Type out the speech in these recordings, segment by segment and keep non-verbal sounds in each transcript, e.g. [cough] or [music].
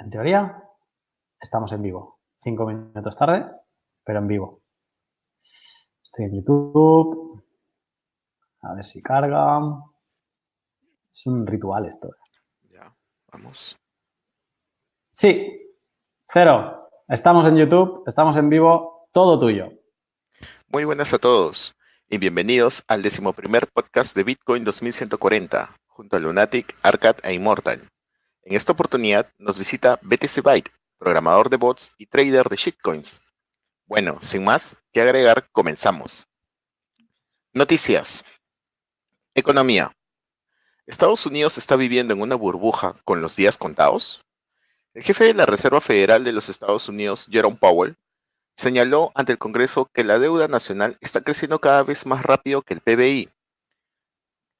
en teoría, estamos en vivo. Cinco minutos tarde, pero en vivo. Estoy en YouTube. A ver si carga. Es un ritual esto. Ya, vamos. Sí, cero. Estamos en YouTube, estamos en vivo, todo tuyo. Muy buenas a todos y bienvenidos al decimoprimer podcast de Bitcoin 2140, junto a Lunatic, Arcad e Immortal. En esta oportunidad nos visita BTC Byte, programador de bots y trader de shitcoins. Bueno, sin más que agregar, comenzamos. Noticias. Economía. ¿Estados Unidos está viviendo en una burbuja con los días contados? El jefe de la Reserva Federal de los Estados Unidos, Jerome Powell, señaló ante el Congreso que la deuda nacional está creciendo cada vez más rápido que el PBI,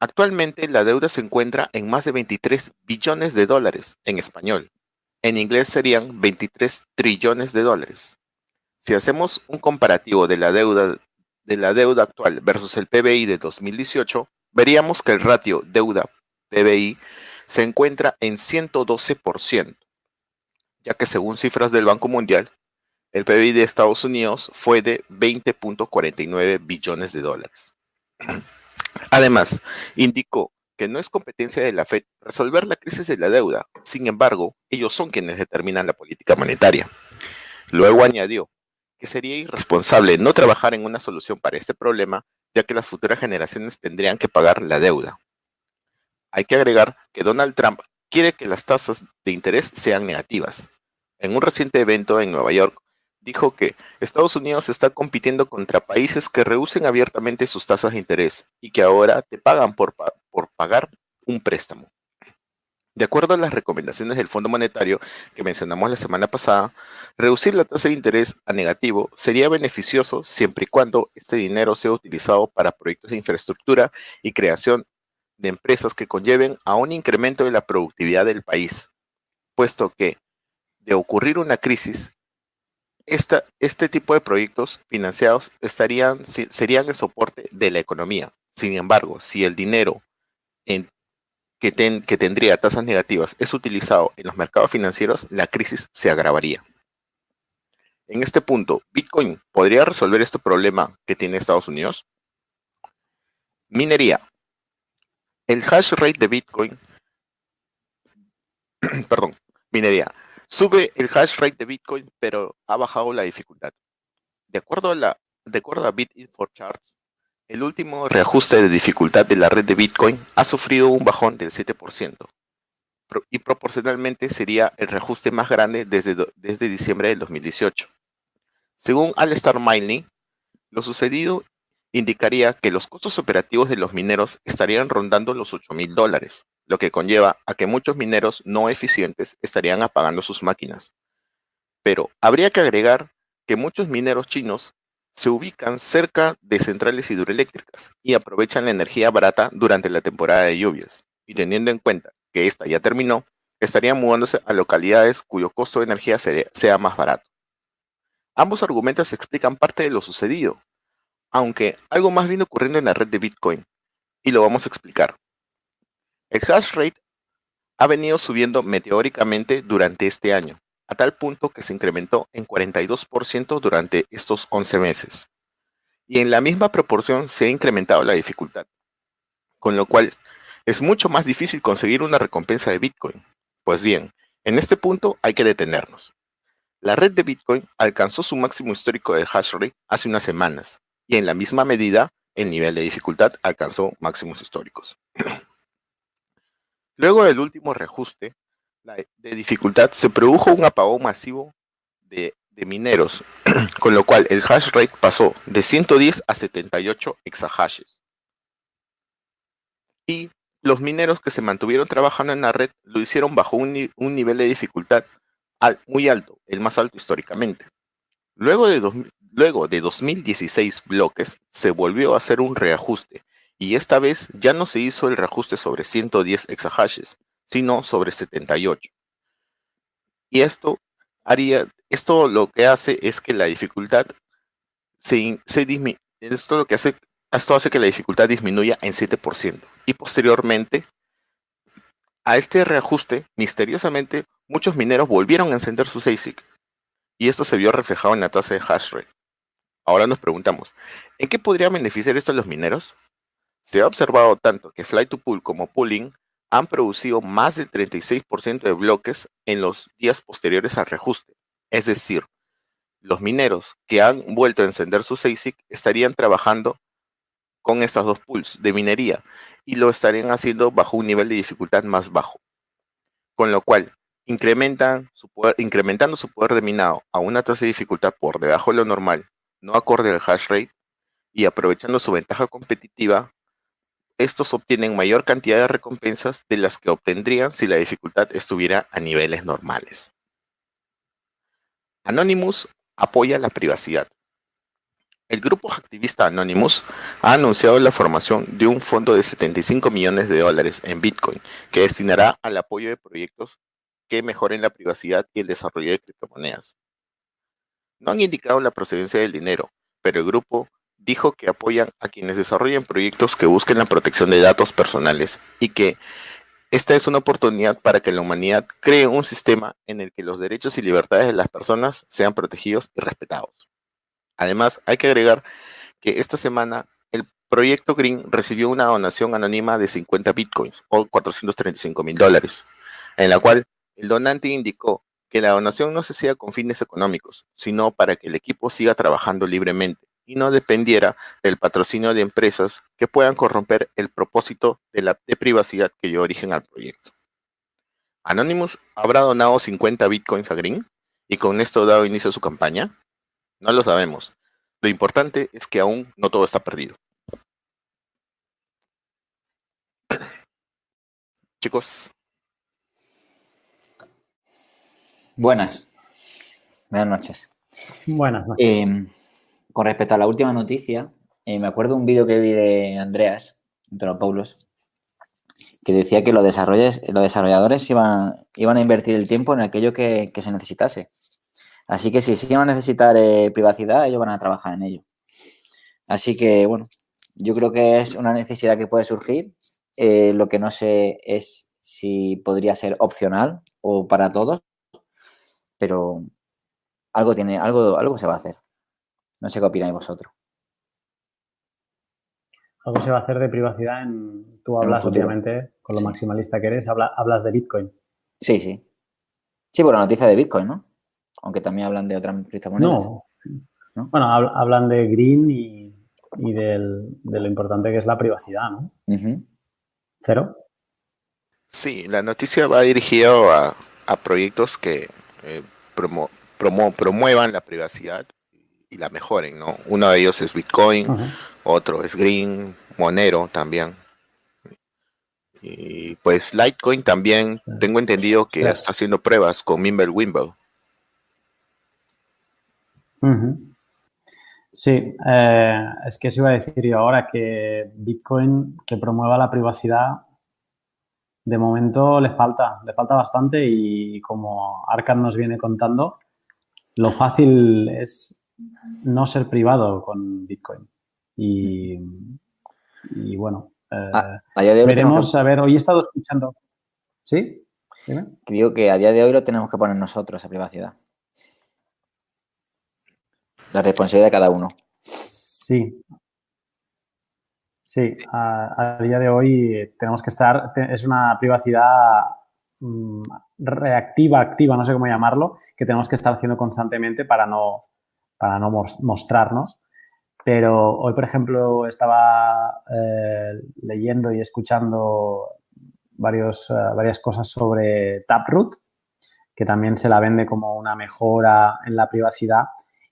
Actualmente la deuda se encuentra en más de 23 billones de dólares en español. En inglés serían 23 trillones de dólares. Si hacemos un comparativo de la deuda de la deuda actual versus el PBI de 2018, veríamos que el ratio deuda PBI se encuentra en 112%, ya que según cifras del Banco Mundial, el PBI de Estados Unidos fue de 20.49 billones de dólares. Además, indicó que no es competencia de la Fed resolver la crisis de la deuda, sin embargo, ellos son quienes determinan la política monetaria. Luego añadió que sería irresponsable no trabajar en una solución para este problema, ya que las futuras generaciones tendrían que pagar la deuda. Hay que agregar que Donald Trump quiere que las tasas de interés sean negativas. En un reciente evento en Nueva York, dijo que Estados Unidos está compitiendo contra países que reducen abiertamente sus tasas de interés y que ahora te pagan por, por pagar un préstamo. De acuerdo a las recomendaciones del Fondo Monetario que mencionamos la semana pasada, reducir la tasa de interés a negativo sería beneficioso siempre y cuando este dinero sea utilizado para proyectos de infraestructura y creación de empresas que conlleven a un incremento de la productividad del país, puesto que, de ocurrir una crisis, este tipo de proyectos financiados estarían, serían el soporte de la economía. Sin embargo, si el dinero que, que tendría tasas negativas es utilizado en los mercados financieros, la crisis se agravaría. En este punto, ¿Bitcoin podría resolver este problema que tiene Estados Unidos? Minería. El hash rate de Bitcoin, [clears throat] perdón, minería. Sube el hash rate de Bitcoin, pero ha bajado la dificultad. De acuerdo a, la, de acuerdo a Charts, el último reajuste de dificultad de la red de Bitcoin ha sufrido un bajón del 7% y proporcionalmente sería el reajuste más grande desde, desde diciembre del 2018. Según Alstar Mining, lo sucedido indicaría que los costos operativos de los mineros estarían rondando los 8 mil dólares, lo que conlleva a que muchos mineros no eficientes estarían apagando sus máquinas. Pero habría que agregar que muchos mineros chinos se ubican cerca de centrales hidroeléctricas y aprovechan la energía barata durante la temporada de lluvias. Y teniendo en cuenta que esta ya terminó, estarían mudándose a localidades cuyo costo de energía sea más barato. Ambos argumentos explican parte de lo sucedido, aunque algo más viene ocurriendo en la red de Bitcoin, y lo vamos a explicar. El hash rate ha venido subiendo meteóricamente durante este año, a tal punto que se incrementó en 42% durante estos 11 meses. Y en la misma proporción se ha incrementado la dificultad, con lo cual es mucho más difícil conseguir una recompensa de Bitcoin. Pues bien, en este punto hay que detenernos. La red de Bitcoin alcanzó su máximo histórico de hash rate hace unas semanas, y en la misma medida el nivel de dificultad alcanzó máximos históricos. [clears throat] Luego del último reajuste de dificultad, se produjo un apagón masivo de, mineros, [clears throat] con lo cual el hash rate pasó de 110 a 78 exahashes. Y los mineros que se mantuvieron trabajando en la red lo hicieron bajo un, nivel de dificultad muy alto, el más alto históricamente. Luego de, luego de 2016 bloques, se volvió a hacer un reajuste y esta vez ya no se hizo el reajuste sobre 110 exahashes, sino sobre 78. Y esto haría, esto lo que hace es que la dificultad se, esto lo que hace, esto hace que la dificultad disminuya en 7%. Y posteriormente, a este reajuste, misteriosamente, muchos mineros volvieron a encender sus ASIC y esto se vio reflejado en la tasa de hash rate. Ahora nos preguntamos, ¿en qué podría beneficiar esto a los mineros? Se ha observado tanto que Fly to Pool como Pooling han producido más del 36% de bloques en los días posteriores al reajuste. Es decir, los mineros que han vuelto a encender sus ASIC estarían trabajando con estas dos pools de minería y lo estarían haciendo bajo un nivel de dificultad más bajo. Con lo cual, incrementan su incrementando su poder de minado a una tasa de dificultad por debajo de lo normal, no acorde al hash rate, y aprovechando su ventaja competitiva, estos obtienen mayor cantidad de recompensas de las que obtendrían si la dificultad estuviera a niveles normales. Anonymous apoya la privacidad. El grupo activista Anonymous ha anunciado la formación de un fondo de 75 millones de dólares en Bitcoin que destinará al apoyo de proyectos que mejoren la privacidad y el desarrollo de criptomonedas. No han indicado la procedencia del dinero, pero el grupo dijo que apoyan a quienes desarrollen proyectos que busquen la protección de datos personales y que esta es una oportunidad para que la humanidad cree un sistema en el que los derechos y libertades de las personas sean protegidos y respetados. Además, hay que agregar que esta semana el proyecto Green recibió una donación anónima de 50 bitcoins o 435 mil dólares, en la cual el donante indicó que la donación no se hacía con fines económicos, sino para que el equipo siga trabajando libremente y no dependiera del patrocinio de empresas que puedan corromper el propósito de la de privacidad que dio origen al proyecto. Anonymous habrá donado 50 bitcoins a Green y con esto dado inicio a su campaña. No lo sabemos. Lo importante es que aún no todo está perdido. [clears throat] Chicos, Buenas. Buenas noches. Buenas noches. Eh, con respecto a la última noticia, eh, me acuerdo un vídeo que vi de Andreas, Antonio Paulos, que decía que los, los desarrolladores iban, a invertir el tiempo en aquello que, se necesitase. Así que si sí van a necesitar eh, privacidad, ellos van a trabajar en ello. Así que, bueno, yo creo que es una necesidad que puede surgir. Eh, lo que no sé es si podría ser opcional o para todos, pero algo tiene, algo, algo se va a hacer. No sé qué opináis vosotros. Algo se va a hacer de privacidad en... Tú hablas, obviamente, con lo Sí. maximalista que eres, habla- hablas de Bitcoin. Sí, sí. Sí, por la noticia de Bitcoin, ¿no? Aunque también hablan de otras criptomonedas. No. ¿No? Bueno, hab- hablan de Green y, y del- de lo importante que es la privacidad, ¿no? Cero. sí, la noticia va dirigida a, a proyectos que eh, promo- promo- promuevan la privacidad y la mejoren, ¿no? Uno de ellos es Bitcoin, otro es Green, Monero también. Y pues Litecoin también, tengo entendido que está haciendo pruebas con Mimblewimble. Ujú. Sí, eh, es que eso iba a decir yo ahora, que Bitcoin que promueva la privacidad, de momento le falta, le falta bastante y como Arcad nos viene contando, lo fácil es no ser privado con Bitcoin. Y, y bueno, eh, Ah, A veremos, a ver, hoy he estado escuchando. ¿Sí? Dime. que, digo que a día de hoy lo tenemos que poner nosotros, esa privacidad. La responsabilidad de cada uno. Sí. Sí, a, a día de hoy tenemos que estar, es una privacidad mm, reactiva, activa, no sé cómo llamarlo, que tenemos que estar haciendo constantemente para no, para no mos- mostrarnos. Pero hoy, por ejemplo, estaba eh, leyendo y escuchando varios, eh, varias cosas sobre Taproot, que también se la vende como una mejora en la privacidad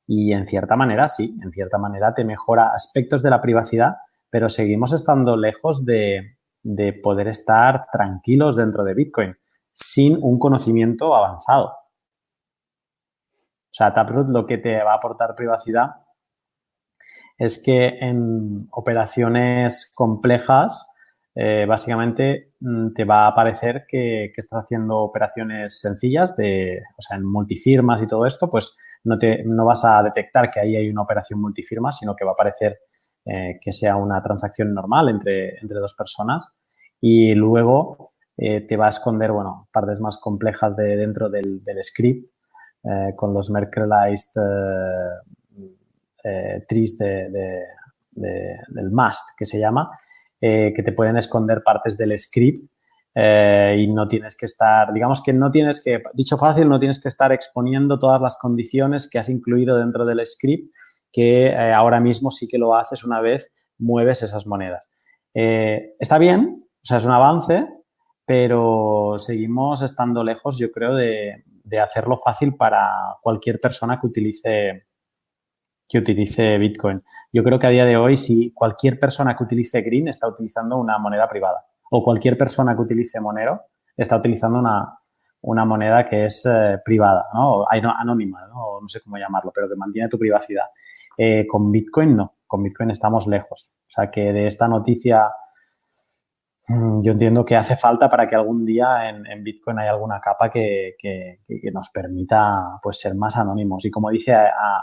y en cierta manera sí, en cierta manera te mejora aspectos de la privacidad, pero seguimos estando lejos de, de poder estar tranquilos dentro de Bitcoin sin un conocimiento avanzado. Sea, Taproot lo que te va a aportar privacidad es que en operaciones complejas, eh, básicamente mm, te va a parecer que, que estás haciendo operaciones sencillas, de, o sea, en multifirmas y todo esto, pues no, te, no vas a detectar que ahí hay una operación multifirma, sino que va a parecer eh, que sea una transacción normal entre, entre dos personas. Y luego eh, te va a esconder, bueno, partes más complejas de dentro del, script eh, con los Merkleized trees de, del must, que se llama, que te pueden esconder partes del script y no tienes que estar, digamos que no tienes que, dicho fácil, no tienes que estar exponiendo todas las condiciones que has incluido dentro del script, que ahora mismo sí que lo haces una vez mueves esas monedas. está bien, o sea, es un avance, pero seguimos estando lejos, yo creo, de, hacerlo fácil para cualquier persona que utilice, que utilice Bitcoin. Yo creo que a día de hoy, si cualquier persona que utilice Green está utilizando una moneda privada o cualquier persona que utilice Monero está utilizando una, moneda que es eh, privada, ¿no? anónima, ¿no? no sé cómo llamarlo, pero que mantiene tu privacidad. Eh, con Bitcoin no, con Bitcoin estamos lejos. O sea que de esta noticia yo entiendo que hace falta para que algún día en, Bitcoin haya alguna capa que, nos permita pues, ser más anónimos. Y como dice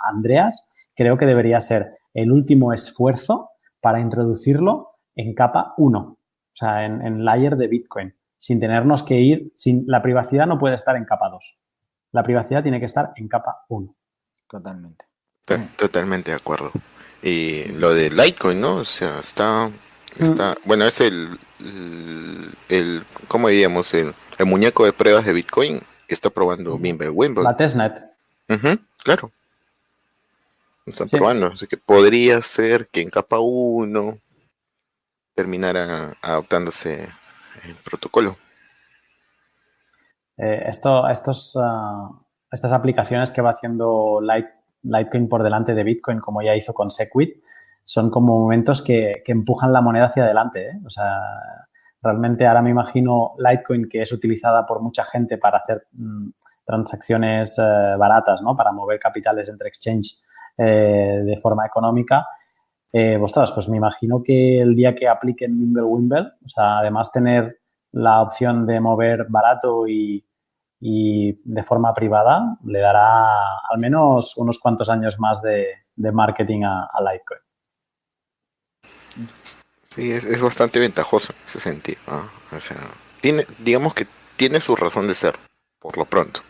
Andreas, creo que debería ser el último esfuerzo para introducirlo en capa 1, o sea, en, layer de Bitcoin, sin tenernos que ir, sin, la privacidad no puede estar en capa 2. La privacidad tiene que estar en capa 1. Totalmente. Totalmente de acuerdo. Y lo de Litecoin, ¿no? O sea, está Está, bueno, es el, el, ¿cómo diríamos? El, muñeco de pruebas de Bitcoin que está probando Mimble Wimble. La testnet. claro. Están probando, así que podría ser que en capa 1 terminara adoptándose el protocolo. Eh, esto, estos, ah, estas aplicaciones que va haciendo Litecoin por delante de Bitcoin, como ya hizo con Segwit, son como momentos que, empujan la moneda hacia adelante. ¿eh? O sea, realmente ahora me imagino Litecoin que es utilizada por mucha gente para hacer mm, transacciones eh, baratas, ¿no? Para mover capitales entre exchange eh, de forma económica. Eh, pues me imagino que el día que apliquen Wimble, o sea, además tener la opción de mover barato y, de forma privada, le dará al menos unos cuantos años más de, marketing a Litecoin. Sí, es, bastante ventajoso en ese sentido. O sea, tiene, digamos que tiene su razón de ser, por lo pronto.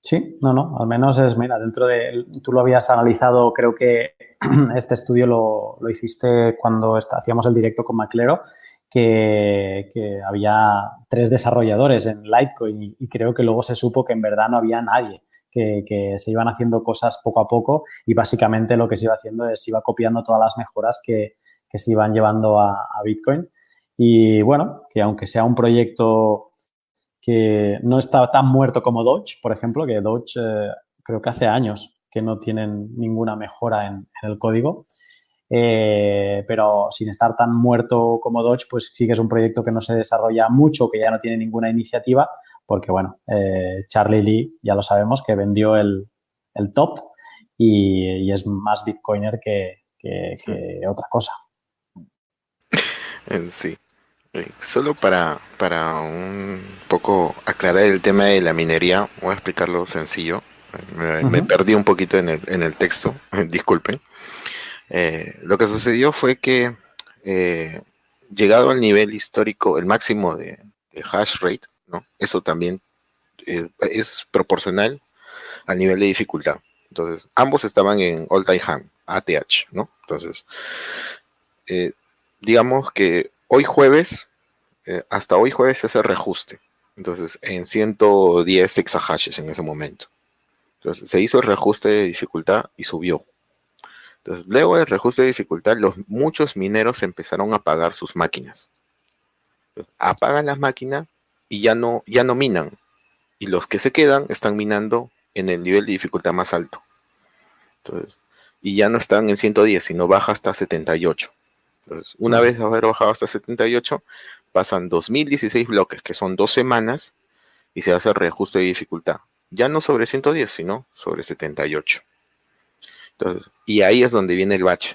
Sí, no, no, al menos es, mira, dentro de, tú lo habías analizado, creo que [clears throat] este estudio lo, hiciste cuando hacíamos el directo con Maclero, que, había tres desarrolladores en Litecoin y, creo que luego se supo que en verdad no había nadie que, se iban haciendo cosas poco a poco y básicamente lo que se iba haciendo es iba copiando todas las mejoras que, se iban llevando a, Bitcoin. Y bueno, que aunque sea un proyecto que no está tan muerto como Doge, por ejemplo, que Doge eh, creo que hace años que no tienen ninguna mejora en, el código, eh, pero sin estar tan muerto como Doge, pues sí que es un proyecto que no se desarrolla mucho, que ya no tiene ninguna iniciativa, porque bueno, eh, Charlie Lee ya lo sabemos que vendió el, top y, es más bitcoiner que, otra cosa. Sí. Eh, solo para, para un poco aclarar el tema de la minería, voy a explicarlo sencillo. Me, perdí un poquito en el, en el texto, [laughs] disculpen. Eh, lo que sucedió fue que llegado al nivel histórico, el máximo de hash rate, eso también eh, es proporcional al nivel de dificultad. Entonces, ambos estaban en all time ATH, ¿no? Entonces, eh, digamos que hoy jueves, eh, hasta hoy jueves se hace reajuste. Entonces, en 110 exahashes en ese momento. Entonces, se hizo el reajuste de dificultad y subió. Entonces, luego del reajuste de dificultad, los, muchos mineros empezaron a apagar sus máquinas. apagan las máquinas y ya no, ya no minan. Y los que se quedan están minando en el nivel de dificultad más alto. Entonces, y ya no están en 110, sino baja hasta 78. Entonces, una vez haber bajado hasta 78, pasan 2016 bloques, que son dos semanas, y se hace el reajuste de dificultad. Ya no sobre 110, sino sobre 78. Entonces, y ahí es donde viene el batch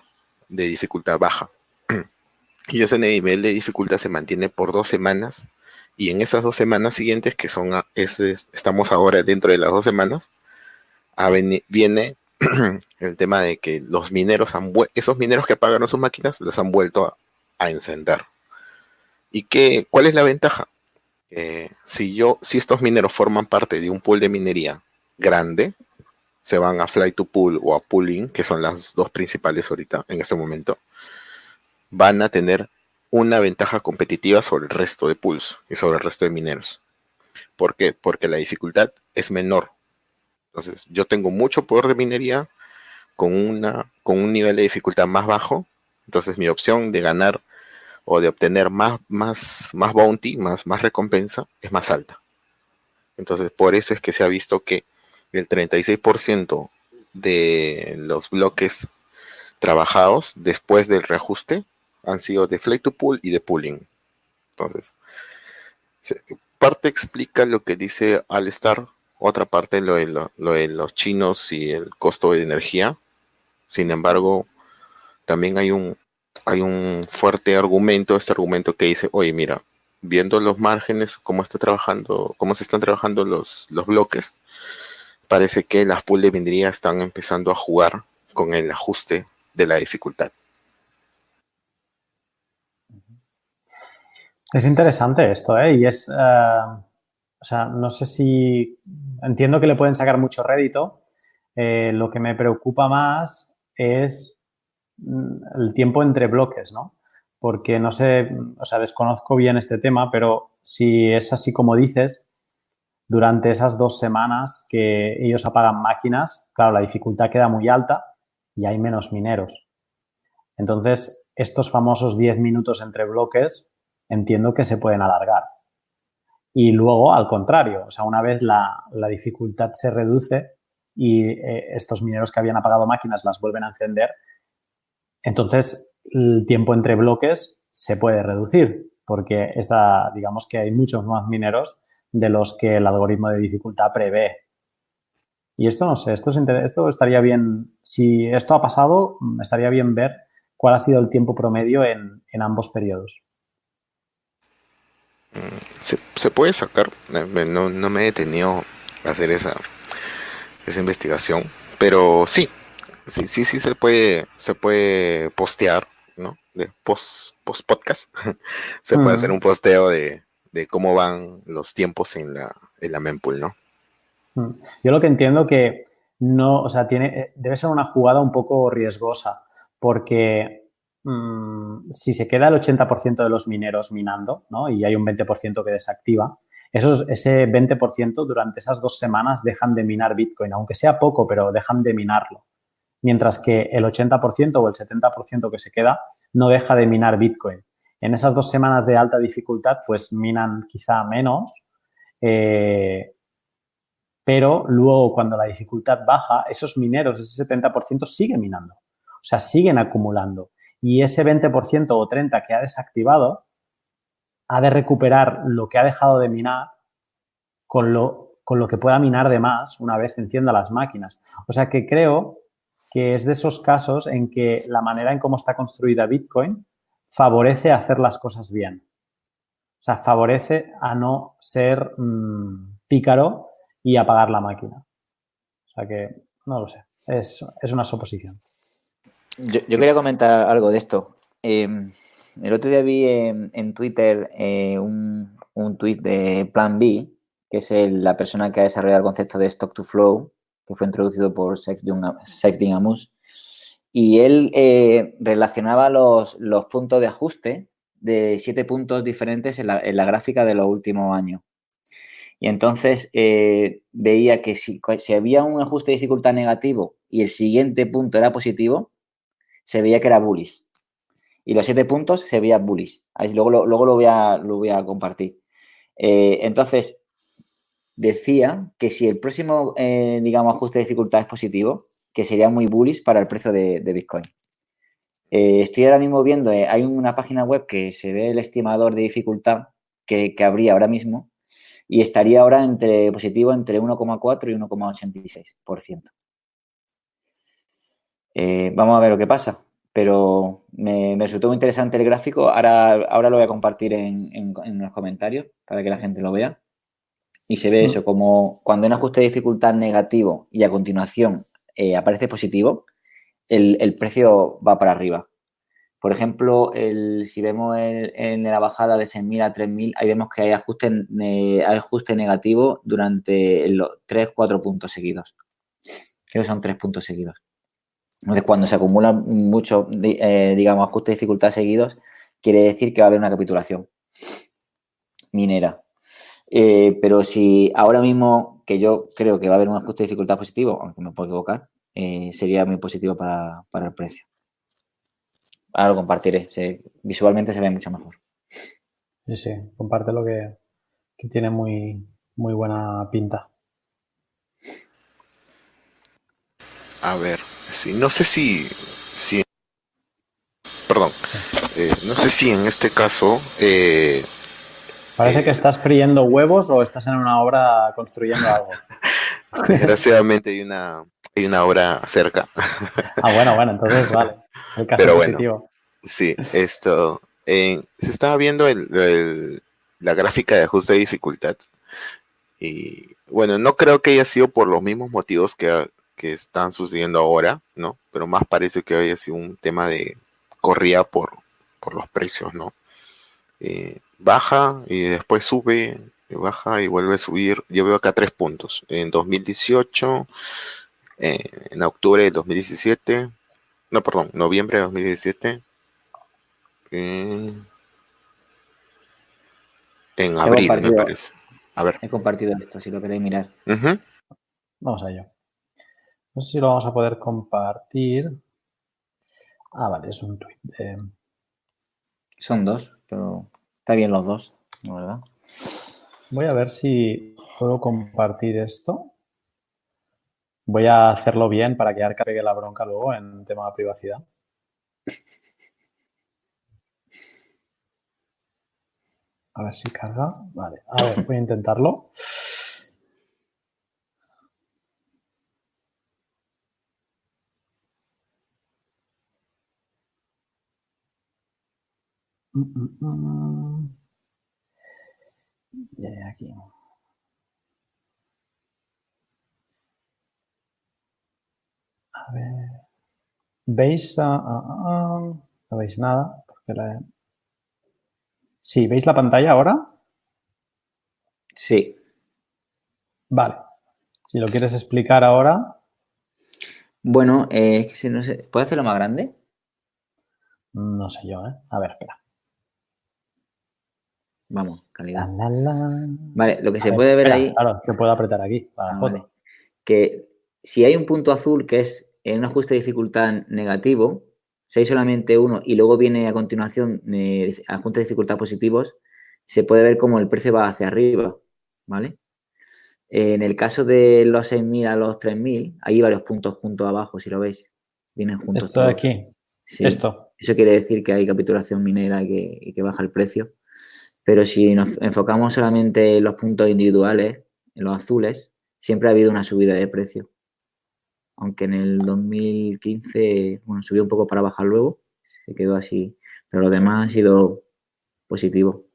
de dificultad baja. [clears throat] Y ese nivel de dificultad se mantiene por dos semanas y en esas dos semanas siguientes, que son, estamos ahora dentro de las dos semanas, viene [clears throat] el tema de que los mineros han esos mineros que apagaron sus máquinas los han vuelto a, encender. ¿Y qué, cuál es la ventaja? si yo, si estos mineros forman parte de un pool de minería grande, se van a fly to pool o a pooling, que son las dos principales ahorita en este momento, van a tener una ventaja competitiva sobre el resto de pools y sobre el resto de mineros. ¿Por qué? Porque la dificultad es menor. Entonces, yo tengo mucho poder de minería con, una, con un nivel de dificultad más bajo. Entonces, mi opción de ganar o de obtener más, más, más bounty, más, más recompensa, es más alta. Entonces, por eso es que se ha visto que el 36% de los bloques trabajados después del reajuste han sido de flight to pool y de pooling. Entonces, parte explica lo que dice Alstar, otra parte lo de, lo de los chinos y el costo de energía. Sin embargo, también hay un, hay un fuerte argumento, este argumento que dice, oye, mira, viendo los márgenes, cómo está trabajando, cómo se están trabajando los, los bloques, parece que las pools de minería están empezando a jugar con el ajuste de la dificultad. Es interesante esto, ¿eh? Y es, eh, o sea, no sé si, entiendo que le pueden sacar mucho rédito. Eh, lo que me preocupa más es mm, el tiempo entre bloques, ¿no? Porque no sé, o sea, desconozco bien este tema, pero si es así como dices, durante esas dos semanas que ellos apagan máquinas, claro, la dificultad queda muy alta y hay menos mineros. Entonces, estos famosos 10 minutos entre bloques entiendo que se pueden alargar. Y luego, al contrario, o sea, una vez la, dificultad se reduce y eh, estos mineros que habían apagado máquinas las vuelven a encender, entonces el tiempo entre bloques se puede reducir porque está, digamos que hay muchos más mineros de los que el algoritmo de dificultad prevé. Y esto no sé, esto, esto estaría bien, si esto ha pasado, estaría bien ver cuál ha sido el tiempo promedio en, ambos periodos. Mm, se, puede sacar, eh, no, me he detenido a hacer esa, esa investigación, pero sí, sí, sí, sí se puede, se puede postear, ¿no? De post, post podcast, [laughs] se puede hacer un posteo de, de cómo van los tiempos en la, en la mempool, ¿no? Mm. Yo lo que entiendo que no, o sea, tiene, eh, debe ser una jugada un poco riesgosa, porque mm, si se queda el 80% de los mineros minando, ¿no? Y hay un 20% que desactiva, esos, ese 20% durante esas dos semanas dejan de minar Bitcoin, aunque sea poco, pero dejan de minarlo. Mientras que el 80% o el 70% que se queda no deja de minar Bitcoin. En esas dos semanas de alta dificultad, pues minan quizá menos, eh, pero luego cuando la dificultad baja, esos mineros, ese 70% siguen minando, o sea, siguen acumulando. Y ese 20% o 30% que ha desactivado, ha de recuperar lo que ha dejado de minar con lo, con lo que pueda minar de más una vez encienda las máquinas. O sea que creo que es de esos casos en que la manera en cómo está construida Bitcoin favorece hacer las cosas bien. O sea, favorece a no ser mm, pícaro y apagar la máquina. O sea que, no lo sé, es, una suposición. Yo, quería comentar algo de esto. Em, el otro día vi en, Twitter eh, un, un tweet de Plan B, que es la persona que ha desarrollado el concepto de Stock to Flow, que fue introducido por Sefdin Amus y él eh, relacionaba los, puntos de ajuste de siete puntos diferentes en la, gráfica de los últimos años. Y entonces eh, veía que si, si, había un ajuste de dificultad negativo y el siguiente punto era positivo, se veía que era bullish. Y los siete puntos se veía bullish. Ahí, luego, lo, luego lo, voy a, compartir. Eh, entonces, decía que si el próximo, digamos, ajuste de dificultad es positivo, que sería muy bullish para el precio de, Bitcoin. Eh, estoy ahora mismo viendo, eh, hay una página web que se ve el estimador de dificultad que, habría ahora mismo y estaría ahora entre positivo entre 1,4 y 1,86%. Eh, vamos a ver lo que pasa, pero me, resultó muy interesante el gráfico. Ahora, ahora lo voy a compartir en, en, los comentarios para que la gente lo vea. Y se ve mm. eso, como cuando hay un ajuste de dificultad negativo y a continuación eh, aparece positivo, el, precio va para arriba. Por ejemplo, el, si vemos el- en la bajada de 6.000 a 3.000, ahí vemos que hay ajuste, ne- hay ajuste negativo durante los 3-4 puntos seguidos. Creo que son 3 puntos seguidos. Entonces, cuando se acumulan muchos, eh, digamos, ajustes de dificultad seguidos, quiere decir que va a haber una capitulación minera. Eh, pero si ahora mismo, que yo creo que va a haber un ajuste de dificultad positivo, aunque me puedo equivocar, eh, sería muy positivo para, para el precio. Ahora lo compartiré. se- visualmente se ve mucho mejor. Sí, sí, comparte lo que, que tiene muy, muy buena pinta. A ver, sí, no sé si, si perdón, eh, no sé si en este caso, eh, Parece Eh, que estás friendo huevos o estás en una obra construyendo algo. [laughs] desgraciadamente hay una, hay una hora cerca. Ah, bueno, bueno, entonces vale. El caso Pero bueno. positivo. Sí, esto, se estaba viendo el- el- la gráfica de ajuste de dificultad y bueno, no creo que haya sido por los mismos motivos que, que están sucediendo ahora, ¿no? Pero más parece que haya sido un tema de corrida por, por los precios, ¿no? Eh, baja y después sube, y baja y vuelve a subir. Yo veo acá tres puntos. En 2018, eh, en octubre de 2017, no, perdón, noviembre de 2017. eh, en abril, me parece. A ver. He compartido esto, si lo queréis mirar. Vamos a ello. No sé si lo vamos a poder compartir. Ah, vale, es un tweet. Son dos, pero está bien los dos, la verdad. Voy a ver si puedo compartir esto. Voy a hacerlo bien para que Arca pegue la bronca luego en tema de privacidad. A ver si carga. Vale, a ver, voy a intentarlo. Ya, ya, aquí. A ver. ¿Veis? no veis nada. Porque la... Sí, ¿veis la pantalla ahora? Sí. Vale. Si lo quieres explicar ahora, Bueno, eh, es que si no sé, ¿puedo hacerlo más grande? no sé yo, ¿eh? A ver, espera. Vamos, calidad. la, la. Vale, lo que A se ver, puede ver ahí, Claro, que puedo apretar aquí para la foto. vale. que si hay un punto azul que es en un ajuste de dificultad negativo, si hay solamente uno y luego viene a continuación eh, ajustes de dificultad positivos, se puede ver como el precio va hacia arriba, ¿vale? En el caso de los 6.000 a los 3.000, hay varios puntos juntos abajo, si lo veis. Vienen juntos. Esto de aquí, Sí. esto. Eso quiere decir que hay capitulación minera y que, y que baja el precio. Pero si nos enfocamos solamente en los puntos individuales, en los azules, siempre ha habido una subida de precio. Aunque en el 2015, bueno, subió un poco para bajar luego, se quedó así. Pero lo demás ha sido positivo.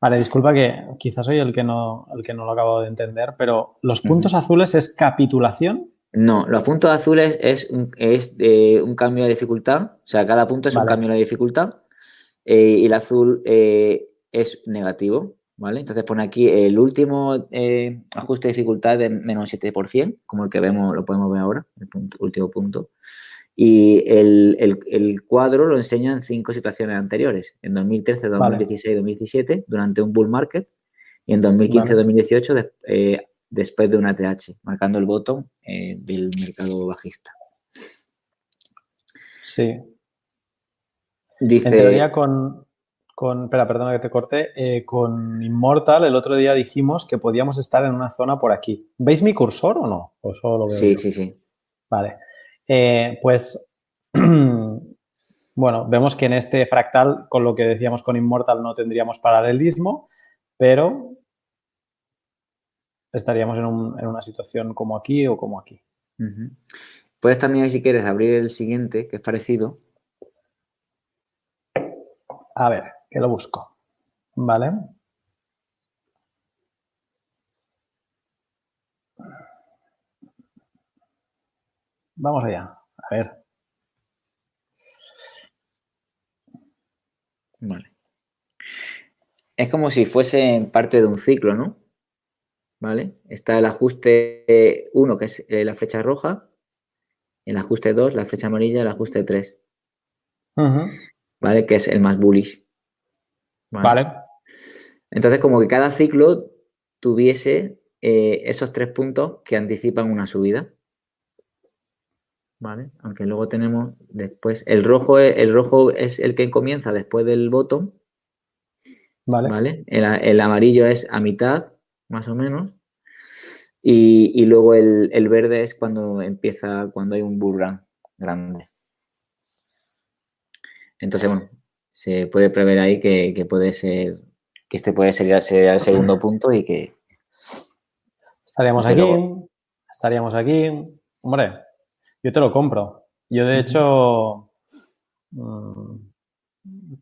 Vale, disculpa que quizás soy el que no, el que no lo acabo de entender, pero los puntos azules es capitulación. No, los puntos azules es un, es de un cambio de dificultad, o sea, cada punto es un cambio de dificultad eh, y el azul eh, es negativo, ¿vale? Entonces pone aquí el último eh, ajuste de dificultad de menos 7%, como el que vemos, lo podemos ver ahora, el punto- último punto. Y el, el- el cuadro lo enseña en cinco situaciones anteriores, en 2013, 2016, 2017, durante un bull market, y en 2015, Vale. 2018, des- eh, después de una TH, marcando el bottom eh, del mercado bajista. Sí. En Dice, teoría con, con, espera, perdona que te corte, eh, con Immortal el otro día dijimos que podíamos estar en una zona por aquí. ¿Veis mi cursor o no? ¿O solo lo veo sí, yo? sí, sí. Vale. Eh, pues, [clears throat] bueno, vemos que en este fractal, con lo que decíamos con Immortal, no tendríamos paralelismo, pero estaríamos en, un- en una situación como aquí o como aquí. Puedes también, si quieres, abrir el siguiente, que es parecido. A ver, que lo busco. Vale. Vamos allá. A ver. Vale. Es como si fuese parte de un ciclo, ¿no? ¿Vale? Está el ajuste 1, que es eh, la flecha roja, el ajuste 2, la flecha amarilla, el ajuste 3, ¿vale? Que es el más bullish. Vale. Entonces, como que cada ciclo tuviese eh, esos tres puntos que anticipan una subida. ¿Vale? Aunque luego tenemos después, el rojo, es, el rojo es el que comienza después del bottom. Vale. ¿Vale? El, el amarillo es a mitad, más o menos. Y, y luego el, el, verde es cuando empieza, cuando hay un bull run grande. Entonces, bueno, se puede prever ahí que, que puede ser, que este puede ser, el segundo punto y que... Estaríamos aquí, estaríamos aquí. Hombre, yo te lo compro. Yo, de hecho, mmm,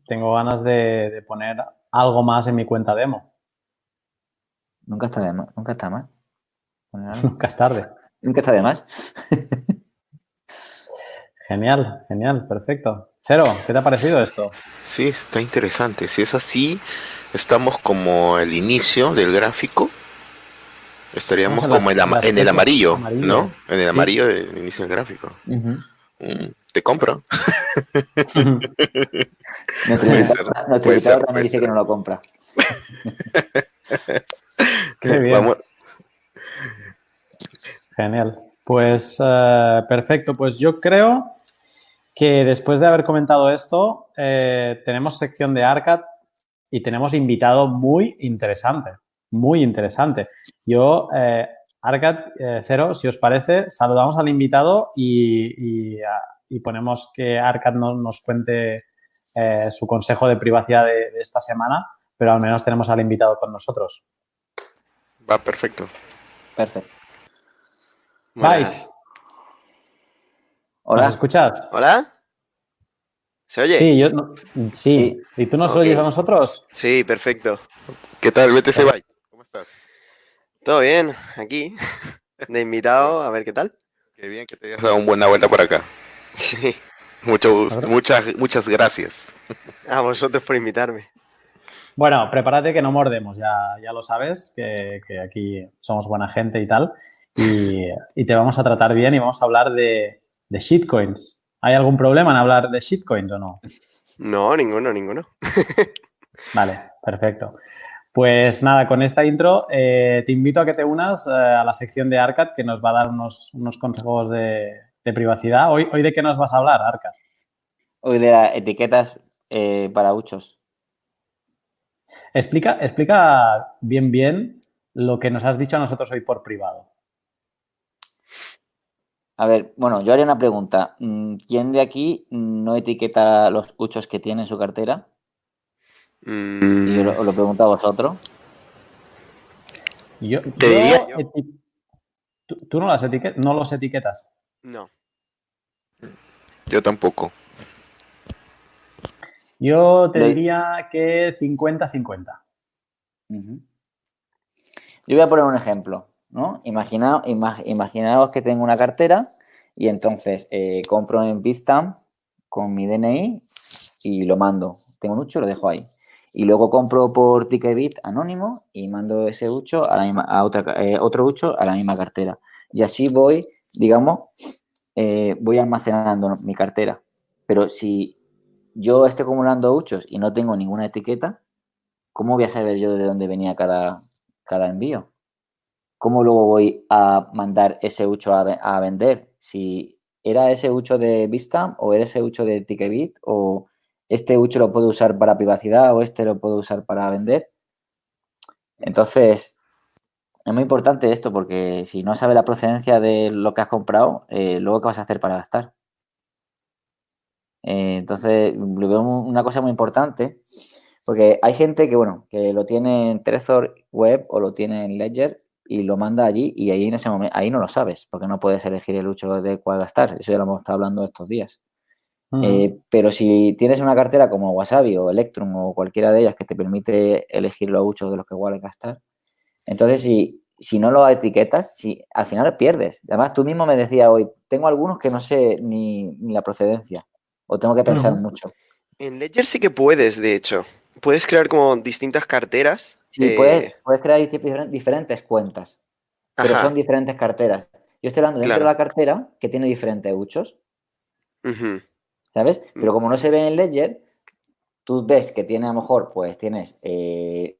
tengo ganas de, de, poner algo más en mi cuenta demo. Nunca está, de más, nunca está mal. [laughs] Nunca es tarde. Nunca está de más. [laughs] genial, genial, perfecto. Cero, ¿qué te ha parecido esto? Sí, está interesante. Si es así, estamos como al inicio del gráfico. Estaríamos como en, el amarillo, amarillo, ¿no? En el amarillo sí. del inicio del gráfico. Uh -huh. mm, te compro. nuestro invitado también dice que no lo compra. [laughs] Qué bien. Vamos. Genial. Pues uh, perfecto. Pues yo creo que después de haber comentado esto, eh, tenemos sección de Arcad y tenemos invitado muy interesante, muy interesante. Yo, eh, Arcad eh, Cero, si os parece, saludamos al invitado y, y, y ponemos que Arcad no, nos cuente eh, su consejo de privacidad de, de, esta semana, pero al menos tenemos al invitado con nosotros. Va, perfecto. Perfecto. Byte. Hola. ¿Nos escuchas? Hola. ¿Se oye? Sí, yo no, sí. sí. ¿Y tú nos okay. oyes a nosotros? Sí, perfecto. ¿Qué tal, BTC Byte? ¿Cómo estás? Todo bien, aquí. [laughs] De invitado, a ver qué tal. Qué bien que te hayas dado una buena vuelta por acá. [laughs] Sí. Mucho gusto, muchas, muchas gracias. A vosotros por invitarme. Bueno, prepárate que no mordemos, ya, ya lo sabes, que, que aquí somos buena gente y tal. Y, y, te vamos a tratar bien y vamos a hablar de, de shitcoins. ¿Hay algún problema en hablar de shitcoins o no? No, ninguno, ninguno. [laughs] vale, perfecto. Pues nada, con esta intro eh, te invito a que te unas eh, a la sección de Arcad que nos va a dar unos, unos consejos de, de, privacidad. ¿Hoy, ¿Hoy de qué nos vas a hablar, Arcad? Hoy de las etiquetas eh, para uchos. Explica, explica bien, bien lo que nos has dicho a nosotros hoy por privado. A ver, bueno, yo haría una pregunta. Mm, ¿Quién de aquí no etiqueta los huchos que tiene en su cartera? Mm. Y yo lo, lo, pregunto a vosotros. Yo, Te diría yo. ¿Tú, ¿Tú, no, las etiquet no los etiquetas? No. Yo tampoco. Yo te diría que 50-50. Uh -huh. Yo voy a poner un ejemplo. ¿No? Imagina, imag, imaginaos que tengo una cartera y entonces eh, compro en Bitstamp con mi DNI y lo mando. Tengo un ucho, lo dejo ahí. Y luego compro por Ticketbit anónimo y mando ese ucho a, la misma, a otra, eh, otro ucho a la misma cartera. Y así voy, digamos, eh, voy almacenando mi cartera. Pero si yo estoy acumulando uchos y no tengo ninguna etiqueta, ¿cómo voy a saber yo de dónde venía cada, cada envío? ¿Cómo luego voy a mandar ese ucho a, vender? Si era ese ucho de Bitstamp o era ese ucho de Ticketbit o este ucho lo puedo usar para privacidad o este lo puedo usar para vender. Entonces, es muy importante esto porque si no sabes la procedencia de lo que has comprado, eh, luego qué vas a hacer para gastar. Eh, entonces, una cosa muy importante porque hay gente que, bueno, que lo tiene en Trezor Web o lo tiene en Ledger y lo manda allí y ahí en ese momento, ahí no lo sabes, porque no puedes elegir el ucho de cuál gastar. Eso ya lo hemos estado hablando estos días. Uh -huh. eh, pero si tienes una cartera como Wasabi o Electrum o cualquiera de ellas que te permite elegir los uchos de los que igual gastar, entonces si, si no lo etiquetas, si, al final pierdes. Además, tú mismo me decías hoy, tengo algunos que no sé ni, ni la procedencia o tengo que pensar uh -huh. mucho. En Ledger sí que puedes, de hecho. Puedes crear como distintas carteras. Sí, eh, puedes, puedes crear difer- diferentes cuentas, pero ajá, son diferentes carteras. Yo estoy hablando dentro Claro. de la cartera que tiene diferentes uchos, ujú, ¿sabes? Mm. Pero como no se ve en Ledger, tú ves que tiene a lo mejor, pues tienes eh,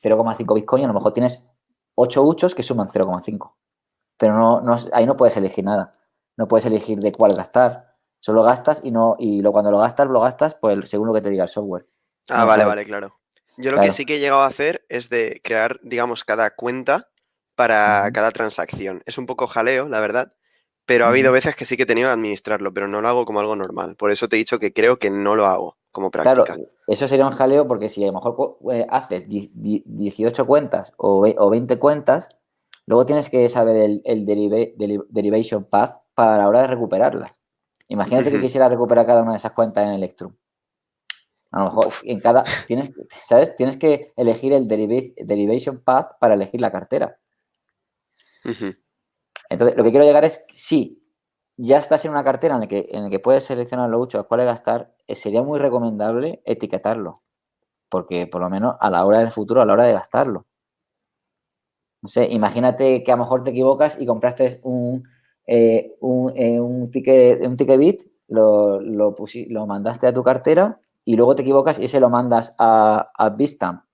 0,5 Bitcoin, a lo mejor tienes 8 uchos que suman 0,5. Pero no, no, ahí no puedes elegir nada. No puedes elegir de cuál gastar. Solo gastas y no, y lo, cuando lo gastas, lo gastas pues, según lo que te diga el software. Ah, vale, vale, claro. Yo lo Claro. que sí que he llegado a hacer es de crear, digamos, cada cuenta para cada transacción. Es un poco jaleo, la verdad, pero ha habido veces que sí que he tenido que administrarlo, pero no lo hago como algo normal. Por eso te he dicho que creo que no lo hago como práctica. Claro, eso sería un jaleo porque si a lo mejor eh, haces di- di- 18 cuentas o, o 20 cuentas, luego tienes que saber el, derivation path para la hora de recuperarlas. Imagínate que quisiera recuperar cada una de esas cuentas en Electrum. A lo mejor en cada, tienes, ¿sabes? Tienes que elegir el deriva- derivation path para elegir la cartera. Entonces, lo que quiero llegar es, si ya estás en una cartera en la que, en la que puedes seleccionar los uchos cuáles gastar, eh, sería muy recomendable etiquetarlo. Porque por lo menos a la hora del futuro, a la hora de gastarlo. No sé, imagínate que a lo mejor te equivocas y compraste un, eh, un, eh, un ticket, un ticket bit, lo, lo, lo mandaste a tu cartera y luego te equivocas y se lo mandas a, a Bitstamp.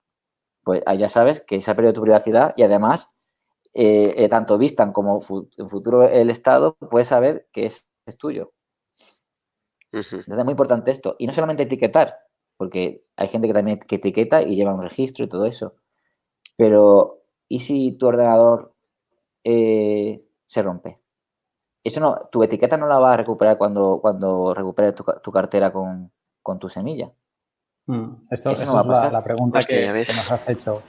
Pues ya sabes que se ha perdido tu privacidad y además eh, eh, tanto Vistan como fu- en futuro el Estado puede saber que es, es tuyo. Entonces es muy importante esto. Y no solamente etiquetar, porque hay gente que también que etiqueta y lleva un registro y todo eso. Pero, ¿y si tu ordenador eh, se rompe? Eso no, tu etiqueta no la va a recuperar cuando, cuando recuperes tu, tu cartera con, con tu semilla. Mm, Esto, Eso no va es la, pasar. la pregunta Hostia, que, nos has hecho.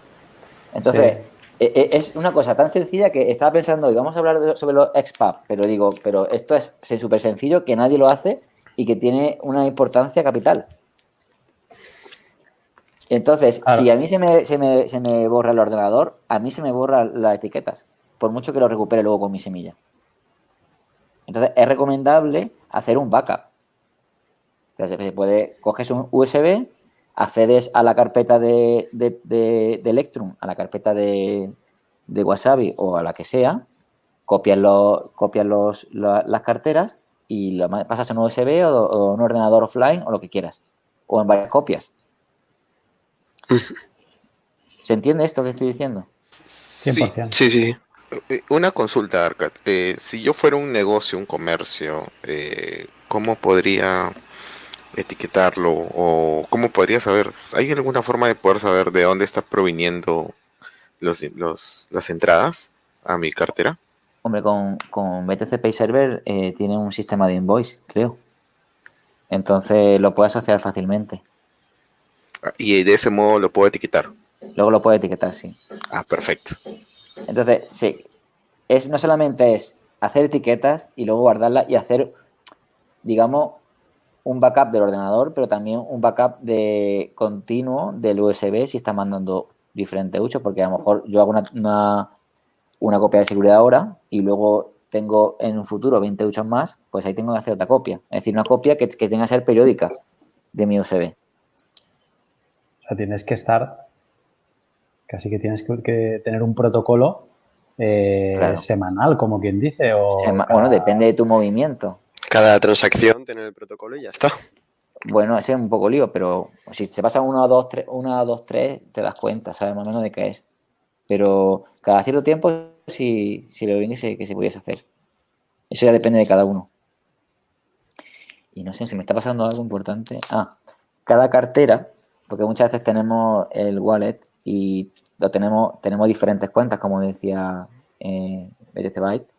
Entonces, Sí. e- e- es una cosa tan sencilla que estaba pensando hoy, vamos a hablar de- sobre los XPAP, pero digo, pero esto es súper sencillo, que nadie lo hace y que tiene una importancia capital. Entonces, Claro. si a mí se me, se, me, se me borra el ordenador, a mí se me borran las etiquetas, por mucho que lo recupere luego con mi semilla. Entonces, es recomendable hacer un backup. Se puede, coges un USB, accedes a la carpeta de, de, de- de Electrum, a la carpeta de, de Wasabi o a la que sea, copias, los, copias los, la- las carteras y lo pasas en un USB o, o un ordenador offline o lo que quieras, o en varias copias. ¿Se entiende esto que estoy diciendo? Sí, 100%. Sí, sí. eh, una consulta, Arcad. Eh, si yo fuera un negocio, un comercio, eh, ¿cómo podría etiquetarlo? ¿O cómo podría saber? ¿Hay alguna forma de poder saber de dónde está proviniendo los, los- las entradas a mi cartera? Hombre, con, con BTC Pay Server eh, tiene un sistema de invoice, creo. Entonces lo puede asociar fácilmente. Ah, Y de ese modo lo puedo etiquetar. Luego lo puede etiquetar, sí. Ah, perfecto. Entonces, sí, es, no solamente es hacer etiquetas y luego guardarlas y hacer, digamos, un backup del ordenador, pero también un backup de continuo del USB si está mandando diferentes uchos, porque a lo mejor yo hago una, una, una copia de seguridad ahora y luego tengo en un futuro 20 uchos más, pues ahí tengo que hacer otra copia. Es decir, una copia que, que tenga que ser periódica de mi USB. O sea, tienes que estar, casi que tienes que, que tener un protocolo eh, Claro. semanal, como quien dice. O Sema- cada- Bueno, depende de tu movimiento. Cada transacción tener el protocolo y ya está. Bueno, ese es un poco lío, pero si se pasa uno, dos, tres, una, dos, tres, te das cuenta, sabes más o menos de qué es. Pero cada cierto tiempo, si, si lo ven que se, que se pudiese hacer. Eso ya depende de cada uno. Y no sé, si me está pasando algo importante. Ah, cada cartera, porque muchas veces tenemos el wallet y lo tenemos, tenemos diferentes cuentas, como decía eh, BTC Byte.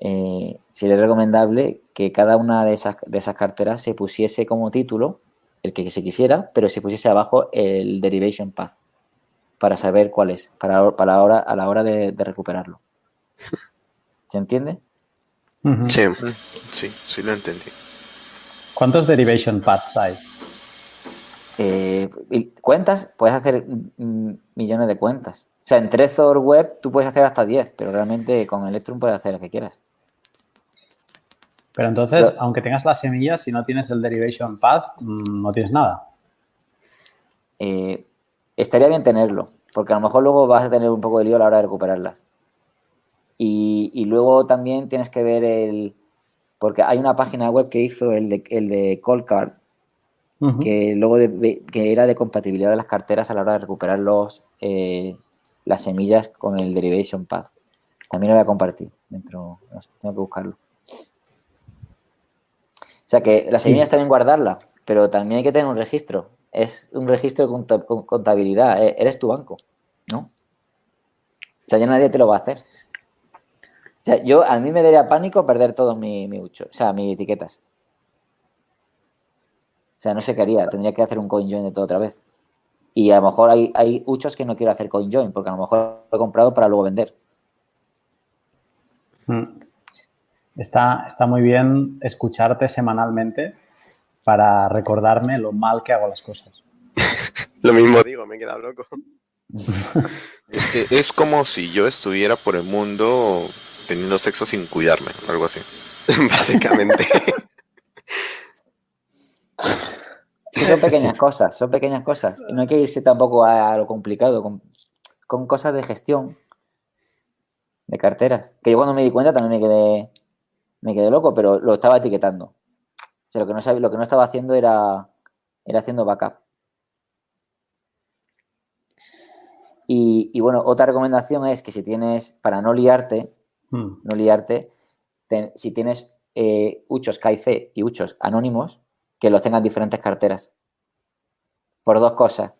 Eh, sería recomendable que cada una de esas, de esas carteras se pusiese como título el que se quisiera, pero se pusiese abajo el derivation path para saber cuál es, para, para ahora, a la hora de, de recuperarlo. ¿Se entiende? Sí. Sí, sí lo entendí. ¿Cuántos derivation paths hay? Eh, cuentas, puedes hacer millones de cuentas. O sea, en Trezor Web tú puedes hacer hasta 10, pero realmente con Electrum puedes hacer lo que quieras. Pero entonces, aunque tengas las semillas, si no tienes el derivation path, mm, no tienes nada. Eh, estaría bien tenerlo, porque a lo mejor luego vas a tener un poco de lío a la hora de recuperarlas. Y, y luego también tienes que ver el... Porque hay una página web que hizo el de, el de Coldcard, Ujú. que luego de- de- que era de compatibilidad de las carteras a la hora de recuperar los, eh, las semillas con el Derivation Path. También lo voy a compartir dentro, no sé, tengo que buscarlo. O sea que las Sí. semillas también guardarlas, pero también hay que tener un registro. Es un registro de conta- con- contabilidad. e- Eres tu banco, ¿no? O sea, ya nadie te lo va a hacer. O sea, yo, a mí me daría pánico perder todos mis mi ucho- o sea, mis etiquetas. O sea, no sé qué haría. Tendría que hacer un coin join de todo otra vez. Y a lo mejor hay, hay uchos que no quiero hacer coin join, porque a lo mejor lo he comprado para luego vender. Mm. Está, está muy bien escucharte semanalmente para recordarme lo mal que hago las cosas. [laughs] Lo mismo digo, me he quedado loco. [laughs] Es, como si yo estuviera por el mundo teniendo sexo sin cuidarme, algo así. [laughs] Básicamente. Son pequeñas cosas, son pequeñas cosas. Y no hay que irse tampoco a, a lo complicado, con, con cosas de gestión, de carteras. Que yo cuando me di cuenta también me quedé, me quedé loco, pero lo estaba etiquetando. O sea, lo que no, sabía, lo que no estaba haciendo era, era haciendo backup. Y, y bueno, otra recomendación es que si tienes, para no liarte, Mm. no liarte, ten- si tienes eh, uchos KIC y uchos anónimos, que los tengas en diferentes carteras. Por dos cosas.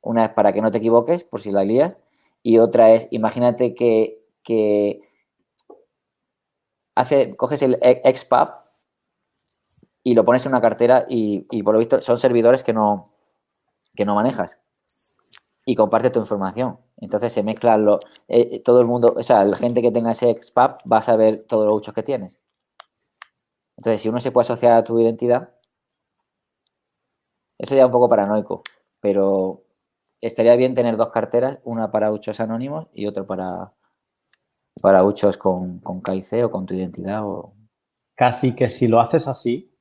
Una es para que no te equivoques, por si la lías, y otra es, imagínate que, que hace, coges el e- XPub y lo pones en una cartera y, por lo visto son servidores que no, que no manejas y comparte tu información. Entonces se mezclan los, eh, todo el mundo, o sea, la gente que tenga ese XPub va a saber todos los uchos que tienes. Entonces, si uno se puede asociar a tu identidad, eso ya es un poco paranoico, pero estaría bien tener dos carteras, una para uchos anónimos y otra para, para uchos con, con KIC o con tu identidad. O... Casi que si lo haces así,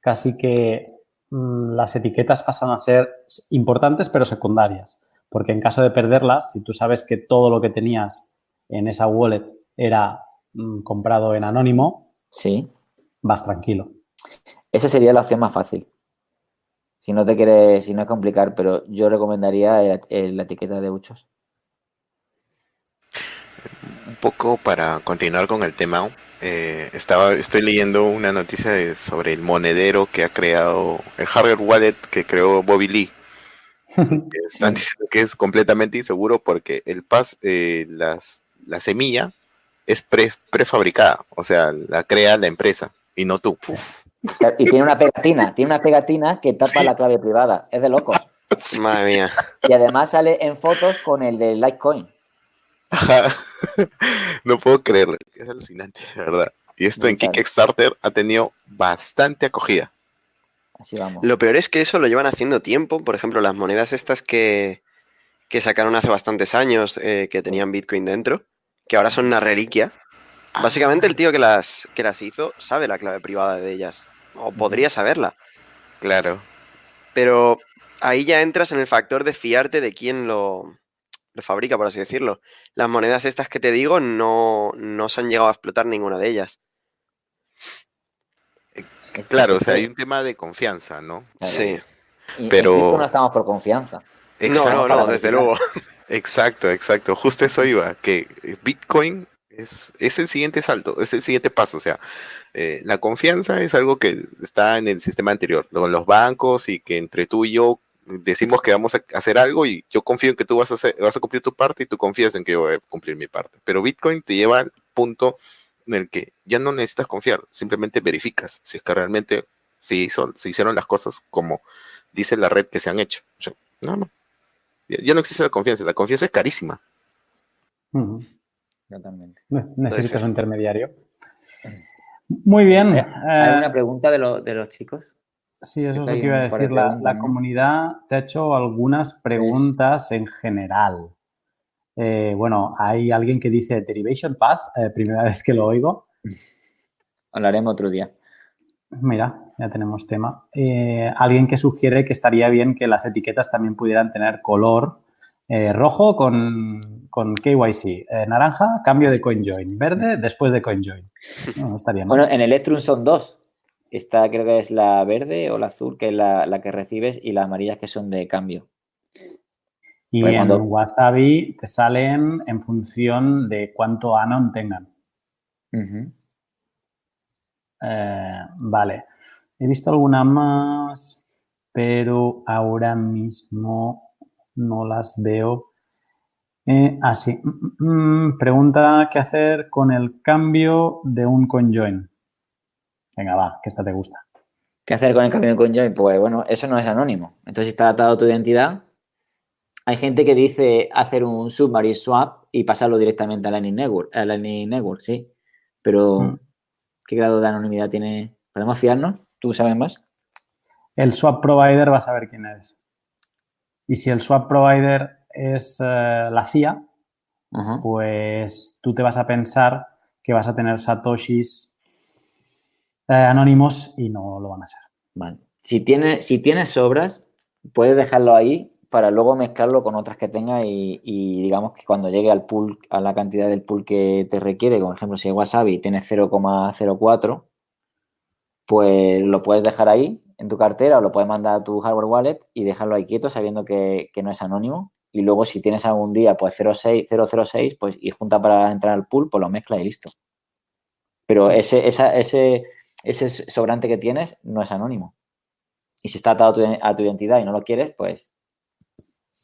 casi que mm, las etiquetas pasan a ser importantes pero secundarias. Porque en caso de perderlas, si tú sabes que todo lo que tenías en esa wallet era mm, comprado en anónimo, Sí, vas tranquilo. esa sería la opción más fácil. Si no te quieres, si no es complicar, pero yo recomendaría el- la etiqueta de uchos. Poco para continuar con el tema, eh, estaba, estoy leyendo una noticia de- sobre el monedero que ha creado, el hardware wallet que creó Bobby Lee. [laughs] están diciendo que es completamente inseguro porque el pas, eh, las, la semilla es pre- prefabricada, o sea, la crea la empresa y no tú. Y tiene una pegatina, tiene una pegatina que tapa Sí. la clave privada. Es de locos. [laughs] Madre mía. Y además sale en fotos con el de Litecoin. Ajá. [laughs] No puedo creerlo, es alucinante, de verdad. Y esto en. Kickstarter ha tenido bastante acogida. Así vamos. Lo peor es que eso lo llevan haciendo tiempo. Por ejemplo, las monedas estas que, que sacaron hace bastantes años eh, que tenían Bitcoin dentro, que ahora son una reliquia. Básicamente el tío que las, que las hizo sabe la clave privada de ellas. O podría saberla. Claro. Pero ahí ya entras en el factor de fiarte de quién lo, lo fabrica, por así decirlo. Las monedas estas que te digo no, no se han llegado a explotar ninguna de ellas. Que- Claro, o sea, hay un tema de confianza, ¿no? Claro. Sí. Y pero- Bitcoin no estamos por confianza. No, Exacto, no, para no, desde luego. [laughs] exacto, exacto. Justo eso iba, que Bitcoin es, es el siguiente salto, es el siguiente paso. O sea, eh, la confianza es algo que está en el sistema anterior, con los bancos y que entre tú y yo decimos que vamos a hacer algo y yo confío en que tú vas a, hacer, vas a cumplir tu parte y tú confías en que yo voy a cumplir mi parte. Pero Bitcoin te lleva al punto en el que ya no necesitas confiar, simplemente verificas si es que realmente se, hizo, se hicieron las cosas como dice la red que se han hecho. O sea, no, no. Ya, ya no existe la confianza, la confianza es carísima. Ujú. Totalmente. Ne- Necesitas un intermediario. Muy bien. ¿Hay eh, alguna pregunta de, lo- de los chicos? Sí, eso es lo que iba a decir. La, comunidad te ha hecho algunas preguntas en general. Eh, bueno, hay alguien que dice Derivation Path, eh, primera [laughs] vez que lo oigo. [laughs] hablaremos otro día. Mira, ya tenemos tema. Eh, alguien que sugiere que estaría bien que las etiquetas también pudieran tener color rojo con, con KYC, naranja, cambio de [laughs] CoinJoin, verde después de CoinJoin. No, estaría. Bueno, en Electrum son dos. Esta creo que es la verde o la azul, que es la, la que recibes, y las amarillas que son de cambio. y pues en cuando- Wasabi te salen en función de cuánto Anon tengan. Eh, vale. He visto alguna más, pero ahora mismo no las veo. Eh, ah, sí. Mm, mm, mm. pregunta qué hacer con el cambio de un CoinJoin. Venga, va, que esta te gusta. ¿Qué hacer con el cambio de CoinJoin? Pues bueno, eso no es anónimo. Entonces está atado a tu identidad. Hay gente que dice hacer un submarine swap y pasarlo directamente a Lightning Network, a Lightning Network, sí. Pero, Mm. ¿qué grado de anonimidad tiene? ¿Podemos fiarnos? ¿Tú sabes más? El swap provider va a saber quién eres. Y si el swap provider es eh, la CIA, pues tú te vas a pensar que vas a tener satoshis eh, anónimos y no lo van a ser. Vale. Si tienes, si tienes sobras, puedes dejarlo ahí para luego mezclarlo con otras que tengas y, digamos que cuando llegue al pool, a la cantidad del pool que te requiere, como por ejemplo si es Wasabi y tienes 0,04, pues lo puedes dejar ahí en tu cartera o lo puedes mandar a tu hardware wallet y dejarlo ahí quieto sabiendo que, que no es anónimo. Y luego si tienes algún día pues 0,6, 006 pues, y junta para entrar al pool, pues lo mezcla y listo. Pero ese, esa, ese, ese sobrante que tienes no es anónimo. Y si está atado a tu, a tu identidad y no lo quieres, pues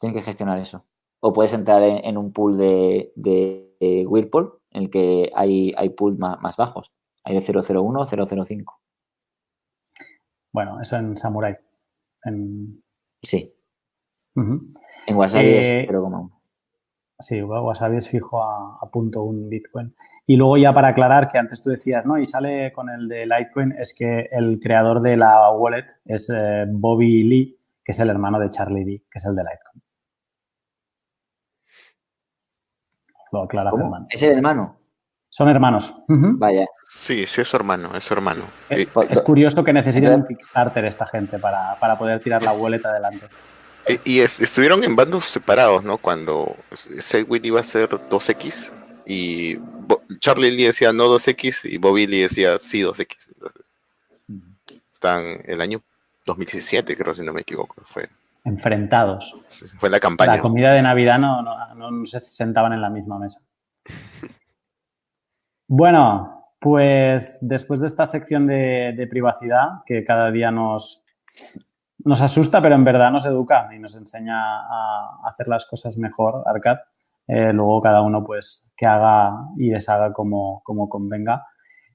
tienes que gestionar eso. O puedes entrar en, en un pool de, de, de, Whirlpool en el que hay, hay pools más, más, bajos. Hay de 001 005. Bueno, eso en Samurai. En... Sí. Uh -huh. En Wasabi eh, es 0,1. Sí, Wasabi es fijo a, a, punto un Bitcoin. Y luego ya para aclarar que antes tú decías, ¿no? Y sale con el de Litecoin, es que el creador de la wallet es eh, Bobby Lee, que es el hermano de Charlie Lee, que es el de Litecoin. Lo aclara. ¿Es el hermano? Son hermanos. Uh -huh. Vaya. Sí, sí, es su hermano, es su hermano. Es, es curioso que necesiten un Kickstarter esta gente para, para poder tirar la wallet adelante. Y, y es, estuvieron en bandos separados, ¿no? Cuando Segwit iba a ser 2X y Charlie Lee decía no 2X y Bobby Lee decía sí 2X. Entonces, uh -huh. están el año 2017, creo, si no me equivoco. Fue enfrentados. Fue la campaña. La comida de Navidad no, no, no, no se sentaban en la misma mesa. [laughs] Bueno, pues después de esta sección de, de, privacidad que cada día nos, nos asusta, pero en verdad nos educa y nos enseña a hacer las cosas mejor, Arcad, eh, luego cada uno pues que haga y deshaga como, como convenga.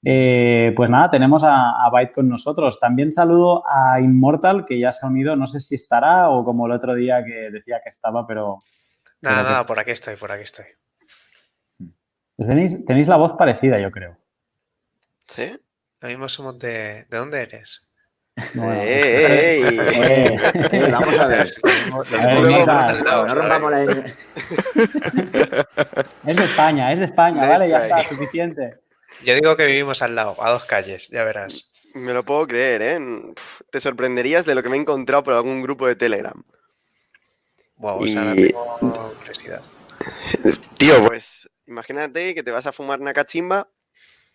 Eh, pues nada, tenemos a, a, Byte con nosotros. También saludo a Immortal, que ya se ha unido. No sé si estará o como el otro día que decía que estaba, pero... Nada, nada, que... por aquí estoy, por aquí estoy. Tenéis, tenéis, la voz parecida, yo creo. ¿Sí? Lo mismo somos de... ¿De dónde eres? Bueno, ¡Ey! ey, ey. Eh, vamos a ver. no rompamos la... [laughs] Es de España, es de España, vale, ya está, suficiente. Yo digo que vivimos al lado, a dos calles, ya verás. Me lo puedo creer, ¿eh? Te sorprenderías de lo que me he encontrado por algún grupo de Telegram. Wow, o sea, y... tengo curiosidad. Tío, pues imagínate que te vas a fumar una cachimba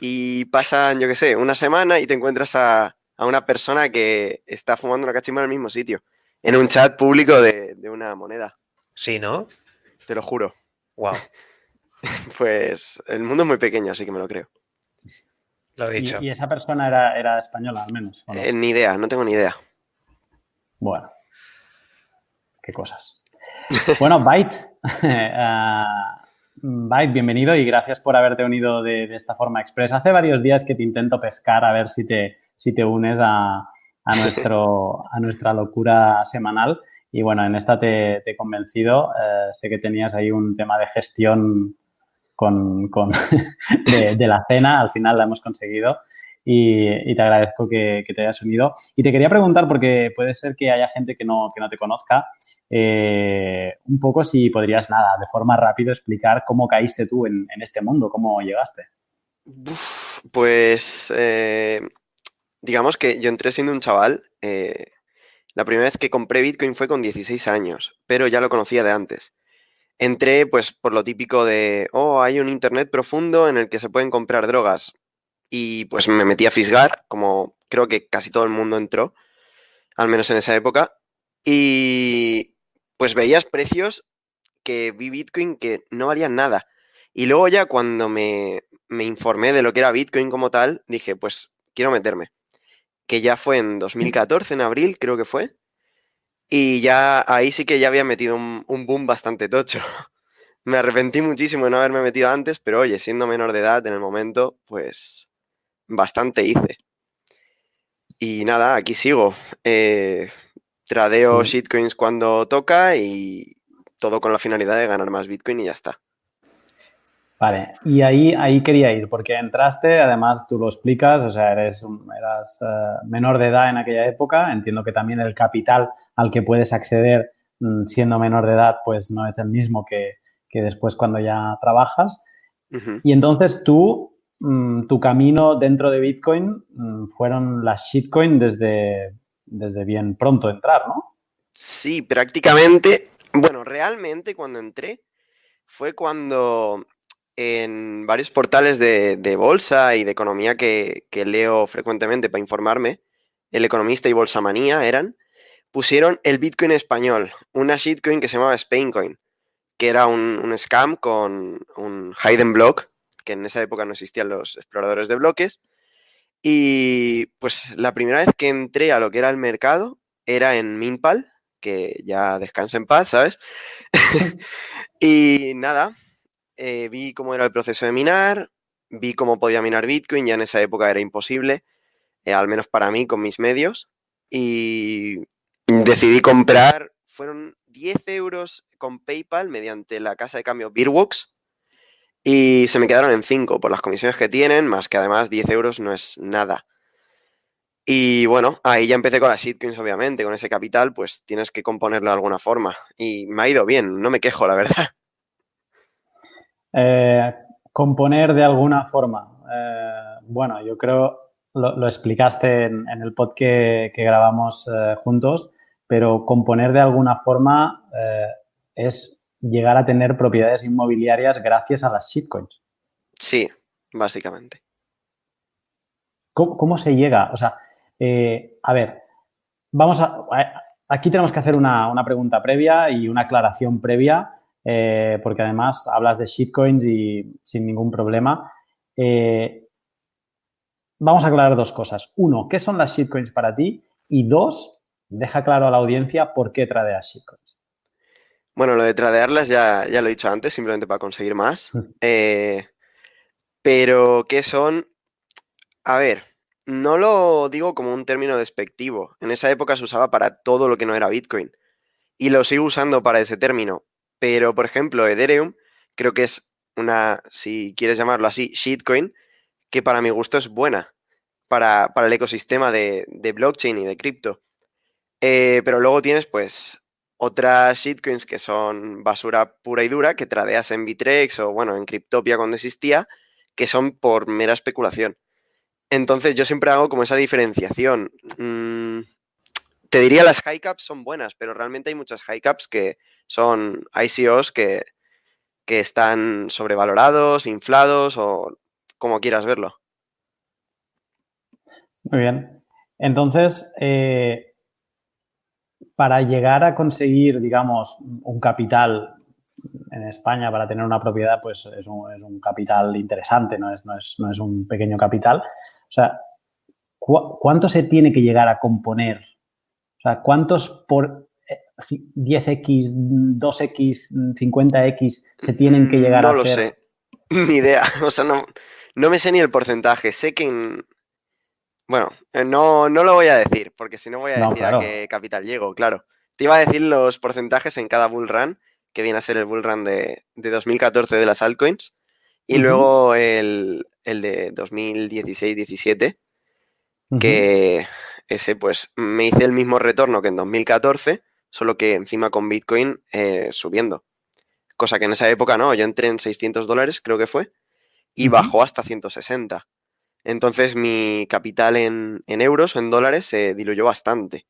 y pasan, yo qué sé, una semana y te encuentras a, a, una persona que está fumando una cachimba en el mismo sitio, en un chat público de, de una moneda. Sí, ¿no? Te lo juro. Wow. [laughs] pues el mundo es muy pequeño, así que me lo creo. Lo he dicho. ¿Y, y esa persona era, era, española, al menos? No? Eh, ni idea, no tengo ni idea. Bueno, qué cosas. bueno, Byte. uh, [laughs] Byte, bienvenido y gracias por haberte unido de, de, esta forma express. Hace varios días que te intento pescar a ver si te, si te unes a, a, [laughs] nuestro, a nuestra locura semanal. Y bueno, en esta te, te he convencido. Eh, sé que tenías ahí un tema de gestión con, con [laughs] de, de, la cena, al final la hemos conseguido. Y, y te agradezco que, que, te hayas unido. Y te quería preguntar, porque puede ser que haya gente que no, que no te conozca, eh, un poco si podrías, nada, de forma rápida explicar cómo caíste tú en, en este mundo, cómo llegaste. Pues eh, digamos que yo entré siendo un chaval. eh, la primera vez que compré Bitcoin fue con 16 años, pero ya lo conocía de antes. Entré pues por lo típico de, oh, hay un Internet profundo en el que se pueden comprar drogas. Y pues me metí a fisgar, como creo que casi todo el mundo entró, al menos en esa época. Y pues veías precios que vi Bitcoin que no valían nada. Y luego ya cuando me, me informé de lo que era Bitcoin como tal, dije, pues quiero meterme. Que ya fue en 2014, en abril creo que fue. Y ya ahí sí que ya había metido un, un boom bastante tocho. [laughs] Me arrepentí muchísimo de no haberme metido antes, pero oye, siendo menor de edad en el momento, pues bastante hice. Y nada, aquí sigo. Eh, tradeo Sí. shitcoins cuando toca y todo con la finalidad de ganar más Bitcoin y ya está. Vale, y ahí, ahí quería ir, porque entraste, además tú lo explicas, o sea, eres, eras eh, menor de edad en aquella época, entiendo que también el capital al que puedes acceder mm, siendo menor de edad, pues no es el mismo que, que después cuando ya trabajas. Ujú. Y entonces tú, mm, tu camino dentro de Bitcoin mm, fueron las shitcoin desde, desde bien pronto entrar, ¿no? Sí, prácticamente. Bueno, realmente cuando entré fue cuando en varios portales de, de bolsa y de economía que, que leo frecuentemente para informarme, El Economista y Bolsa Manía eran, pusieron el Bitcoin español, una shitcoin que se llamaba Spaincoin, que era un, scam con un hidden block, que en esa época no existían los exploradores de bloques. Y pues la primera vez que entré a lo que era el mercado era en Minpal, que ya descansa en paz, ¿sabes? [laughs] y nada, eh, vi cómo era el proceso de minar, vi cómo podía minar Bitcoin, ya en esa época era imposible, eh, al menos para mí, con mis medios, y decidí comprar, fueron 10 euros con PayPal mediante la casa de cambio Beerbox, y se me quedaron en 5 por las comisiones que tienen, más que además 10 euros no es nada. Y bueno, ahí ya empecé con las shitcoins, obviamente, con ese capital, pues tienes que componerlo de alguna forma. Y me ha ido bien, no me quejo, la verdad. Eh, componer de alguna forma. Eh, bueno, yo creo lo, lo explicaste en, en, el pod que, que grabamos eh, juntos, pero componer de alguna forma es llegar a tener propiedades inmobiliarias gracias a las shitcoins. Sí, básicamente. ¿Cómo, cómo se llega? O sea, a ver, vamos a. Aquí tenemos que hacer una, una pregunta previa y una aclaración previa, eh, porque además hablas de shitcoins y sin ningún problema. Eh, vamos a aclarar dos cosas. Uno, ¿qué son las shitcoins para ti? Y dos, deja claro a la audiencia por qué tradeas shitcoins. Bueno, lo de tradearlas ya, ya lo he dicho antes, simplemente para conseguir más. Eh, pero, ¿qué son? A ver, no lo digo como un término despectivo. En esa época se usaba para todo lo que no era Bitcoin. Y lo sigo usando para ese término. Pero, por ejemplo, Ethereum creo que es una, si quieres llamarlo así, shitcoin, que para mi gusto es buena para, para el ecosistema de, de, blockchain y de cripto. Eh, pero luego tienes, pues, otras shitcoins que son basura pura y dura, que tradeas en Bitrex o, bueno, en Cryptopia cuando existía, que son por mera especulación. Entonces yo siempre hago como esa diferenciación. Mm, te diría las high caps son buenas, pero realmente hay muchas high caps que son ICOs que, que están sobrevalorados, inflados o como quieras verlo. Muy bien. Entonces, eh, para llegar a conseguir, digamos, un capital en España para tener una propiedad, pues es un, es un capital interesante, no es, no, es, no es, un pequeño capital. O sea, ¿cu ¿cuánto se tiene que llegar a componer? O sea, ¿cuántos por 10x, 2x, 50x se tienen que llegar no a lo hacer? sé, [laughs] ni idea. O sea, no, no me sé ni el porcentaje. Sé que en... Bueno, no, no lo voy a decir, porque si no voy a No, decir claro. a qué capital llego, claro. Te iba a decir los porcentajes en cada bull run, que viene a ser el bull run de, de 2014 de las altcoins, y luego el, el de 2016-17, Ujú. que ese pues me hice el mismo retorno que en 2014, solo que encima con Bitcoin eh, subiendo. Cosa que en esa época no, yo entré en 600 dólares, creo que fue, y bajó hasta 160. Entonces mi capital en, en euros o en dólares se diluyó bastante.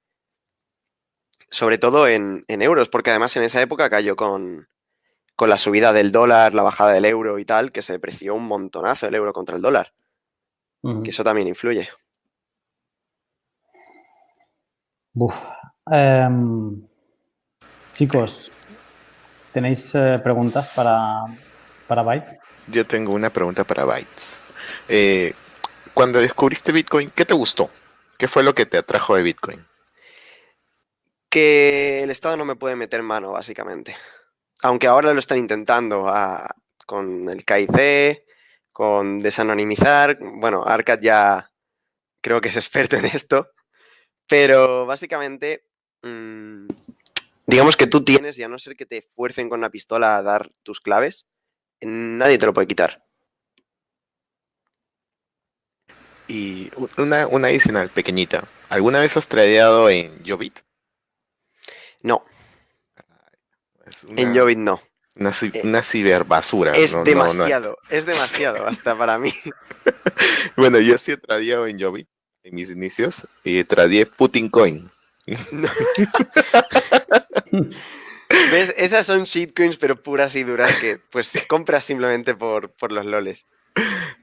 Sobre todo en, en euros, porque además en esa época cayó con, con la subida del dólar, la bajada del euro y tal, que se depreció un montonazo el euro contra el dólar. Que eso también influye. Em, chicos, ¿tenéis eh, preguntas para, para Byte? Yo tengo una pregunta para Bytes. Eh, cuando descubriste Bitcoin, ¿qué te gustó? ¿Qué fue lo que te atrajo de Bitcoin? Que el Estado no me puede meter mano, básicamente. Aunque ahora lo están intentando ah, con el KIC, con desanonimizar. Bueno, Arcad ya creo que es experto en esto. Pero básicamente, mm, digamos que tú tienes, y a no ser que te fuercen con una pistola a dar tus claves, nadie te lo puede quitar. Y una, una adicional pequeñita. ¿Alguna vez has tradeado en Jobit? No, en Jovit no. Una, Eh, una ciberbasura. Es no- no- no- demasiado, es demasiado [laughs] hasta para mí. Bueno, yo sí he tradeado en Jobit en mis inicios y tradeé Putin Coin. [laughs] ¿Ves? Esas son shitcoins, pero puras y duras que pues compras simplemente por, por los loles.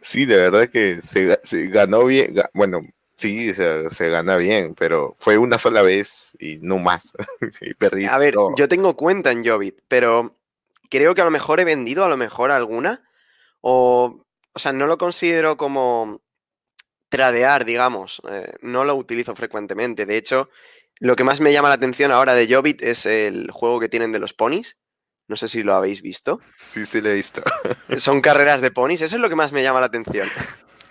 Sí, de verdad que se, ga- se ganó bien. Bueno, sí, se, se gana bien, pero fue una sola vez y no más. [laughs] y perdí A ver, todo. yo tengo cuenta en Jobit, pero creo que a lo mejor he vendido a lo mejor alguna. O, o sea, no lo considero como tradear, digamos. eh, no lo utilizo frecuentemente. De hecho, lo que más me llama la atención ahora de Jobit es el juego que tienen de los ponis. No sé si lo habéis visto. Sí, sí, lo he visto. [laughs] Son carreras de ponis. Eso es lo que más me llama la atención.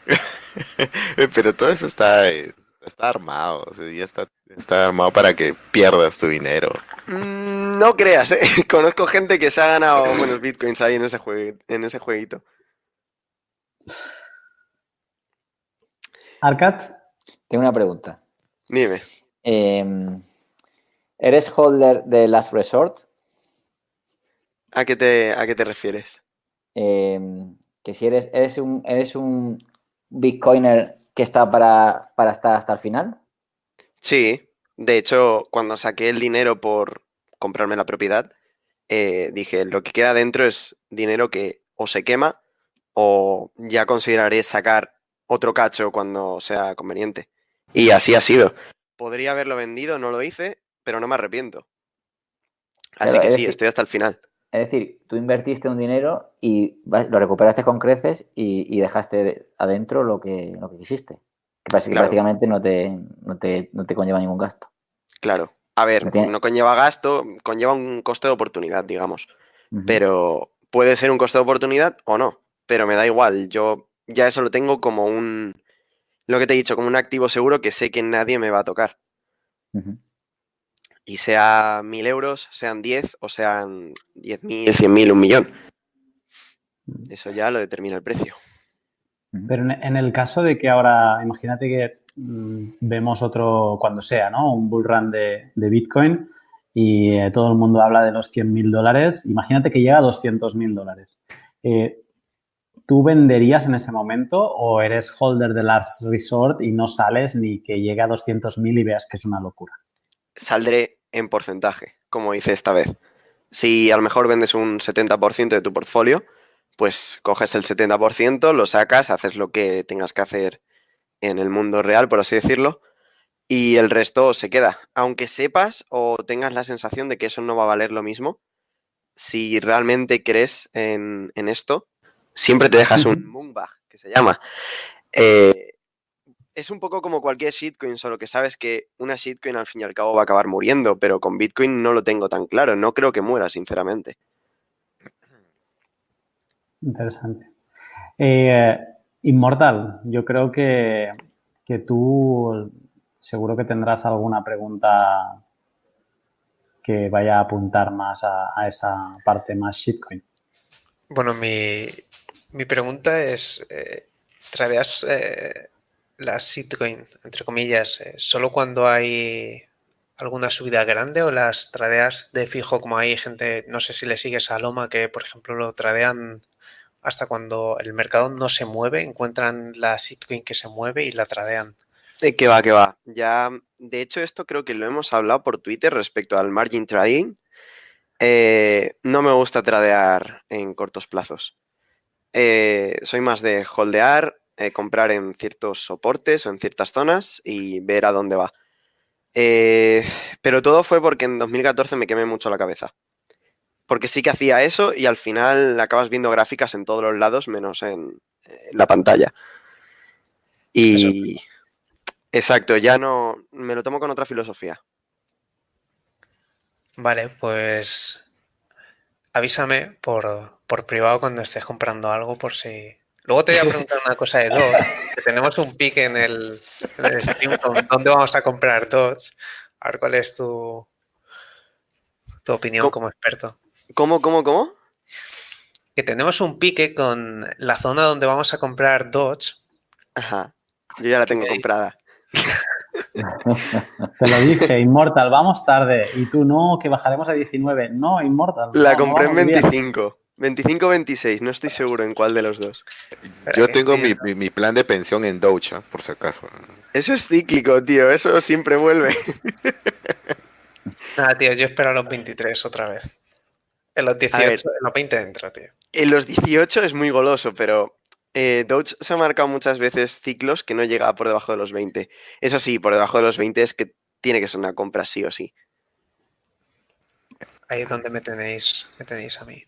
[laughs] pero todo eso está, está armado. o sea, ya está, está armado para que pierdas tu dinero. Mm, No creas, ¿eh? [laughs] Conozco gente que se ha ganado buenos bitcoins ahí en ese, jue- en ese jueguito. Arcat, Tengo una pregunta. Dime. Em, ¿Eres holder de Last Resort? ¿A qué te, a qué te refieres? Em, que si eres, eres un, eres un Bitcoiner que está para, para estar hasta el final. Sí, de hecho, cuando saqué el dinero por comprarme la propiedad, eh, dije, lo que queda dentro es dinero que o se quema o ya consideraré sacar otro cacho cuando sea conveniente. Y así ha sido. Podría haberlo vendido, no lo hice, pero no me arrepiento. Así que sí, decir- estoy hasta el final. Es decir, tú invertiste un dinero y lo recuperaste con creces y, y dejaste adentro lo que, lo que quisiste. Que prácticamente no te, no, te, no te conlleva ningún gasto. Claro. A ver, tiene- no conlleva gasto, conlleva un coste de oportunidad, digamos. Pero puede ser un coste de oportunidad o no. Pero me da igual. Yo ya eso lo tengo como un. Lo que te he dicho, como un activo seguro que sé que nadie me va a tocar. Y sea mil euros, sean 10 o sean 10.000, 100.000, un millón. Eso ya lo determina el precio. Pero en, en el caso de que ahora, imagínate que mm, vemos otro, cuando sea, ¿no? Un bull run de, de Bitcoin y eh, todo el mundo habla de los 100 mil dólares. Imagínate que llega a 200 mil dólares. Eh, ¿Tú venderías en ese momento o eres holder de Last Resort y no sales ni que llegue a 200 mil y veas que es una locura? Saldré en porcentaje, como hice esta vez. Si a lo mejor vendes un 70% de tu portfolio, pues coges el 70%, lo sacas, haces lo que tengas que hacer en el mundo real, por así decirlo, y el resto se queda. Aunque sepas o tengas la sensación de que eso no va a valer lo mismo, si realmente crees en esto, siempre te dejas un Moonbag, que se llama. Eh, es un poco como cualquier shitcoin, solo que sabes que una shitcoin al fin y al cabo va a acabar muriendo, pero con Bitcoin no lo tengo tan claro. No creo que muera, sinceramente. Interesante. Eh, Inmortal, yo creo que, que tú seguro que tendrás alguna pregunta que vaya a apuntar más a, a esa parte más shitcoin. Bueno, mi, mi pregunta es, eh, ¿tradeas eh, las shitcoin, entre comillas, eh, solo cuando hay alguna subida grande o las tradeas de fijo como hay gente, no sé si le sigues a Loma, que por ejemplo lo tradean hasta cuando el mercado no se mueve, encuentran la shitcoin que se mueve y la tradean. Eh, que va, que va. Ya, de hecho, esto creo que lo hemos hablado por Twitter respecto al margin trading. No me gusta tradear en cortos plazos. Eh, soy más de holdear, eh, comprar en ciertos soportes o en ciertas zonas y ver a dónde va. Eh, pero todo fue porque en 2014 me quemé mucho la cabeza. Porque sí que hacía eso y al final acabas viendo gráficas en todos los lados menos en, en la pantalla. Y... Exacto, ya no... Me lo tomo con otra filosofía. Vale, pues avísame por, por privado cuando estés comprando algo por si... Luego te voy a preguntar una cosa de Dodge, que tenemos un pique en el, en el stream con dónde vamos a comprar Dodge. A ver cuál es tu, tu opinión ¿Cómo? como experto. ¿Cómo, cómo, cómo? Que tenemos un pique con la zona donde vamos a comprar Dodge. Ajá. Yo ya la tengo comprada. [laughs] Te lo dije, Immortal, vamos tarde. Y tú, no, que bajaremos a 19. No, Immortal. La compré en vamos bien. 25. 25-26, no estoy seguro en cuál de los dos. Espera, Yo tengo mi, mi- mi plan de pensión en Doge, ¿ah? por si acaso. Eso es cíclico, tío, eso siempre vuelve. Nada, tío, yo espero a los 23 otra vez. En los 18, ver. en los 20 entra, tío. En los 18 es muy goloso, pero eh, Doge se ha marcado muchas veces ciclos que no llega por debajo de los 20. Eso sí, por debajo de los 20 es que tiene que ser una compra sí o sí. Ahí es donde me tenéis, me tenéis a mí.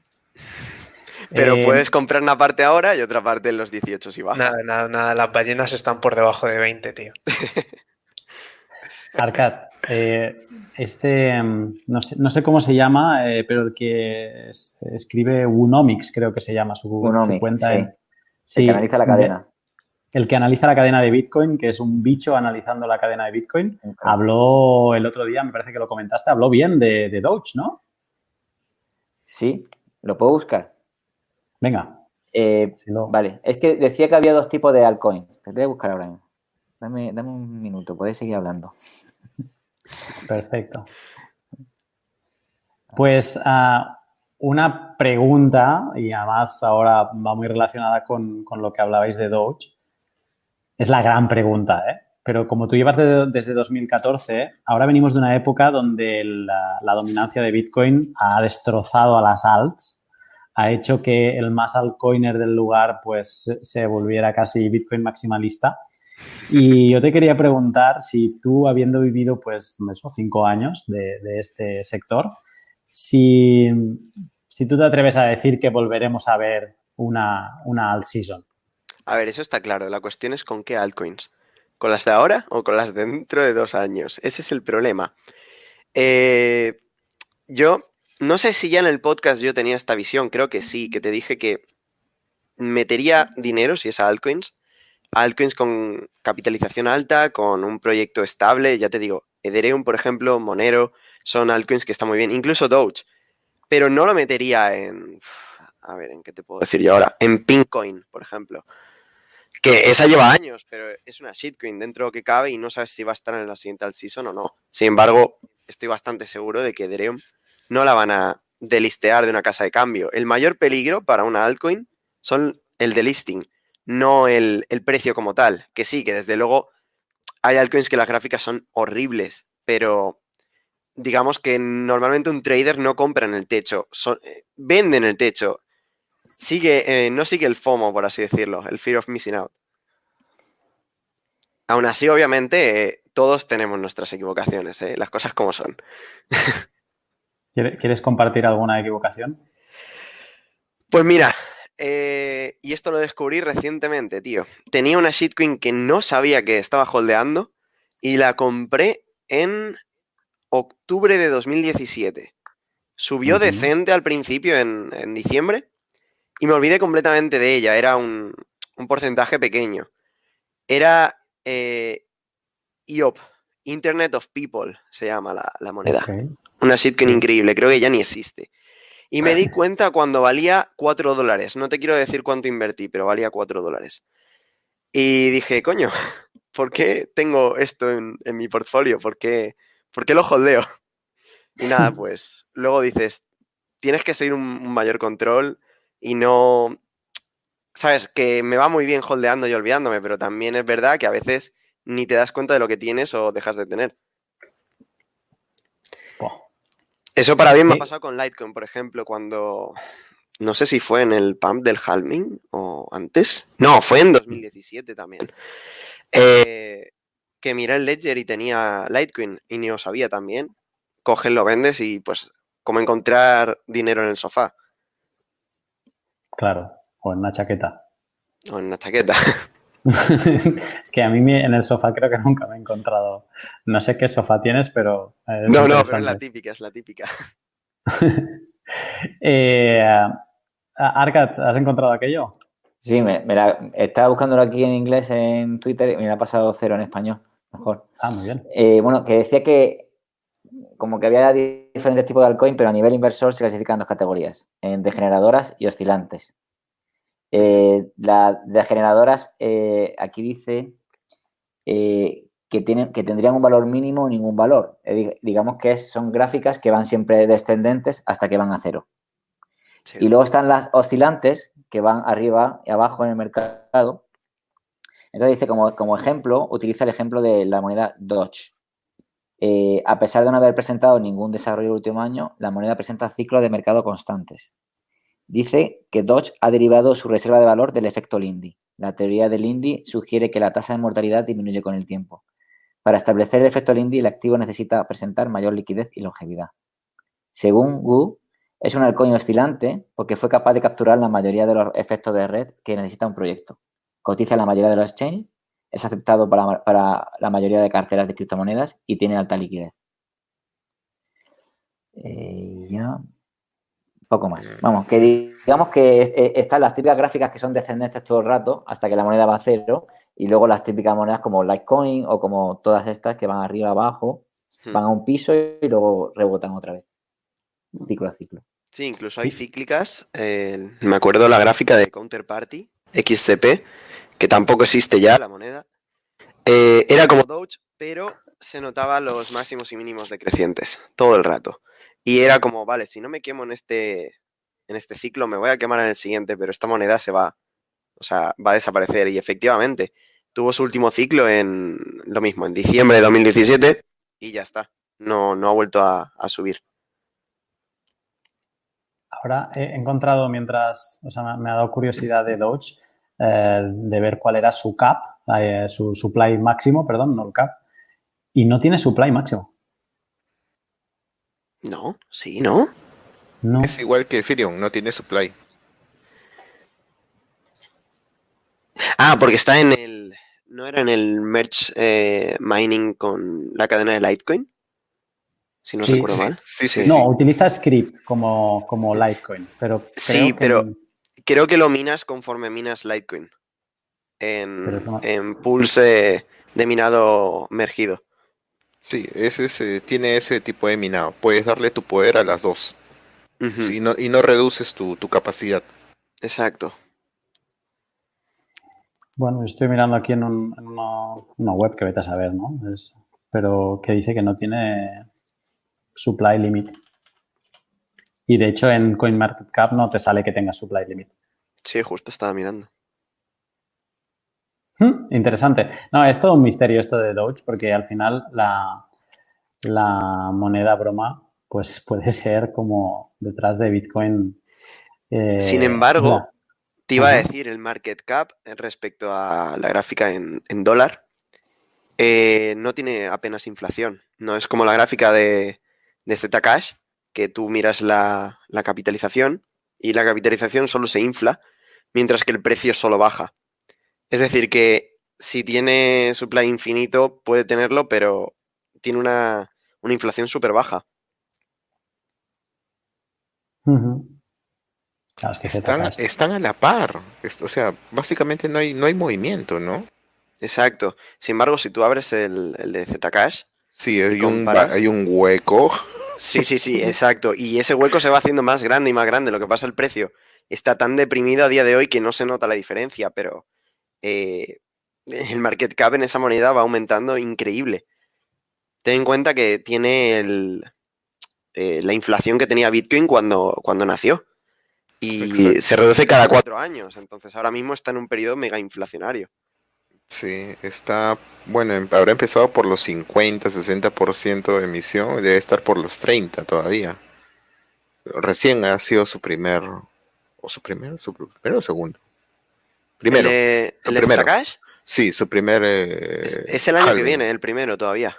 Pero Eh, puedes comprar una parte ahora y otra parte en los 18 si baja. Nada, nada, nada, las ballenas están por debajo de 20, tío. [laughs] Arcad, eh, este, mm, no sé, no sé cómo se llama, eh, pero el que es- escribe Wunomics, creo que se llama su, su cuenta. sí. En- Se sí, canaliza la de- cadena. el que analiza la cadena de Bitcoin, que es un bicho analizando la cadena de Bitcoin, habló el otro día, me parece que lo comentaste, habló bien de, de Doge, ¿no? Sí, lo puedo buscar. Venga. Eh, si Vale, es que decía que había dos tipos de altcoins. Te voy a buscar ahora mismo. Dame, dame un minuto, podéis seguir hablando. Perfecto. Pues ah, una pregunta, y además ahora va muy relacionada con, con lo que hablabais de Doge, es la gran pregunta, ¿eh? Pero como tú llevas de- desde 2014, ahora venimos de una época donde la, dominancia de Bitcoin ha destrozado a las alts, ha hecho que el más altcoiner del lugar pues se- volviera casi Bitcoin maximalista. Y yo te quería preguntar si tú, habiendo vivido, pues, eso, cinco años de este sector, si, si tú te atreves a decir que volveremos a ver una, una alt season. A ver, eso está claro. La cuestión es con qué altcoins. ¿Con las de ahora o con las de dentro de dos años? Ese es el problema. Eh, yo no sé si ya en el podcast yo tenía esta visión, creo que sí, que te dije que metería dinero, si es a altcoins, altcoins con capitalización alta, con un proyecto estable, ya te digo, Ethereum, por ejemplo, Monero, son altcoins que están muy bien, incluso Doge, pero no lo metería en, a ver, ¿en qué te puedo decir yo ahora? En Pinkcoin, por ejemplo. Que esa lleva años, pero es una shitcoin dentro de lo que cabe y no sabes si va a estar en la siguiente alt season o no. Sin embargo, estoy bastante seguro de que Ethereum no la van a delistear de una casa de cambio. El mayor peligro para una altcoin son el delisting, no el, el precio como tal. Que sí, que desde luego hay altcoins que las gráficas son horribles, pero digamos que normalmente un trader no compra en el techo, son- eh, vende en el techo. Sigue, eh, no sigue el FOMO, por así decirlo, el fear of missing out. Aún así, obviamente, eh, todos tenemos nuestras equivocaciones, eh, las cosas como son. [laughs] ¿Quiere- ¿Quieres compartir alguna equivocación? Pues mira, y esto lo descubrí recientemente, tío. Tenía una shitcoin que no sabía que estaba holdeando y la compré en octubre de 2017. Subió decente al principio, en, en diciembre, y me olvidé completamente de ella. Era un, un porcentaje pequeño. Era eh, IOP, Internet of People, se llama la, la moneda. Ok. Una shitcoin Sí. increíble, creo que ya ni existe. Y me di [laughs] cuenta cuando valía 4 dólares. No te quiero decir cuánto invertí, pero valía 4 dólares. Y dije, coño, [laughs] ¿por qué tengo esto en, en mi portfolio? ¿Por qué, por qué lo holdeo? Y nada, [laughs] pues luego dices, tienes que seguir un, un mayor control y no, sabes, que me va muy bien holdeando y olvidándome, pero también es verdad que a veces ni te das cuenta de lo que tienes o dejas de tener. Eso para bien me ha pasado con Litecoin, por ejemplo, cuando. No sé si fue en el pump del halving o antes. No, fue en 2017 también. Eh, que miré el Ledger y tenía Litecoin y ni lo sabía también. Coges, lo vendes y pues como encontrar dinero en el sofá Claro, o en una chaqueta. o en una chaqueta. [laughs] es que a mí en el sofá creo que nunca me he encontrado. No sé qué sofá tienes, pero. No, no, pero es la típica, es la típica. [laughs] eh, Arcat, ¿has encontrado aquello? Sí, me, me la- estaba buscándolo aquí en inglés en Twitter y me la ha pasado cero en español. Mejor. Ah, muy bien. Eh, bueno, que decía que como que había di- diferentes tipos de altcoin, pero a nivel inversor se clasifican dos categorías, en degeneradoras y oscilantes. Eh, las degeneradoras, eh, aquí dice eh, que, tienen, que tendrían un valor mínimo o ningún valor. Dig- digamos que es- son gráficas que van siempre descendentes hasta que van a cero. Sí. Y luego están las oscilantes que van arriba y abajo en el mercado. Entonces dice, como, como ejemplo, utiliza el ejemplo de la moneda Doge. Eh, a pesar de no haber presentado ningún desarrollo el último año, la moneda presenta ciclos de mercado constantes. Dice que Doge ha derivado su reserva de valor del efecto Lindy. La teoría de Lindy sugiere que la tasa de mortalidad disminuye con el tiempo. Para establecer el efecto Lindy, el activo necesita presentar mayor liquidez y longevidad. Según Wu, es un altcoin oscilante porque fue capaz de capturar la mayoría de los efectos de red que necesita un proyecto. Cotiza en la mayoría de los exchanges, es aceptado para, para la mayoría de carteras de criptomonedas y tiene alta liquidez. Eh, ya. Poco más. Vamos, que digamos que es- eh, están las típicas gráficas que son descendentes todo el rato hasta que la moneda va a cero y luego las típicas monedas como Litecoin o como todas estas que van arriba abajo, Hmm. van a un piso y luego rebotan otra vez. Ciclo a ciclo. Sí, incluso hay cíclicas. eh, me acuerdo la gráfica de Counterparty, XCP, que tampoco existe ya la moneda. Eh, era como Doge, pero se notaba los máximos y mínimos decrecientes todo el rato. Y era como, vale, si no me quemo en este, en este ciclo, me voy a quemar en el siguiente, pero esta moneda se va, o sea, va a desaparecer. Y efectivamente, tuvo su último ciclo en lo mismo, en diciembre de 2017, y ya está. No, no ha vuelto a, a subir. Ahora he encontrado mientras, o sea, me- ha dado curiosidad de Doge, eh, de ver cuál era su cap, eh, su supply máximo, perdón, no el cap, y no tiene supply máximo. No, sí, ¿no? No. Es igual que Ethereum, no tiene supply. Ah, porque está en el. ¿No era en el merge eh, mining con la cadena de Litecoin? Si no Sí, recuerdo sí, mal. sí, sí, No, utiliza script como, como Litecoin, pero Sí, creo que pero- en- Creo que lo minas conforme minas Litecoin. En, no- en pools eh, de minado mergido. Sí, ese es, tiene ese tipo de minado. Puedes darle tu poder a las dos sí, no- y no reduces tu, tu capacidad. Exacto. Bueno, estoy mirando aquí en, un- en una, una web que vete a saber, ¿no? Es- pero que dice que no tiene supply limit. Y de hecho en CoinMarketCap no te sale que tenga supply limit. Sí, justo estaba mirando. Hmm, interesante. No, es todo un misterio esto de Doge porque al final la, la moneda broma pues puede ser como detrás de Bitcoin. eh, Sin embargo, Te iba a decir el market cap respecto a la gráfica en, en dólar. eh, no tiene apenas inflación. No es como la gráfica de, de Zcash, que tú miras la, la capitalización y la capitalización solo se infla, mientras que el precio solo baja. Es decir, que si tiene supply infinito, puede tenerlo, pero tiene una, una inflación súper baja. Ujú. Claro, es que Están, están a la par. O sea, básicamente no hay, no hay movimiento, ¿no? Exacto. Sin embargo, si tú abres el, el de Zcash, Sí, hay un, hay un hueco. Sí, sí, sí, exacto. Y ese hueco se va haciendo más grande y más grande. Lo que pasa, el precio está tan deprimido a día de hoy que no se nota la diferencia, pero eh, el market cap en esa moneda va aumentando increíble. Ten en cuenta que tiene el, eh, la inflación que tenía Bitcoin cuando, cuando nació. Y Exacto. se reduce cada cuatro años. Entonces ahora mismo está en un periodo mega inflacionario. Sí, está, bueno, em- habrá empezado por los 50, 60% de emisión, y debe estar por los 30 todavía. Recién ha sido su primer, o su primero, su primero o segundo. Primero, ¿El de, el el primero. Zcash? sí, su primer... eh, Es, es el año que viene, el primero todavía.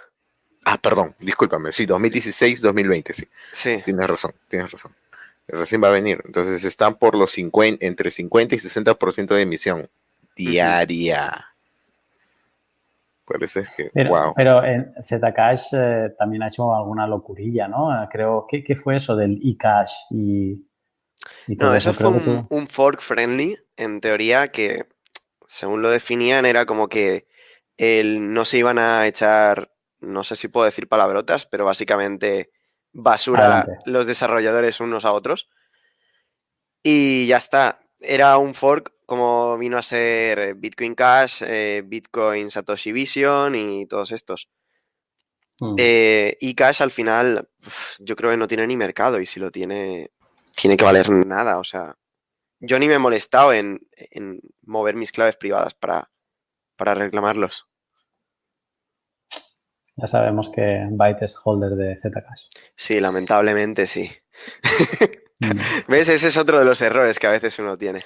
Ah, perdón, discúlpame, sí, 2016-2020, sí, Sí. tienes razón, tienes razón. Recién va a venir, entonces están por los 50, entre 50 y 60% de emisión diaria. Parece que, Pero, wow. pero en Zcash eh, también ha hecho alguna locurilla, ¿no? Eh, Creo, ¿qué, qué fue eso del eCash? Y, No, eso fue un, fork friendly, en teoría, que según lo definían era como que el, no se iban a echar, no sé si puedo decir palabrotas, pero básicamente basura Adelante. los desarrolladores unos a otros. Y ya está. Era un fork como vino a ser Bitcoin Cash, eh, Bitcoin Satoshi Vision y todos estos. Mm. Eh, y Cash al final, uf, yo creo que no tiene ni mercado y si lo tiene, tiene que valer nada. O sea, yo ni me he molestado en, en mover mis claves privadas para, para reclamarlos. Ya sabemos que Byte es holder de Zcash. Sí, lamentablemente sí. Mm. [laughs] ¿Ves? Ese es otro de los errores que a veces uno tiene.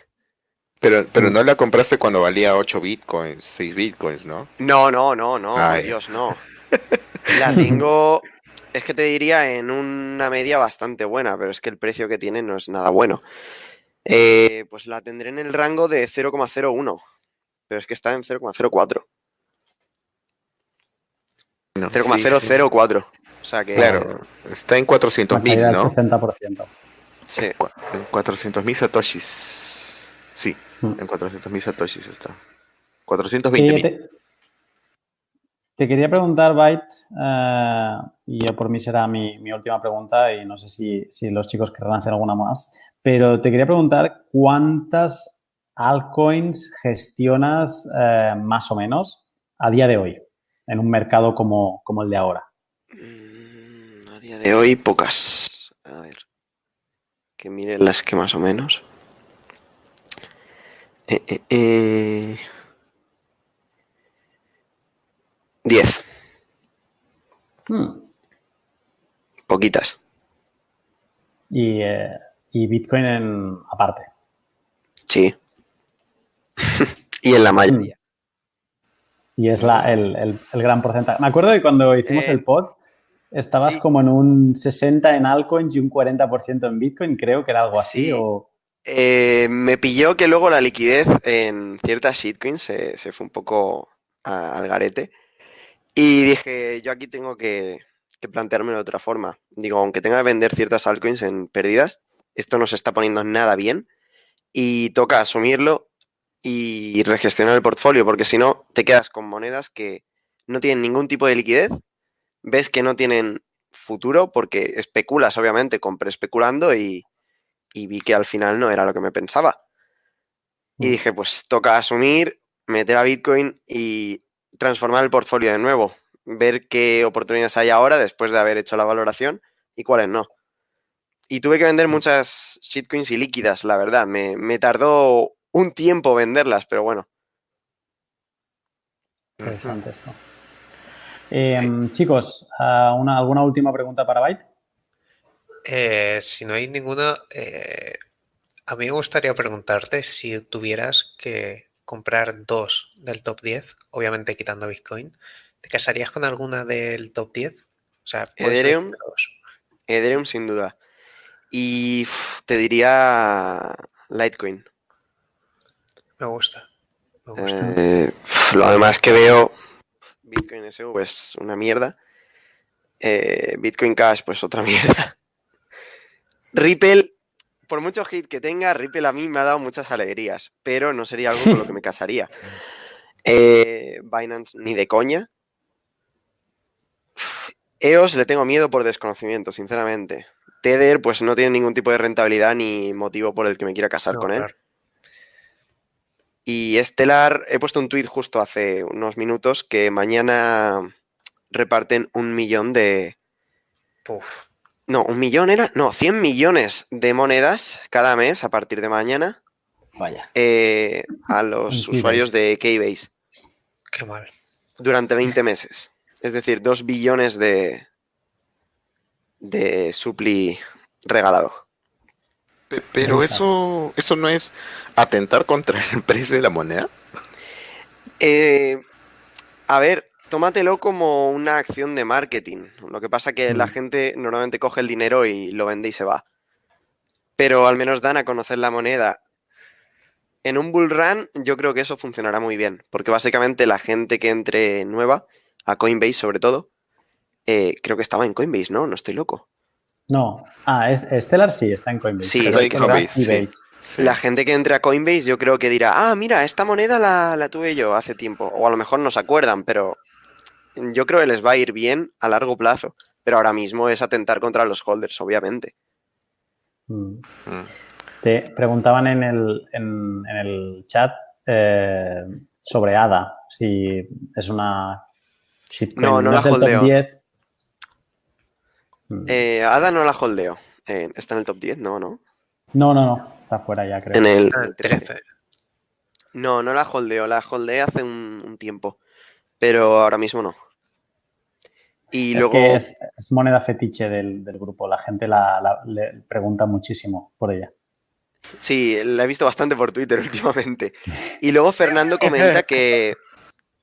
Pero, pero Mm. no la compraste cuando valía 8 bitcoins, 6 bitcoins, ¿no? No, no, no, no, Ay. Dios, no. [laughs] La tengo, es que te diría, en una media bastante buena, pero es que el precio que tiene no es nada bueno. Eh, pues la tendré en el rango de 0,01, pero es que está en 0,04. No, sí, sí. 0,004. O sea que. Claro, está en 400 Una mil, caída del ¿no? 60%. Sí. En 400 mil satoshis. Sí, Mm. en 400 mil satoshis está. 420 Eh, mil. Te, quería preguntar, Byte, eh, y por mí será mi, mi última pregunta y no sé si, si los chicos querrán hacer alguna más, pero te quería preguntar cuántas altcoins gestionas eh, más o menos a día de hoy en un mercado como, como el de ahora. Mm, A día de hoy, pocas. A ver. Que miren las que más o menos. Eh, eh, eh. 10. Hmm. Poquitas. Y, eh, y Bitcoin en, aparte. Sí. [laughs] y en la mayoría. Y es la, el, el- el gran porcentaje. Me acuerdo que cuando hicimos Eh, el pod, estabas sí. como en un 60 en altcoins y un 40% en Bitcoin, creo que era algo así. Sí. O... Eh, me pilló que luego la liquidez en ciertas shitcoins se, se fue un poco a- al garete. Y dije, yo aquí tengo que, que plantearme de otra forma. Digo, aunque tenga que vender ciertas altcoins en pérdidas, esto no se está poniendo nada bien y toca asumirlo y regestionar el portfolio, porque si no, te quedas con monedas que no tienen ningún tipo de liquidez, ves que no tienen futuro porque especulas, obviamente, compré especulando y, y vi que al final no era lo que me pensaba. Y Mm. dije, pues toca asumir, meter a Bitcoin y transformar el portfolio de nuevo, ver qué oportunidades hay ahora después de haber hecho la valoración y cuáles no. Y tuve que vender muchas shitcoins y líquidas, la verdad. Me, me tardó un tiempo venderlas, pero bueno. Interesante esto. Eh, chicos, ah, una, ¿alguna última pregunta para Byte? Eh, si no hay ninguna, eh, a mí me gustaría preguntarte si tuvieras que comprar dos del top 10, obviamente quitando Bitcoin, ¿te casarías con alguna del top 10? O sea, Ethereum. Ethereum sin duda. Y uf, te diría Litecoin. Me gusta. Me gusta. Eh, lo demás que veo, Bitcoin SV es una mierda. Eh, Bitcoin Cash, pues otra [laughs] mierda. Ripple, por mucho hit que tenga, Ripple a mí me ha dado muchas alegrías, pero no sería algo con lo que me [laughs] casaría. Eh, Binance ni de coña. EOS le tengo miedo por desconocimiento, sinceramente. Tether, pues no tiene ningún tipo de rentabilidad ni motivo por el que me quiera casar No, con él. claro. Y Stellar, he puesto un tuit justo hace unos minutos que mañana reparten un millón de. No, un millón era. No, 100 millones de monedas cada mes a partir de mañana Vaya. eh, a los usuarios de Keybase Qué mal. durante 20 meses. Es decir, 2 billones de, de supli regalado. Pe- Pero eso, eso no es atentar contra el [laughs] precio de la moneda. Eh, a ver, tómatelo como una acción de marketing. Lo que pasa que la Mm. gente normalmente coge el dinero y lo vende y se va. Pero al menos dan a conocer la moneda. En un bull run yo creo que eso funcionará muy bien, porque básicamente la gente que entre nueva, a Coinbase sobre todo, eh, creo que estaba en Coinbase, ¿no? No estoy loco. No. Ah, Stellar sí, está en Coinbase. Sí, está es en Coinbase. Sí. La gente que entre a Coinbase yo creo que dirá, ah, mira, esta moneda la, la tuve yo hace tiempo. O a lo mejor no se acuerdan, pero yo creo que les va a ir bien a largo plazo. Pero ahora mismo es atentar contra los holders, obviamente. Mm. Mm. Te preguntaban en el, en, en el chat eh, sobre ADA, si es una shitcoin. No, no la holdeo. 10. Mm. Eh, Ada no la holdeo. Eh, ¿Está en el top 10? No, no. No, no, no. Está fuera ya, creo. En el, Está en el 13. 13. No, no la holdeo. La holdeé hace un, un tiempo. Pero ahora mismo no. Y es luego. que es, es moneda fetiche del, del grupo. La gente la, la- le pregunta muchísimo por ella. Sí, la he visto bastante por Twitter [laughs] últimamente. Y luego Fernando comenta que,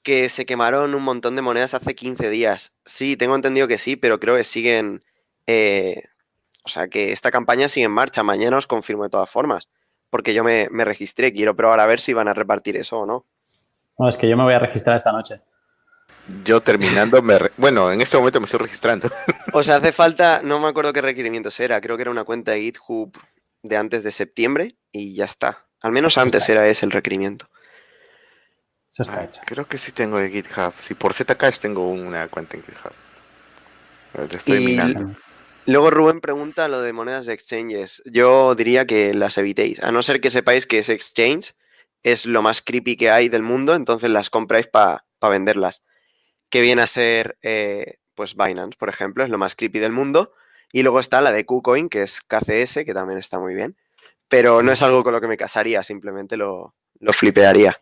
que se quemaron un montón de monedas hace 15 días. Sí, tengo entendido que sí, pero creo que siguen. eh, o sea, que esta campaña sigue en marcha. Mañana os confirmo de todas formas. Porque yo me, me registré. Quiero probar a ver si van a repartir eso o no. No, es que yo me voy a registrar esta noche. Yo terminando, me re- bueno, en este momento me estoy registrando. [laughs] O sea, hace falta. No me acuerdo qué requerimientos era. Creo que era una cuenta de GitHub de antes de septiembre y ya está. Al menos antes era ese el requerimiento. Eso está Ah, hecho. Creo que sí tengo de GitHub. Si por Zcash tengo una cuenta en GitHub. Te estoy Y- mirando. Luego Rubén pregunta lo de monedas de exchanges. Yo diría que las evitéis, a no ser que sepáis que ese exchange es lo más creepy que hay del mundo, entonces las compráis para venderlas. Que viene a ser, eh, pues Binance, por ejemplo, es lo más creepy del mundo. Y luego está la de KuCoin, que es KCS, que también está muy bien. Pero no es algo con lo que me casaría, simplemente lo, lo flipearía.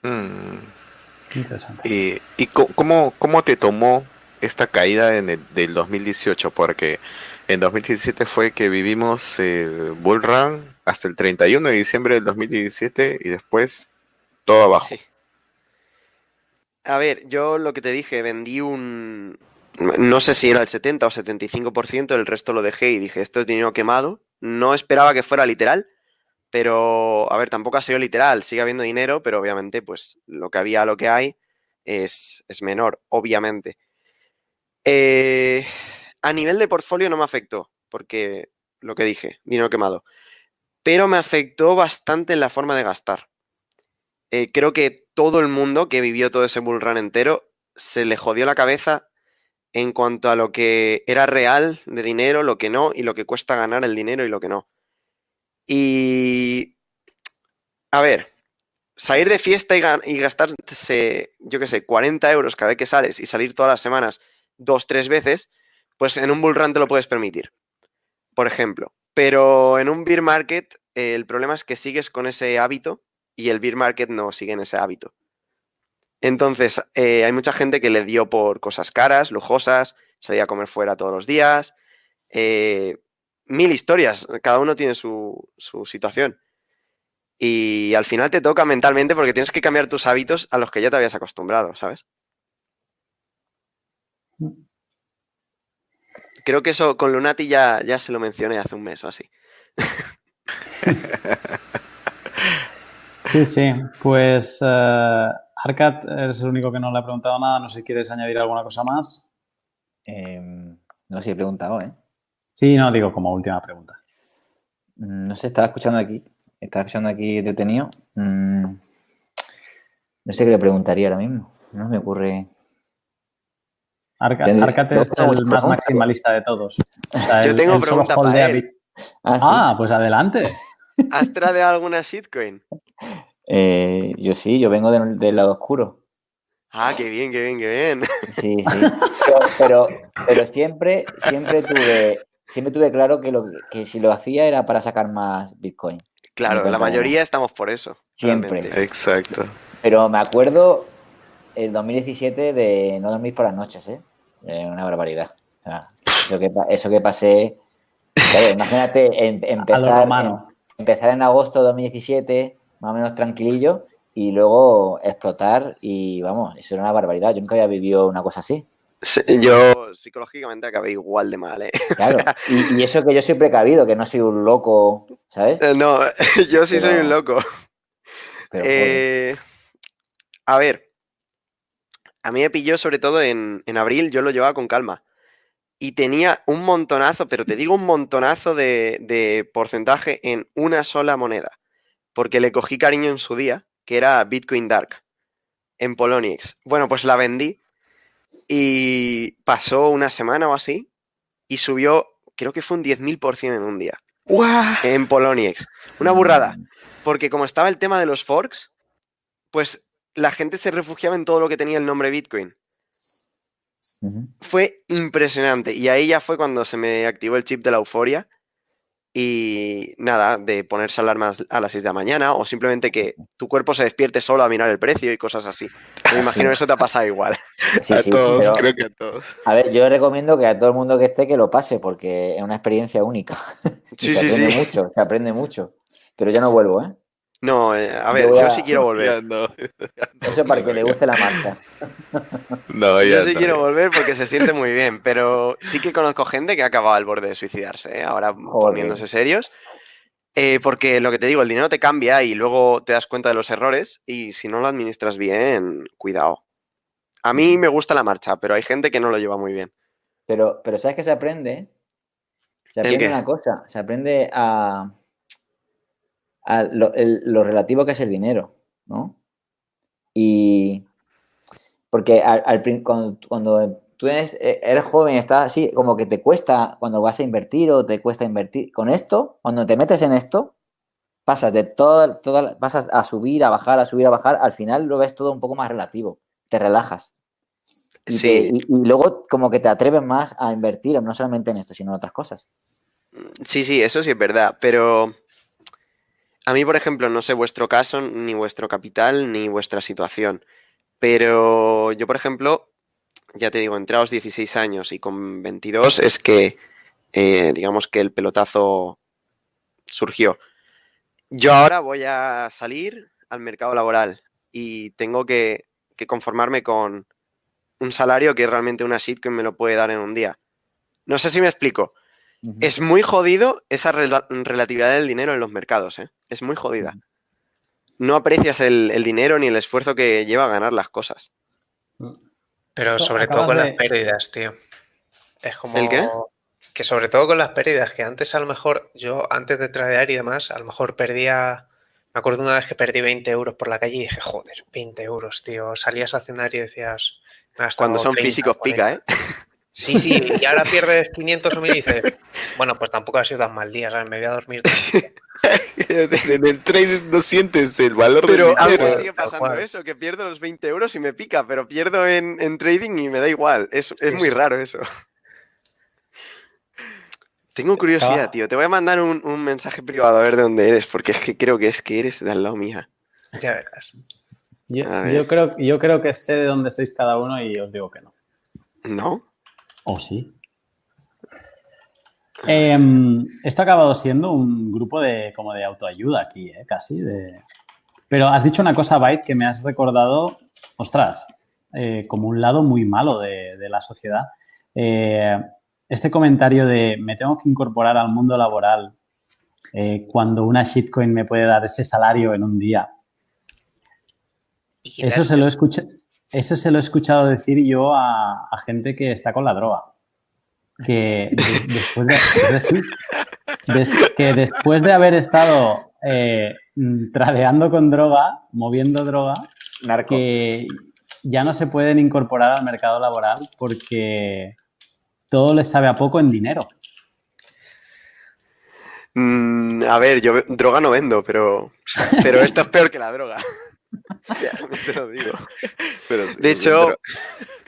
Mm. Interesante. ¿Y, cómo, cómo te tomó esta caída en el, del 2018? Porque en 2017 fue que vivimos el Bull Run hasta el 31 de diciembre del 2017 y después todo abajo. Sí. A ver, yo lo que te dije, vendí un... No sé si era el 70 o 75%, el resto lo dejé y dije, esto es dinero quemado. No esperaba que fuera literal, pero, a ver, tampoco ha sido literal, sigue habiendo dinero, pero obviamente, pues, lo que había, lo que hay, es, es menor, obviamente. Eh, a nivel de portfolio no me afectó, porque, lo que dije, dinero quemado. Pero me afectó bastante en la forma de gastar eh, creo que todo el mundo que vivió todo ese bull run entero se le jodió la cabeza en cuanto a lo que era real de dinero, lo que no, y lo que cuesta ganar el dinero y lo que no. Y... A ver, salir de fiesta y, ga- y gastarse, yo qué sé, 40 euros cada vez que sales y salir todas las semanas dos, tres veces, pues en un bull run te lo puedes permitir, por ejemplo. Pero en un beer market eh, el problema es que sigues con ese hábito y el beer market no sigue en ese hábito. Entonces, eh, hay mucha gente que le dio por cosas caras, lujosas, salía a comer fuera todos los días, eh, mil historias, cada uno tiene su, situación. Y al final te toca mentalmente porque tienes que cambiar tus hábitos a los que ya te habías acostumbrado, ¿sabes? Creo que eso con Lunati ya, ya se lo mencioné hace un mes o así. [laughs] Sí, sí. Pues eh, Arcat, eres el único que no le ha preguntado nada. No sé si quieres añadir alguna cosa más. Em, no sé si he preguntado, ¿eh? Sí, no, digo como última pregunta. Mm, No sé, estaba escuchando aquí. Estaba escuchando aquí detenido. Mm, no sé qué le preguntaría ahora mismo. No me ocurre. Arcat es el más maximalista de todos. O sea, Yo tengo solo pregunta para él. Ah, sí. Ah, pues adelante. ¿Has traído alguna shitcoin? [laughs] Eh, yo sí, yo vengo del, del lado oscuro. Ah, qué bien, qué bien, qué bien. Sí, sí. [laughs] Pero, pero, pero siempre, siempre tuve, siempre tuve claro que, lo, que si lo hacía era para sacar más Bitcoin. Claro, la mayoría estamos por eso. Siempre. realmente. Exacto. Pero me acuerdo el 2017 de no dormir por las noches, ¿eh? Eh, una barbaridad. O sea, eso, que, eso que pasé. claro, imagínate em- [laughs] A empezar, lo romano. empezar en agosto de 2017, más o menos tranquilillo, y luego explotar. Y vamos, eso era una barbaridad. Yo nunca había vivido una cosa así. Sí, Yo psicológicamente acabé igual de mal, ¿eh? [laughs] Claro. Y, y eso que yo soy precavido, que no soy un loco, ¿sabes? Eh, No, [laughs] yo sí soy un loco. Pero. Eh, a ver, a mí me pilló sobre todo en, en abril, yo lo llevaba con calma. Y tenía un montonazo, pero te digo un montonazo de, de porcentaje en una sola moneda. Porque le cogí cariño en su día, que era Bitcoin Dark, en Poloniex. Bueno, pues la vendí y pasó una semana o así y subió, creo que fue un 10.000% en un día, en Poloniex. Una burrada. Porque como estaba el tema de los forks, pues la gente se refugiaba en todo lo que tenía el nombre Bitcoin. Fue impresionante. Y ahí ya fue cuando se me activó el chip de la euforia. Y nada, de ponerse alarmas a las 6 de la mañana o simplemente que tu cuerpo se despierte solo a mirar el precio y cosas así. Me imagino [laughs] que eso te ha pasado igual. Sí, a sí, todos, pero- creo que a todos. A ver, yo recomiendo que a todo el mundo que esté que lo pase porque es una experiencia única. [laughs] Y Sí, se sí, aprende sí. mucho, se aprende mucho. Pero yo no vuelvo, ¿eh? No, eh, a ver, yo a- sí quiero Ya volver. no. Eso es para que le guste la marcha. No, ya Yo sí no, quiero ya. volver porque se siente muy bien, pero sí que conozco gente que ha acabado al borde de suicidarse, ¿eh? ahora poniéndose serios. Eh, porque lo que te digo, el dinero te cambia y luego te das cuenta de los errores y si no lo administras bien, cuidado. A mí me gusta la marcha, pero hay gente que no lo lleva muy bien. Pero, pero ¿sabes qué se aprende? Se ¿El aprende una cosa, se aprende a, a lo, el- lo relativo que es el dinero, ¿no? Y porque al, cuando, cuando tú eres, eh, eres joven, estás así, como que te cuesta cuando vas a invertir o te cuesta invertir. Con esto, cuando te metes en esto, pasas de todo, toda, pasas a subir, a bajar, a subir, a bajar, al final lo ves todo un poco más relativo, te relajas. Y, te- Sí, y- y luego como que te atreves más a invertir, no solamente en esto, sino en otras cosas. sí, sí, eso sí es verdad, pero a mí, por ejemplo, no sé vuestro caso, ni vuestro capital, ni vuestra situación, pero yo, por ejemplo, ya te digo, entré a los 16 años y con 22 es que, eh, digamos que el pelotazo surgió. Yo ahora voy a salir al mercado laboral y tengo que, conformarme con un salario que realmente una shitcoin me lo puede dar en un día. No sé si me explico. Es muy jodido esa rela- relatividad del dinero en los mercados, ¿eh? Es muy jodida. No aprecias el, el dinero ni el esfuerzo que lleva a ganar las cosas. Pero Esto sobre todo con de- las pérdidas, tío. Es como. ¿El qué? Que sobre todo con las pérdidas, que antes a lo mejor, yo antes de tradear y demás, a lo mejor perdía. Me acuerdo una vez que perdí 20 euros por la calle y dije, joder, 20 euros, tío. Salías a cenar y decías. Cuando son 30, físicos pica, 40". ¿eh? [laughs] Sí, sí, y ahora pierdes 500 o 1000 y dices, bueno, pues tampoco ha sido tan mal día, ¿sabes? Me voy a dormir. [laughs] tranquilo". En el trading no sientes el valor Pero del a mí dinero. me sigue pasando eso, que pierdo los 20 euros y me pica, pero pierdo en, en trading y me da igual. Es, es Sí, muy sí. raro eso. Tengo curiosidad, tío. Te voy a mandar un, un mensaje privado a ver de dónde eres, porque es que creo que es que eres de al lado mía. Ya verás. Yo, A ver. yo creo, yo creo que sé de dónde sois cada uno y os digo que no. ¿No? ¿O sí? Em, esto ha acabado siendo un grupo de como de autoayuda aquí, ¿eh? casi. De... Pero has dicho una cosa, Byte, que me has recordado, ostras, eh, como un lado muy malo de, de la sociedad. Eh, este comentario de me tengo que incorporar al mundo laboral eh, cuando una shitcoin me puede dar ese salario en un día. Eso se lo he escuchado. Eso se lo he escuchado decir yo a, a gente que está con la droga. Que de- después de, des- que después de haber estado eh, tradeando con droga, moviendo droga, Narco. que ya no se pueden incorporar al mercado laboral porque todo les sabe a poco en dinero. Mm, a ver, yo droga no vendo, pero, pero esto es peor que la droga. Ya, [laughs] te lo digo. [laughs] Pero, De hecho, pero-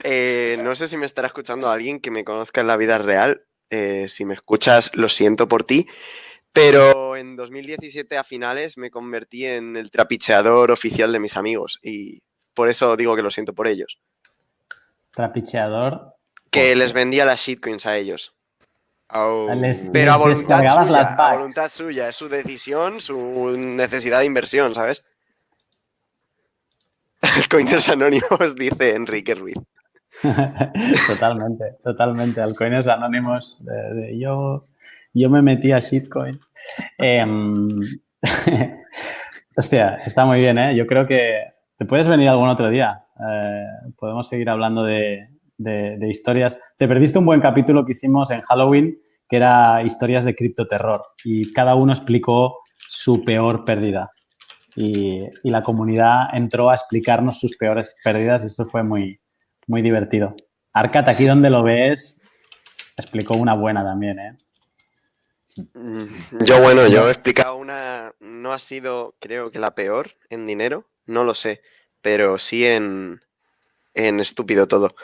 Eh, no sé si me estará escuchando alguien que me conozca en la vida real. Eh, si me escuchas, lo siento por ti. Pero en 2017 a finales me convertí en el trapicheador oficial de mis amigos y por eso digo que lo siento por ellos. Trapicheador. Que les vendía las shitcoins a ellos. Les- Pero a voluntad, descargabas suya, las a voluntad suya, es su decisión, su necesidad de inversión, ¿sabes? Coiners Anónimos, dice Enrique Ruiz. [laughs] totalmente, totalmente. Alcoines anónimos. de- yo, yo me metí a shitcoin. Em, [laughs] hostia, está muy bien, ¿eh? Yo creo que te puedes venir algún otro día. Eh, podemos seguir hablando de, de- de historias. Te perdiste un buen capítulo que hicimos en Halloween, que era historias de criptoterror. Y cada uno explicó su peor pérdida. Y, y la comunidad entró a explicarnos sus peores pérdidas y eso fue muy, muy divertido. Arcat, aquí donde lo ves, explicó una buena también, ¿eh? Yo, bueno, yo he explicado una. No ha sido, creo que la peor en dinero, no lo sé, pero sí en, en estúpido todo.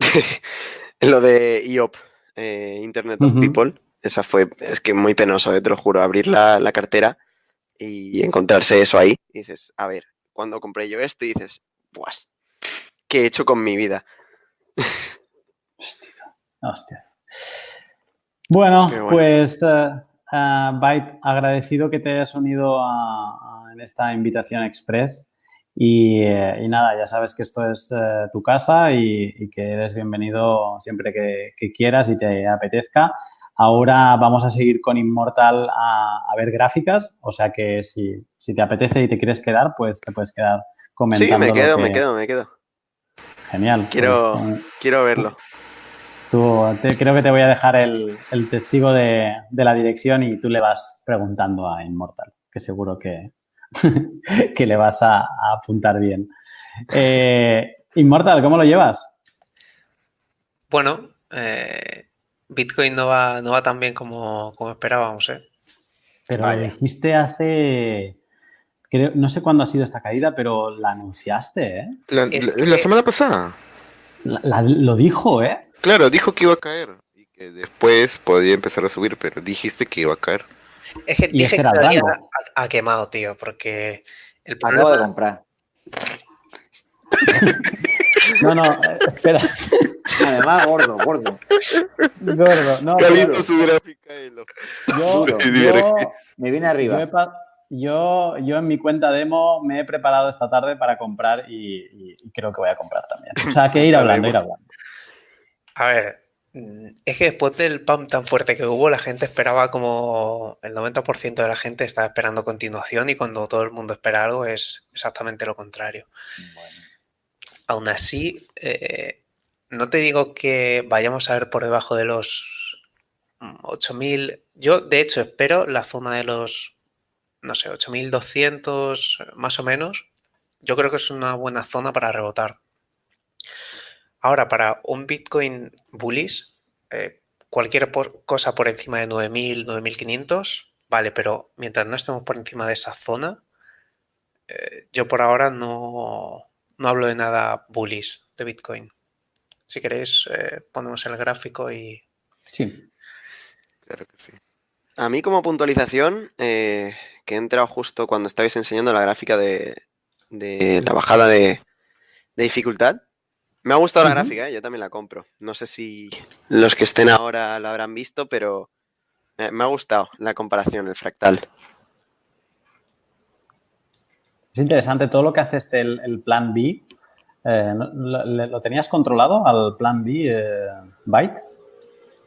[laughs] Lo de IOP, eh, Internet of. People, esa fue, es que muy penoso, eh, te lo juro, abrir la, la cartera y encontrarse eso ahí. Y dices, a ver, cuando compré yo esto, y dices, pues, ¿qué he hecho con mi vida? [laughs] Hostia. hostia. Bueno, pues eh, eh, Byte, agradecido que te hayas unido a, a- en esta invitación express. Y, eh, y nada, ya sabes que esto es eh, tu casa y, y que eres bienvenido siempre que, que quieras y te apetezca. Ahora vamos a seguir con Immortal a, a ver gráficas, o sea que si, si te apetece y te quieres quedar, pues te puedes quedar comentando. Sí, me lo quedo, que- me quedo, me quedo. Genial. Quiero- pues, eh, Quiero verlo. Tú, te- creo que te voy a dejar el, el testigo de, de la dirección y tú le vas preguntando a Immortal, que seguro que, [laughs] que le vas a, a apuntar bien. Eh, Immortal, ¿cómo lo llevas? Bueno, eh, Bitcoin no va, no va tan bien como, como esperábamos, ¿eh? Pero Vaya. dijiste hace... creo- no sé cuándo ha sido esta caída, pero la anunciaste, ¿eh? La, Es la- que- la semana pasada. La- la- lo dijo, ¿eh? Claro, dijo que iba a caer y que después podía empezar a subir, pero dijiste que iba a caer. Es que Y dije que era el daría rango. a, a quemado, tío, porque el Acabo de problema... comprar. [laughs] No, no, espera. [laughs] Además, gordo, gordo. Gordo, no. ¿Qué ha pero visto su gráfica y lo- yo, [laughs] yo- Me viene arriba. he yo, yo en mi cuenta demo me he preparado esta tarde para comprar y, y- y creo que voy a comprar también. O sea, que ir [laughs] hablando, ir hablando. A ver, mm, es que después del pump tan fuerte que hubo, la gente esperaba como el 90% de la gente estaba esperando continuación y cuando todo el mundo espera algo es exactamente lo contrario. Aún así, eh, no te digo que vayamos a ver por debajo de los mm, 8.000. Yo, de hecho, espero la zona de los, no sé, 8.200 más o menos. Yo creo que es una buena zona para rebotar. Ahora, para un Bitcoin bullish, eh, cualquier cosa por encima de 9.000, 9.500, vale, pero mientras no estemos por encima de esa zona, eh, yo por ahora no, no hablo de nada bullish de Bitcoin. Si queréis, eh, ponemos el gráfico y... Sí. Claro que sí. A mí como puntualización, eh, que he entrado justo cuando estabais enseñando la gráfica de, de la bajada de, de dificultad, me ha gustado la gráfica, ¿eh? yo también la compro. No sé si los que estén ahora la habrán visto, pero me ha gustado la comparación, el fractal. Es interesante todo lo que hace este el, el plan B. eh, ¿no- lo, tenías controlado al plan B, eh, Byte?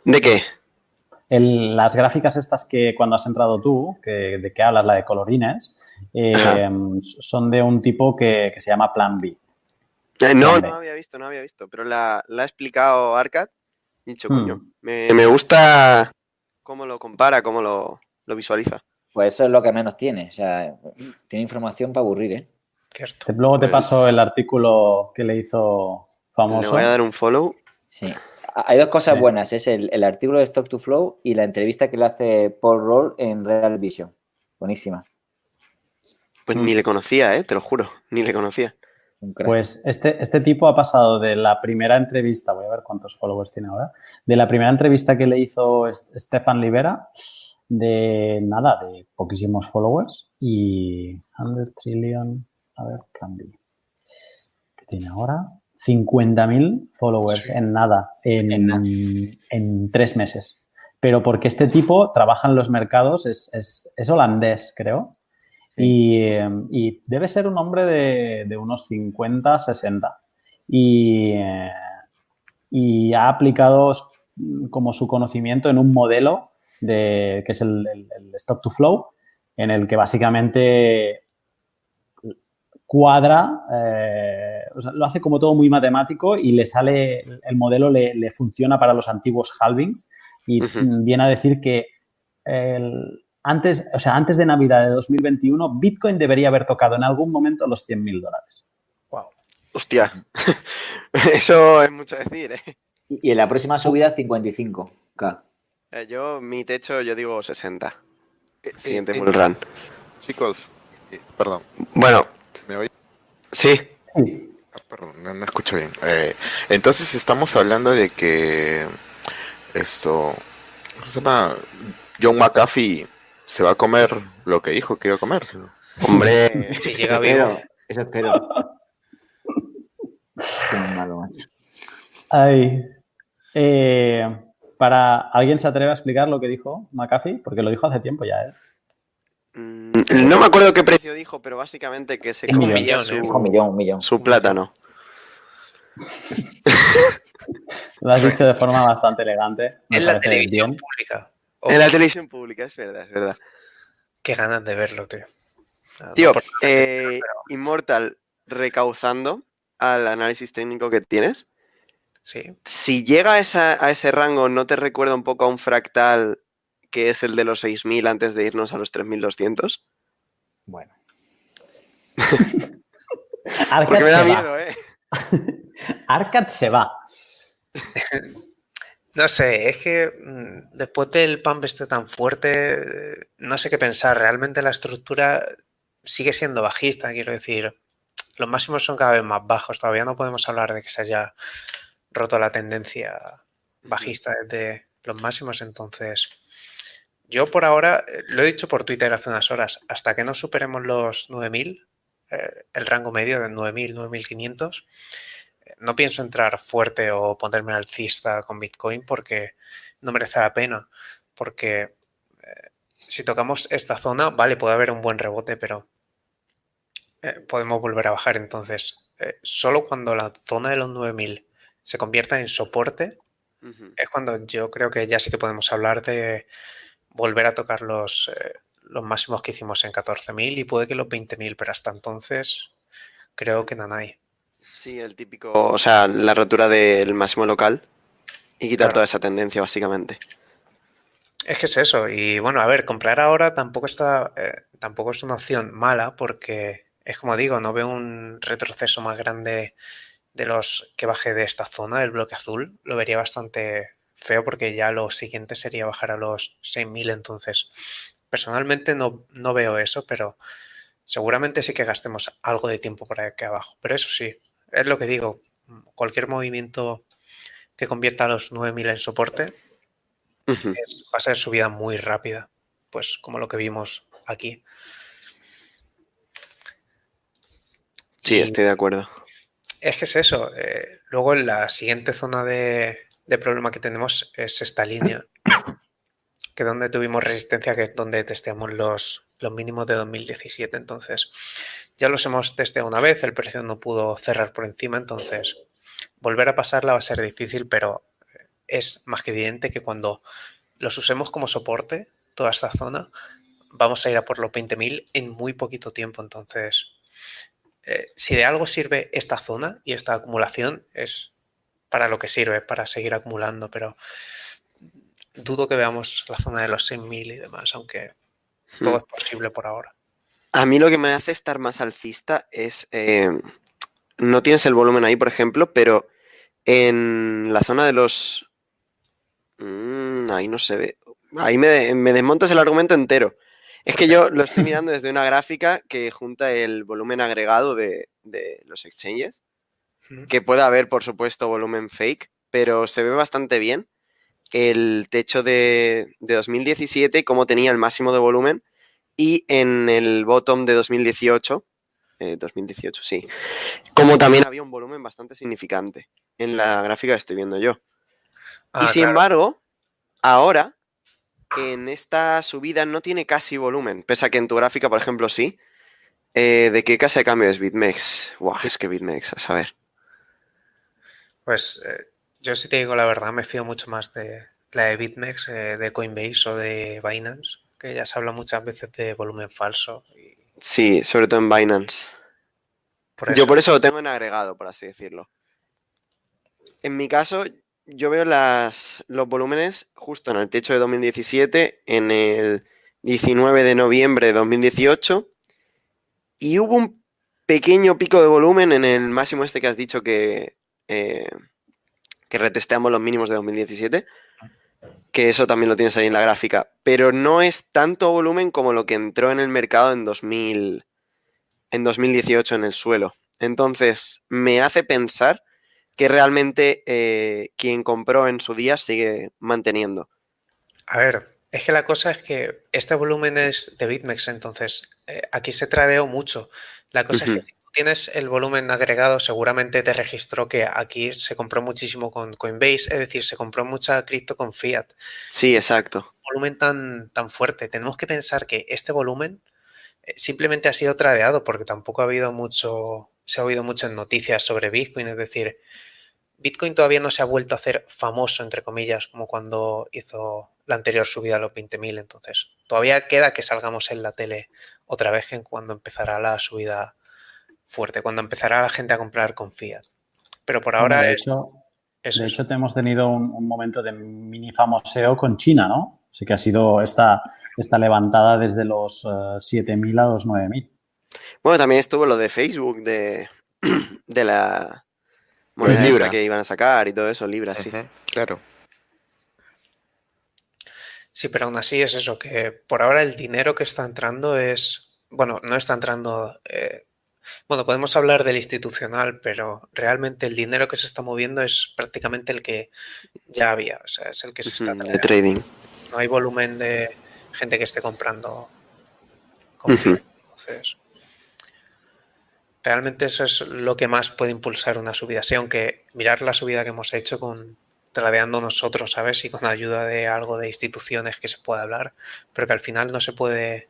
¿De qué? El- las gráficas estas que cuando has entrado tú, que, de que hablas, la de colorines, eh, son de un tipo que, que se llama plan B. Eh, no, no había visto, no había visto, pero la, la ha explicado Arcad. y he dicho, Hmm. coño, me, me gusta cómo lo compara, cómo lo, lo visualiza. Pues eso es lo que menos tiene. O sea, tiene información para aburrir, ¿eh? Cierto. Te- Luego te Pues- paso el artículo que le hizo Le famoso. voy a dar un follow. Sí. Hay dos cosas Sí. buenas. Es el, el artículo de Stock to Flow y la entrevista que le hace Paul Roll en Real Vision. Buenísima. Pues Mm. ni le conocía, ¿eh? te lo juro, ni le conocía. Pues este, este tipo ha pasado de la primera entrevista, voy a ver cuántos followers tiene ahora, de la primera entrevista que le hizo Stefan Libera, de nada, de poquísimos followers y 100 trillion, a ver, Candy, ¿qué tiene ahora? 50.000 followers Sí. en nada, en, En nada. en tres meses. Pero porque este tipo trabaja en los mercados, es, es- es holandés, creo. Y, eh, y debe ser un hombre de, de unos 50, 60. Y, eh, y ha aplicado como su conocimiento en un modelo de, que es el, el- el stock to flow, en el que básicamente cuadra, eh, o sea, lo hace como todo muy matemático y le sale, el modelo le, le funciona para los antiguos halvings y viene a decir que el- antes, o sea, antes de Navidad de 2021, Bitcoin debería haber tocado en algún momento los 100.000 dólares. Wow. Hostia, [laughs] eso es mucho decir, ¿eh? Y en la próxima subida, 55K. Eh, Yo, mi techo, yo digo 60. Eh, Siguiente eh, bull run. Chicos, eh, perdón, Bueno, ¿me oí? sí, Sí. Ah, Perdón, no, no escucho bien. Eh, entonces estamos hablando de que esto, ¿cómo se llama? John McAfee se va a comer lo que dijo que iba a comerse. ¿no? hombre. [laughs] Si llega vivo. Eso espero. Qué malo, macho. Ay. Eh, para, ¿Alguien se atreve a explicar lo que dijo McAfee? Porque lo dijo hace tiempo ya, ¿eh? No me acuerdo qué precio dijo, pero básicamente que se Un comía millón, su, ¿eh? Un millón, un millón. su plátano. Lo has dicho de forma bastante elegante. En la televisión bien. pública. Oh, En la televisión pública, es verdad, es verdad. Qué ganas de verlo, tío. No, no Tío, eh, Immortal recauzando al análisis técnico que tienes, Sí. si llega a, esa- a ese rango, ¿no te recuerda un poco a un fractal que es el de los 6.000 antes de irnos a los 3.200? Bueno. [laughs] Arcad Porque me da se va. ¿eh? [laughs] Arcad se va. [laughs] No sé, es que mm, después del pump este tan fuerte, eh, no sé qué pensar. Realmente la estructura sigue siendo bajista, quiero decir. Los máximos son cada vez más bajos. Todavía no podemos hablar de que se haya roto la tendencia bajista desde los máximos. Entonces, yo por ahora, eh, lo he dicho por Twitter hace unas horas, hasta que no superemos los 9000, eh, el rango medio de 9000, 9500, eh, no pienso entrar fuerte o ponerme alcista con Bitcoin porque no merece la pena. Porque eh, si tocamos esta zona, vale, puede haber un buen rebote, pero eh, podemos volver a bajar. Entonces, solo cuando la zona de los 9000 se convierta en soporte, es cuando yo creo que ya sí que podemos hablar de volver a tocar los, eh, los máximos que hicimos en 14.000 y puede que los 20.000, pero hasta entonces creo que nanay. Sí, el típico, o sea, la rotura del máximo local y quitar Claro. toda esa tendencia, básicamente. Es que es eso. Y bueno, a ver, comprar ahora tampoco está, eh, tampoco es una opción mala porque es como digo, no veo un retroceso más grande de los que baje de esta zona, del bloque azul. Lo vería bastante feo porque ya lo siguiente sería bajar a los 6.000. Entonces, personalmente no, no veo eso, pero seguramente sí que gastemos algo de tiempo por aquí abajo. Pero eso sí, es lo que digo. Cualquier movimiento que convierta a los 9.000 en soporte es- va a ser subida muy rápida, pues como lo que vimos aquí. Sí, estoy de acuerdo. Es que es eso. eh, luego la siguiente zona de, de problema que tenemos es esta línea, que donde tuvimos resistencia, que es donde testeamos los, los mínimos de 2017. Entonces, ya los hemos testeado una vez, el precio no pudo cerrar por encima, entonces volver a pasarla va a ser difícil, pero es más que evidente que cuando los usemos como soporte, toda esta zona, vamos a ir a por los 20.000 en muy poquito tiempo. Entonces, eh, si de algo sirve esta zona y esta acumulación, es para lo que sirve, para seguir acumulando, pero dudo que veamos la zona de los 6.000 y demás, aunque todo Hmm. es posible por ahora. A mí lo que me hace estar más alcista es. eh, no tienes el volumen ahí, por ejemplo, pero en la zona de los. Mm, ahí no se ve. Ahí me, me desmontas el argumento entero. Es que yo lo estoy mirando desde una gráfica que junta el volumen agregado de, de los exchanges. Que puede haber, por supuesto, volumen fake, pero se ve bastante bien el techo de, de 2017, cómo tenía el máximo de volumen, y en el bottom de 2018, eh, 2018, sí, como también había un volumen bastante significante en la gráfica que estoy viendo yo. Ah, y sin claro. embargo, ahora, en esta subida no tiene casi volumen, pese a que en tu gráfica, por ejemplo, sí. Eh, ¿De qué casa de cambio es BitMEX? Buah, es que BitMEX, a saber. Pues eh, yo si te digo la verdad, me fío mucho más de la de BitMEX, eh, de Coinbase o de Binance, que ya se habla muchas veces de volumen falso. Y Sí, sobre todo en Binance. por Yo por eso lo tengo en agregado, por así decirlo. En mi caso, yo veo las, los volúmenes justo en el techo de 2017, en el 19 de noviembre de 2018, y hubo un pequeño pico de volumen en el máximo este que has dicho que, eh, que retesteamos los mínimos de 2017, que eso también lo tienes ahí en la gráfica, pero no es tanto volumen como lo que entró en el mercado en 2000 en 2018 en el suelo. Entonces, me hace pensar que realmente eh, quien compró en su día sigue manteniendo. A ver, es que la cosa es que este volumen es de BitMEX, entonces eh, aquí se tradeó mucho. La cosa es que tienes el volumen agregado, seguramente te registró que aquí se compró muchísimo con Coinbase, es decir, se compró mucha cripto con fiat. Sí, exacto. volumen tan, tan fuerte. Tenemos que pensar que este volumen eh, simplemente ha sido tradeado porque tampoco ha habido mucho, se ha oído mucho en noticias sobre Bitcoin. Es decir, Bitcoin todavía no se ha vuelto a hacer famoso, entre comillas, como cuando hizo la anterior subida a los 20.000. Entonces, todavía queda que salgamos en la tele otra vez en cuando empezará la subida fuerte, cuando empezará la gente a comprar con fiat. Pero por ahora de es, hecho, es de eso. hecho, te hemos tenido un, un momento de mini famoseo con China, ¿no? Sí que ha sido esta, esta levantada desde los eh, 7.000 a los 9.000. Bueno, también estuvo lo de Facebook, de, [clears throat] de la moneda Pues Libra. que iban a sacar y todo eso, Libra, sí. Ujú, Claro. Sí, pero aún así es eso, que por ahora el dinero que está entrando es, bueno, no está entrando, eh, bueno, podemos hablar del institucional, pero realmente el dinero que se está moviendo es prácticamente el que ya había, o sea, es el que se está De trading. No hay volumen de gente que esté comprando con Ujú. fiat. Entonces, realmente eso es lo que más puede impulsar una subida. Sí, aunque mirar la subida que hemos hecho con tradeando nosotros, ¿sabes? Y con ayuda de algo de instituciones que se pueda hablar, pero que al final no se puede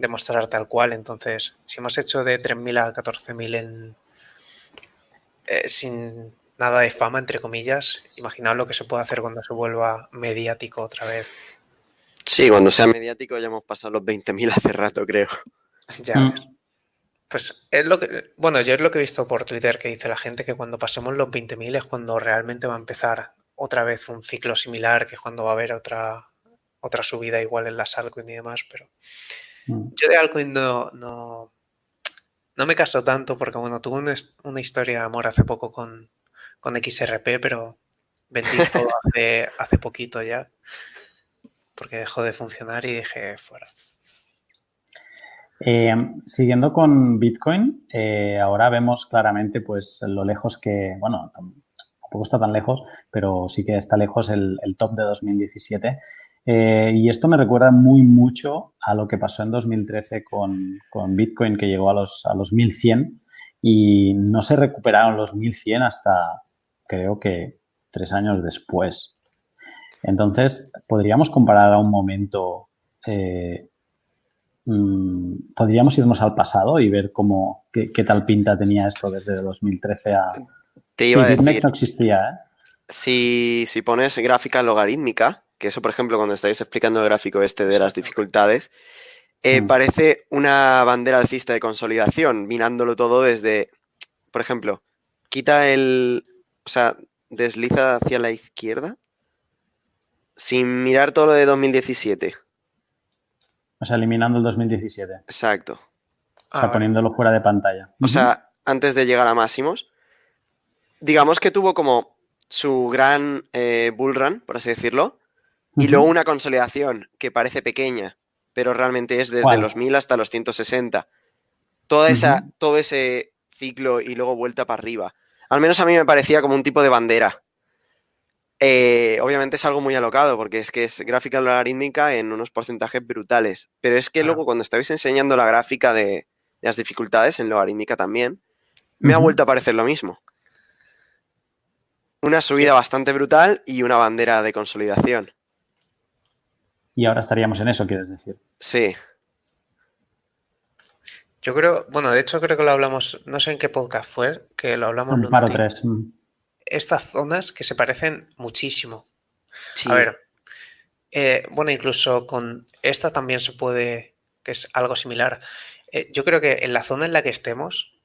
demostrar tal cual. Entonces, si hemos hecho de 3.000 a 14.000 en eh, sin nada de fama, entre comillas, imaginaos lo que se puede hacer cuando se vuelva mediático otra vez. Sí, cuando sea mediático ya hemos pasado los 20.000 hace rato, creo. [laughs] Ya Mm. Pues es lo que, bueno, yo es lo que he visto por Twitter que dice la gente que cuando pasemos los 20.000 es cuando realmente va a empezar otra vez un ciclo similar, que es cuando va a haber otra, otra subida igual en las altcoin y demás, pero Mm. Yo de altcoin no, no, no me caso tanto porque, bueno, tuve una, una historia de amor hace poco con, con XRP, pero vendí [laughs] todo hace, hace poquito ya, porque dejó de funcionar y dije fuera. Eh, siguiendo con Bitcoin, eh, ahora vemos claramente pues lo lejos que, bueno, tam- tampoco está tan lejos, pero sí que está lejos el, el top de 2017. Eh, y esto me recuerda muy mucho a lo que pasó en 2013 con, con Bitcoin, que llegó a los, a los 1100 y no se recuperaron los 1100 hasta creo que tres años después. Entonces, podríamos comparar a un momento eh, mm, podríamos irnos al pasado y ver cómo qué, qué tal pinta tenía esto desde 2013 a. Te Sí, iba a decir, no existía, ¿eh? si, si pones gráfica logarítmica, que eso, por ejemplo, cuando estáis explicando el gráfico este de las dificultades, eh, Mm. parece una bandera alcista de consolidación, mirándolo todo desde, por ejemplo, quita el, o sea, desliza hacia la izquierda, sin mirar todo lo de 2017. O sea, eliminando el 2017. Exacto. O sea, Ah, poniéndolo fuera de pantalla. O sea, antes de llegar a máximos, digamos que tuvo como su gran eh, bull run, por así decirlo, y luego una consolidación que parece pequeña, pero realmente es desde los 1000 hasta los 160. Toda esa, todo ese ciclo y luego vuelta para arriba. Al menos a mí me parecía como un tipo de bandera. Eh, obviamente es algo muy alocado porque es que es gráfica logarítmica en unos porcentajes brutales. Pero es que luego cuando estabais enseñando la gráfica de, de las dificultades en logarítmica también, me ha vuelto a parecer lo mismo. Una subida bastante brutal y una bandera de consolidación. Y ahora estaríamos en eso, quieres decir. Sí, Yo creo, bueno, de hecho creo que lo hablamos, no sé en qué podcast fue, que lo hablamos. Un paro Lunatic. 3. mm. Estas zonas que se parecen muchísimo. sí. A ver, eh, bueno, incluso con esta también se puede, que es algo similar. Eh, yo creo que en la zona en la que estemos,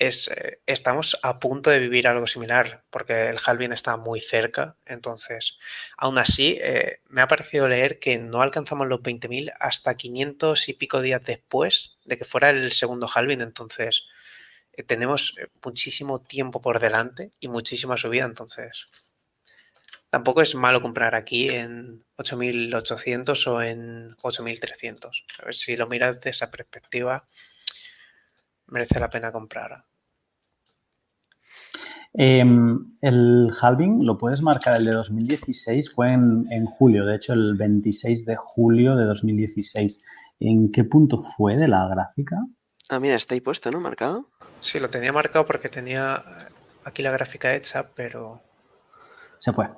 eh, estamos a punto de vivir algo similar, porque el halving está muy cerca. Entonces, aún así, eh, me ha parecido leer que no alcanzamos los 20.000 hasta 500 y pico días después de que fuera el segundo halving. Entonces, eh, tenemos muchísimo tiempo por delante y muchísima subida. Entonces, tampoco es malo comprar aquí en 8.800 o en 8.300. A ver si lo miras desde esa perspectiva, merece la pena comprar. Em, el halving, lo puedes marcar, el de 2016 fue en, en julio, de hecho el 26 de julio de 2016. ¿En qué punto fue de la gráfica? Ah, mira, está ahí puesto, ¿no? Marcado. Sí, lo tenía marcado porque tenía aquí la gráfica hecha, pero Se fue.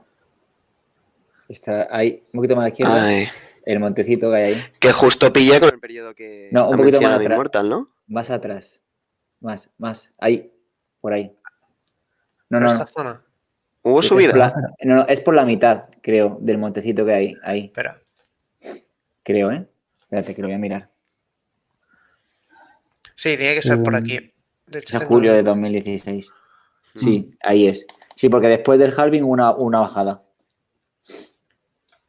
Está ahí, un poquito más a la izquierda, Ay, el montecito que hay ahí. que justo pilla con el periodo que No, un poquito más atrás. Immortal, ¿no? Más atrás. Más, más. Ahí. Por ahí. No, no, esta no. zona. Hubo Es subida. la- no, no, es por la mitad, creo, del montecito que hay ahí. Espera, Creo, ¿eh? Espérate, que lo voy a mirar. sí, tiene que ser por aquí. De hecho, Es julio de 2016. Sí, ahí es. Sí, porque después del halving hubo una, una bajada.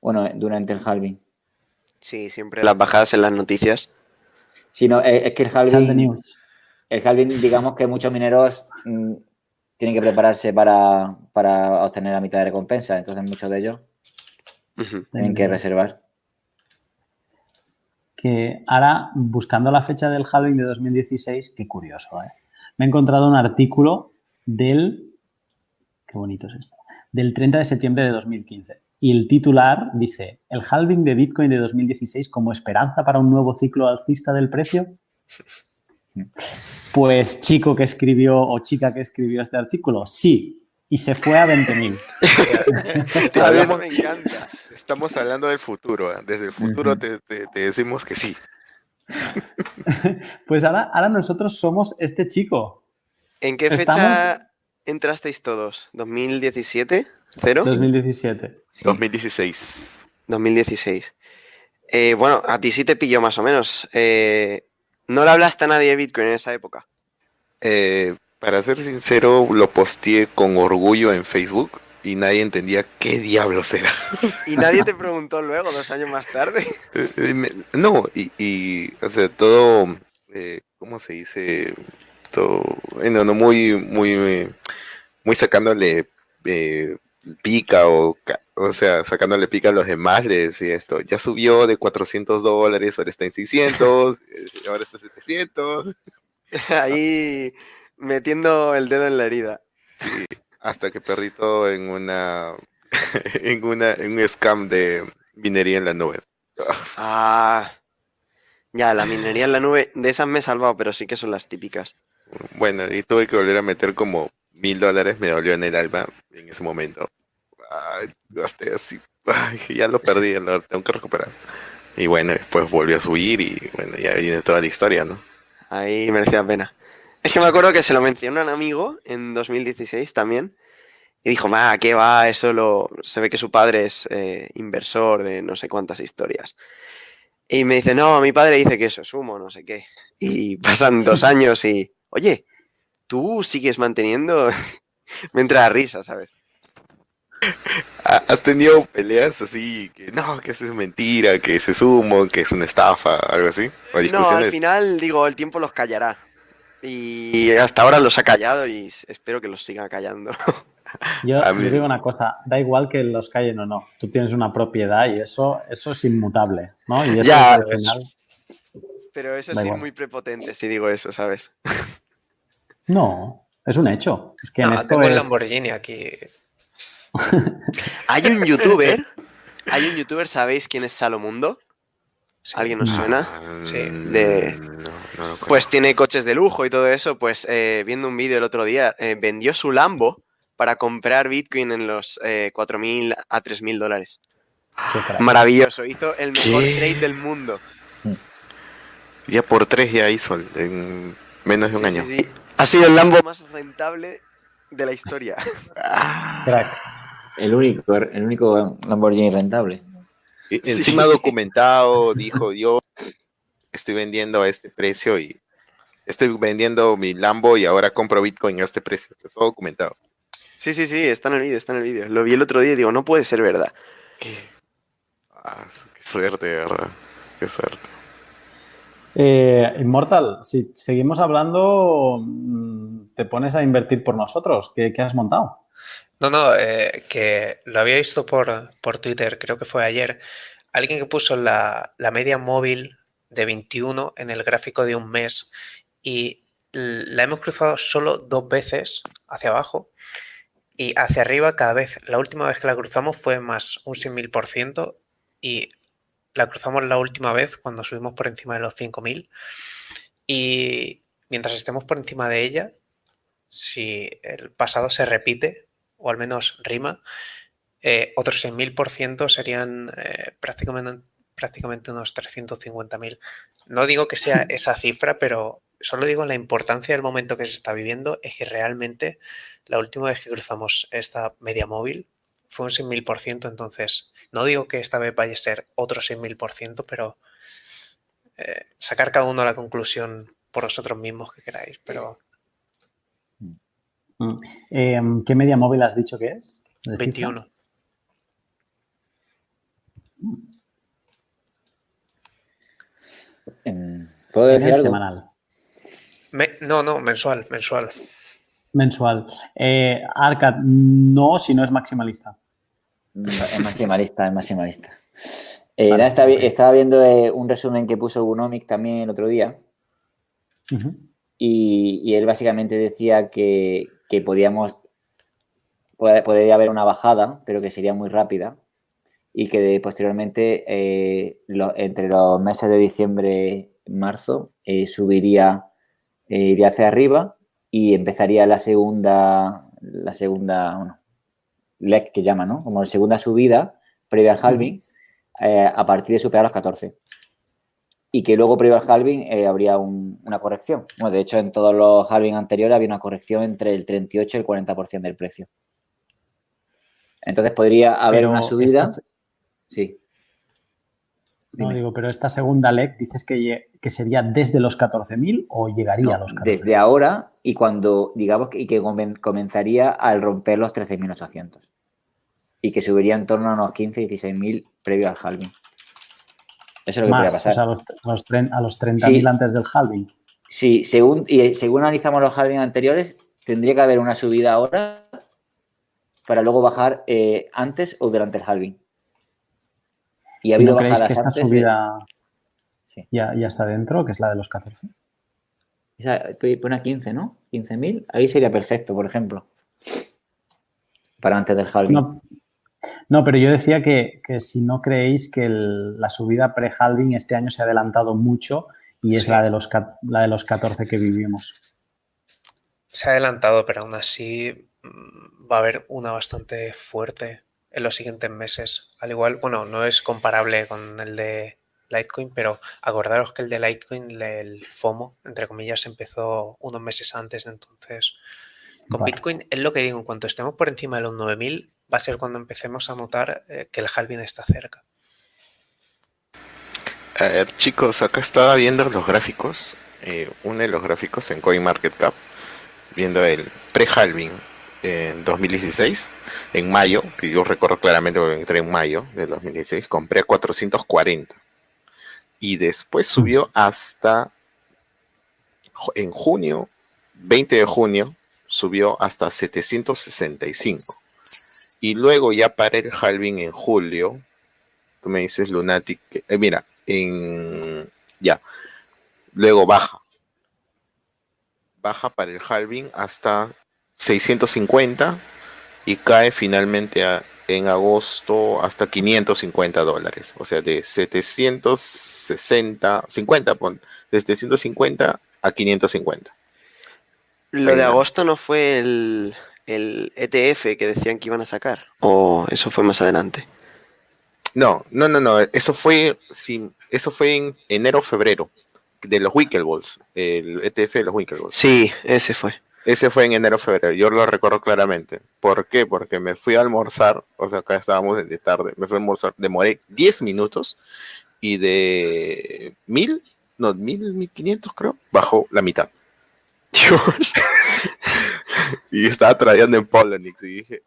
Bueno, durante el halving. Sí, siempre las bajadas en las noticias. Sí, no, es, es que el halving, el halving, digamos que muchos mineros mm, tienen que prepararse para, para obtener la mitad de recompensa. Entonces muchos de ellos tienen que reservar. Que ahora, buscando la fecha del halving de 2016, qué curioso, ¿eh? Me he encontrado un artículo del... Qué bonito es esto. Del 30 de septiembre de 2015. Y el titular dice, ¿el halving de Bitcoin de 2016 como esperanza para un nuevo ciclo alcista del precio? Pues chico que escribió o chica que escribió este artículo, sí. Y se fue a 20.000. A mí Hablamos- me encanta. Estamos hablando del futuro. ¿eh? Desde el futuro te, te- te decimos que sí. [laughs] Pues ahora, ahora nosotros somos este chico. ¿En qué Estamos- fecha entrasteis todos? ¿2017? ¿Cero? 2017. Sí. 2016. 2016. Eh, bueno, a ti sí te pilló más o menos. Eh, no le hablaste a nadie de Bitcoin en esa época. Eh, para ser sincero, lo posteé con orgullo en Facebook y nadie entendía qué diablos era. [laughs] Y nadie te preguntó luego, dos años más tarde. [laughs] Eh, eh, no, y, y, o sea, todo, eh, ¿cómo se dice? Todo, bueno, no muy, muy, muy sacándole eh, pica o, o sea, sacándole pica a los demás, le decía esto, ya subió de 400 dólares, ahora está en 600, [laughs] eh, ahora está en 700, [laughs] Ahí metiendo el dedo en la herida. sí, hasta que perdí todo en una, [laughs] en una, en un scam de minería en la nube. Ah. Ya, la minería en la nube, de esas me he salvado, pero sí que son las típicas. Bueno, y tuve que volver a meter como mil dólares, me dolió en el alma en ese momento. Ay, gasté así, ay, ya lo perdí, lo tengo que recuperar. Y bueno, después volvió a subir y bueno, ya viene toda la historia, ¿no? Ahí merece la pena. Es que me acuerdo que se lo mencionó un amigo en 2016 también. Y dijo, ma, ¿qué va? Eso lo... Se ve que su padre es eh, inversor de no sé cuántas historias. Y me dice, no, mi padre dice que eso es humo, no sé qué. Y [laughs] pasan dos años y, oye, tú sigues manteniendo... [laughs] me entra la risa, ¿sabes? ¿Ha- ¿Has tenido peleas así que no, que eso es mentira, que ese es humo, que es una estafa, algo así? ¿O No, al final, digo, el tiempo los callará. Y hasta ahora los ha callado y espero que los siga callando. [laughs] Yo, digo una cosa, da igual que los callen o no. Tú tienes una propiedad y eso, eso es inmutable, ¿no? Y eso Ya, al final, Pero eso Da sí es igual. muy prepotente si digo eso, ¿sabes? [laughs] No, es un hecho. Es que en No, esto tengo el es- Lamborghini aquí. [laughs] Hay un youtuber, hay un youtuber, ¿sabéis quién es Salomundo? Sí. ¿Alguien os No. suena? Sí. De- No. Pues tiene coches de lujo y todo eso. Pues eh, viendo un vídeo el otro día, eh, vendió su Lambo para comprar Bitcoin en los eh, 4.000 a 3.000 dólares. Maravilloso, hizo el mejor ¿Qué? trade del mundo. Ya por tres ya hizo en menos de un Sí, año. sí, sí. Ha sido el Lambo más rentable de la historia. Crack. El único, el único Lamborghini rentable. Y Sí. Encima documentado, dijo yo estoy vendiendo a este precio y estoy vendiendo mi Lambo y ahora compro Bitcoin a este precio. Todo documentado. Sí, sí, sí, está en el vídeo, está en el vídeo. Lo vi el otro día y digo, no puede ser verdad. Ah, qué suerte, de verdad. Qué suerte. Eh, Immortal, si seguimos hablando, mm, te pones a invertir por nosotros. ¿Qué, has montado? No, no, eh, que lo había visto por, por Twitter, creo que fue ayer. Alguien que puso la, la media móvil de 21 en el gráfico de un mes y la hemos cruzado solo dos veces hacia abajo y hacia arriba cada vez. La última vez que la cruzamos fue más un 100.000% y la cruzamos la última vez cuando subimos por encima de los 5.000 y mientras estemos por encima de ella, si el pasado se repite, o al menos rima, eh, otros 6.000% serían eh, prácticamente, prácticamente unos 350.000. No digo que sea [laughs] esa cifra, pero solo digo la importancia del momento que se está viviendo es que realmente la última vez que cruzamos esta media móvil fue un 6.000%, entonces no digo que esta vez vaya a ser otro 6.000%, pero eh, sacar cada uno la conclusión por vosotros mismos que queráis, pero Mm. Eh, ¿Qué media móvil has dicho que es? ¿De cifra? 21. Em, ¿Puedo decir el algo? semanal. Me- no, no, mensual, mensual. Mensual. Eh, Arcad, no si no es maximalista. Es maximalista, es maximalista. Eh, Vale, nada, estaba, viendo eh, un resumen que puso Unomic también el otro día. Y, y él básicamente decía que, que podíamos, podría haber una bajada, pero que sería muy rápida. Y que de- posteriormente eh, lo- entre los meses de diciembre y marzo subiría, iría hacia arriba y empezaría la segunda, la segunda, bueno, leg que llama, ¿no? Como la segunda subida previa al halving eh, a partir de superar los 14 y que luego previo al halving eh, habría un- una corrección. Bueno, de hecho, en todos los halving anteriores había una corrección entre el 38 y el 40% del precio. Entonces podría haber Pero una subida. esta- Sí. No, digo, pero esta segunda leg dices que, que sería desde los 14.000 o llegaría a los 14.000. Desde ahora y cuando, digamos, y que comen- comenzaría al romper los 13.800. Y que subiría en torno a unos 15, 16.000 previo al halving. Eso es lo que podría Más, pasar. o sea, a los, los, tren- a los 30.000 Sí. antes del halving. Sí, según, y según analizamos los halving anteriores, tendría que haber una subida ahora para luego bajar eh, antes o durante el halving. Y ha habido ¿No bajadas que esta antes de- Sí. ya, ya está dentro, que es la de los 14? Esa- Pone a 15, ¿no? 15.000. Ahí sería perfecto, por ejemplo. Para antes del halving. No, no, pero yo decía que, que si no creéis que el- la subida pre-halving este año se ha adelantado mucho y es Sí. la, de los, la de los 14 que vivimos. Se ha adelantado, pero aún así mm, va a haber una bastante fuerte en los siguientes meses. Al igual, bueno, no es comparable con el de Litecoin, pero acordaros que el de Litecoin, el FOMO, entre comillas, empezó unos meses antes. Entonces, con Vale. Bitcoin es lo que digo, en cuanto estemos por encima de los 9000, va a ser cuando empecemos a notar eh, que el halving está cerca. A ver, chicos, acá estaba viendo los gráficos. eh, uno de los gráficos en CoinMarketCap, viendo el pre-halving en 2016, en mayo, que yo recuerdo claramente porque entré en mayo del 2016, compré a 440. Y después subió hasta en junio, 20 de junio, subió hasta 765. Y luego ya para el halving en julio, tú me dices Lunatic, eh, mira, en ya, luego baja. baja para el halving hasta 650 y cae finalmente a- en agosto hasta 550 dólares. O sea, de 760, 50, pon, de 750 a 550. Lo de agosto no fue el, el ETF que decían que iban a sacar. O eso fue más adelante. No, no, no, no. Eso fue, sí, eso fue en enero febrero de los Winkleballs, el ETF de los Winkleballs. Sí, ese fue. Ese fue en enero febrero. Yo lo recuerdo claramente. ¿Por qué? Porque me fui a almorzar, o sea, acá estábamos de tarde. Me fui a almorzar, demoré 10 minutos y de mil, no, mil, mil quinientos creo, bajó la mitad. Dios. [laughs] y estaba trayendo en Polonix y dije,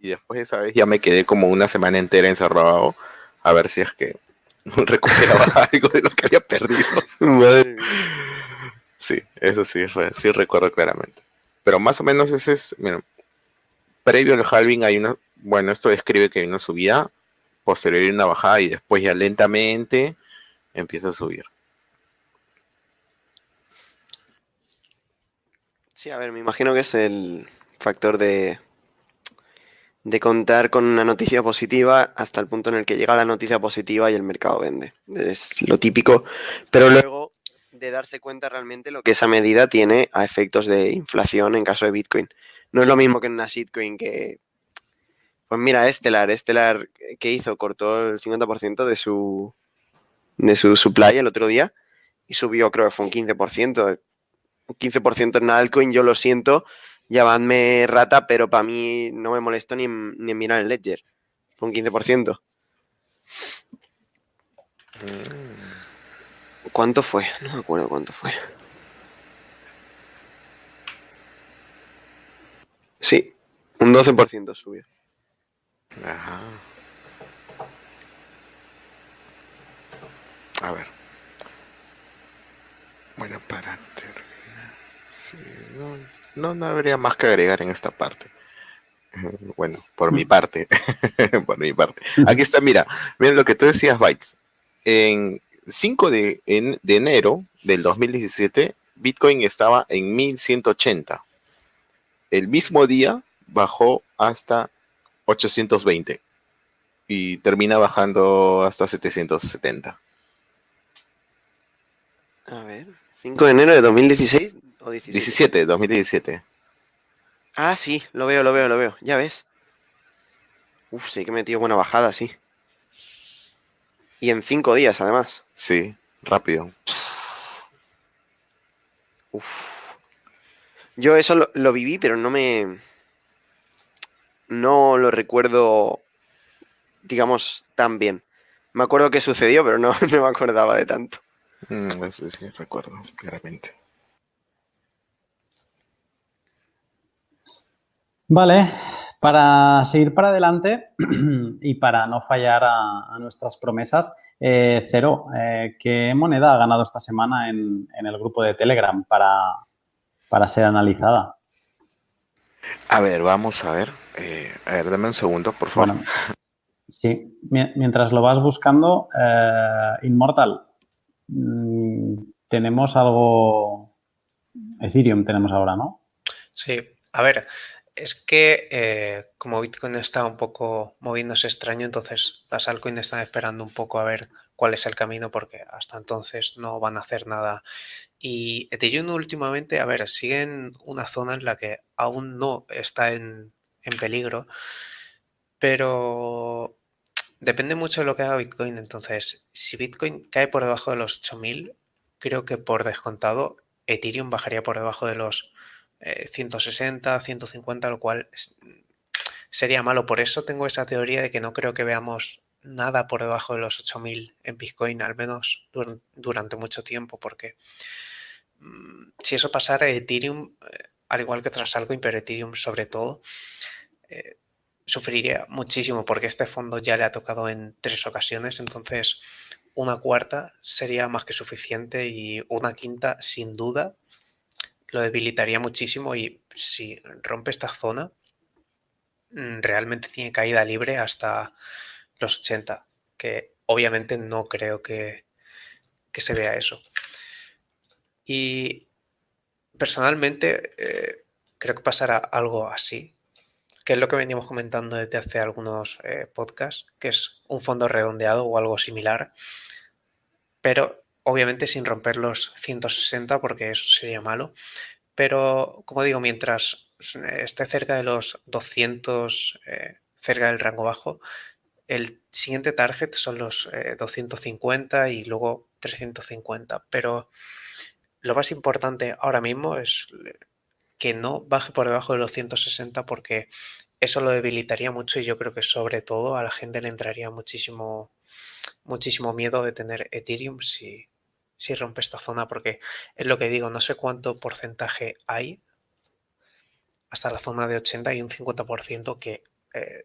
y después de esa vez ya me quedé como una semana entera encerrado a ver si es que [laughs] recuperaba [laughs] algo de lo que había perdido. Madre mía. Sí, eso sí, fue, sí recuerdo claramente. Pero más o menos ese es, mira, previo al halving hay una, bueno, esto describe que hay una subida, posterior hay una bajada y después ya lentamente empieza a subir. Sí, a ver, me imagino que es el factor de, de contar con una noticia positiva hasta el punto en el que llega la noticia positiva y el mercado vende. Es lo típico, pero luego de darse cuenta realmente lo que esa medida tiene a efectos de inflación en caso de Bitcoin. No es lo mismo que en una shitcoin que, pues mira, Estelar, Estelar que hizo, cortó el 50% de su, de su supply el otro día y subió, creo que fue un 15%. Un 15% en altcoin, yo lo siento, llamadme rata, pero para mí no me molesto ni en, ni mirar el ledger. Un 15%. ¿Cuánto fue? No me acuerdo cuánto fue. Sí, un 12% subió. Ajá. A ver. Bueno, para terminar. sí, no, no, no habría más que agregar en esta parte. Eh, Bueno, por mi parte. [laughs] por mi parte. Aquí está, mira, mira lo que tú decías, Bytes. En 5 de, en- de enero del 2017, Bitcoin estaba en 1180. El mismo día bajó hasta 820 y termina bajando hasta 770. A ver, 5 de enero de 2016 o 17. 17, 2017. Ah, sí, lo veo, lo veo, lo veo. Ya ves. Uf, sí que he metido buena bajada, sí. Y en 5 días, además. Sí, rápido. Uf. Yo eso lo, lo viví, pero no me. No lo recuerdo, digamos, tan bien. Me acuerdo que sucedió, pero no, [laughs] no me acordaba de tanto. Mm, ese sí, recuerdo, claramente. Vale, para seguir para adelante [clears throat] y para no fallar a, a nuestras promesas, eh, Cero, eh, ¿qué moneda ha ganado esta semana en, en el grupo de Telegram para, para ser analizada? A ver, vamos a ver. Eh, a ver, dame un segundo, por favor. Bueno, sí, mi- mientras lo vas buscando, eh, Inmortal, mm, tenemos algo, Ethereum tenemos ahora, ¿no? Sí, a ver, es que eh, como Bitcoin está un poco moviéndose extraño, entonces las altcoins están esperando un poco a ver cuál es el camino porque hasta entonces no van a hacer nada. Y Ethereum últimamente, a ver, sigue en una zona en la que aún no está en, en peligro, pero depende mucho de lo que haga Bitcoin. Entonces, si Bitcoin cae por debajo de los 8000, creo que por descontado Ethereum bajaría por debajo de los eh, 160, 150, lo cual sería malo. Por eso tengo esa teoría de que no creo que veamos nada por debajo de los 8000 en Bitcoin, al menos dur- durante mucho tiempo, porque mm, si eso pasara, Ethereum, eh, al igual que otras altcoins, pero Ethereum sobre todo, eh, sufriría muchísimo porque este fondo ya le ha tocado en tres ocasiones, entonces una cuarta sería más que suficiente y una quinta sin duda lo debilitaría muchísimo y si rompe esta zona mm, realmente tiene caída libre hasta los 80, que obviamente no creo que, que se vea eso. Y personalmente eh, creo que pasará algo así, que es lo que veníamos comentando desde hace algunos eh, podcasts, que es un fondo redondeado o algo similar, pero obviamente sin romper los 160 porque eso sería malo. Pero como digo, mientras esté cerca de los 200, eh, cerca del rango bajo, el siguiente target son los 250 y luego 350. Pero lo más importante ahora mismo es que no baje por debajo de los 160 porque eso lo debilitaría mucho y yo creo que sobre todo a la gente le entraría muchísimo, muchísimo miedo de tener Ethereum si, si rompe esta zona porque es lo que digo, no sé cuánto porcentaje hay hasta la zona de 80 y un 50% que eh,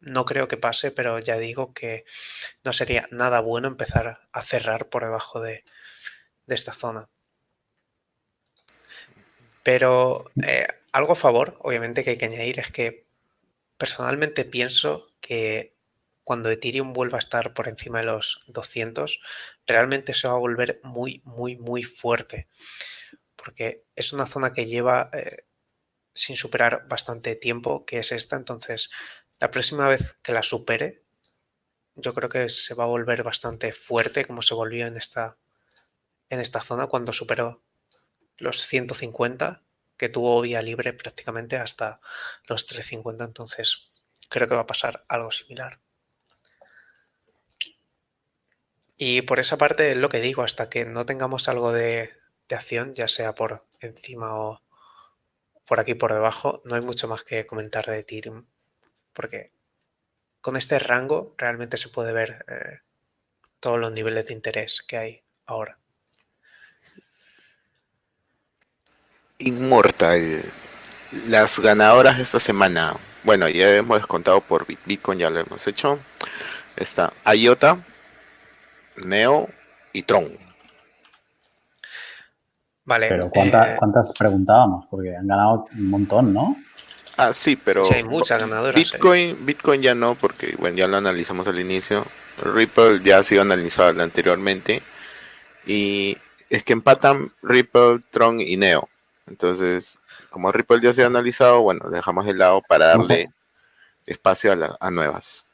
no creo que pase, pero ya digo que no sería nada bueno empezar a cerrar por debajo de, de esta zona. Pero eh, algo a favor, obviamente, que hay que añadir es que personalmente pienso que cuando Ethereum vuelva a estar por encima de los 200, realmente se va a volver muy, muy, muy fuerte. Porque es una zona que lleva eh, sin superar bastante tiempo, que es esta. Entonces, la próxima vez que la supere, yo creo que se va a volver bastante fuerte, como se volvió en esta en esta zona cuando superó los 150 que tuvo vía libre prácticamente hasta los 350 entonces creo que va a pasar algo similar y por esa parte es lo que digo hasta que no tengamos algo de, de acción ya sea por encima o por aquí por debajo no hay mucho más que comentar de Ethereum porque con este rango realmente se puede ver eh, todos los niveles de interés que hay ahora Inmortal. Las ganadoras de esta semana. Bueno, ya hemos descontado por Bitcoin, ya lo hemos hecho. Está IOTA, Neo y Tron. Vale. Pero ¿cuántas, eh, ¿cuántas preguntábamos? Porque han ganado un montón, ¿no? Ah, sí, pero. Sí, hay muchas ganadoras, ¿eh? Bitcoin, Bitcoin ya no, porque bueno, ya lo analizamos al inicio. Ripple ya ha sido analizado anteriormente. Y es que empatan Ripple, Tron y Neo. Entonces, como Ripple ya se ha analizado, bueno, dejamos el lado para darle espacio a, la- a nuevas.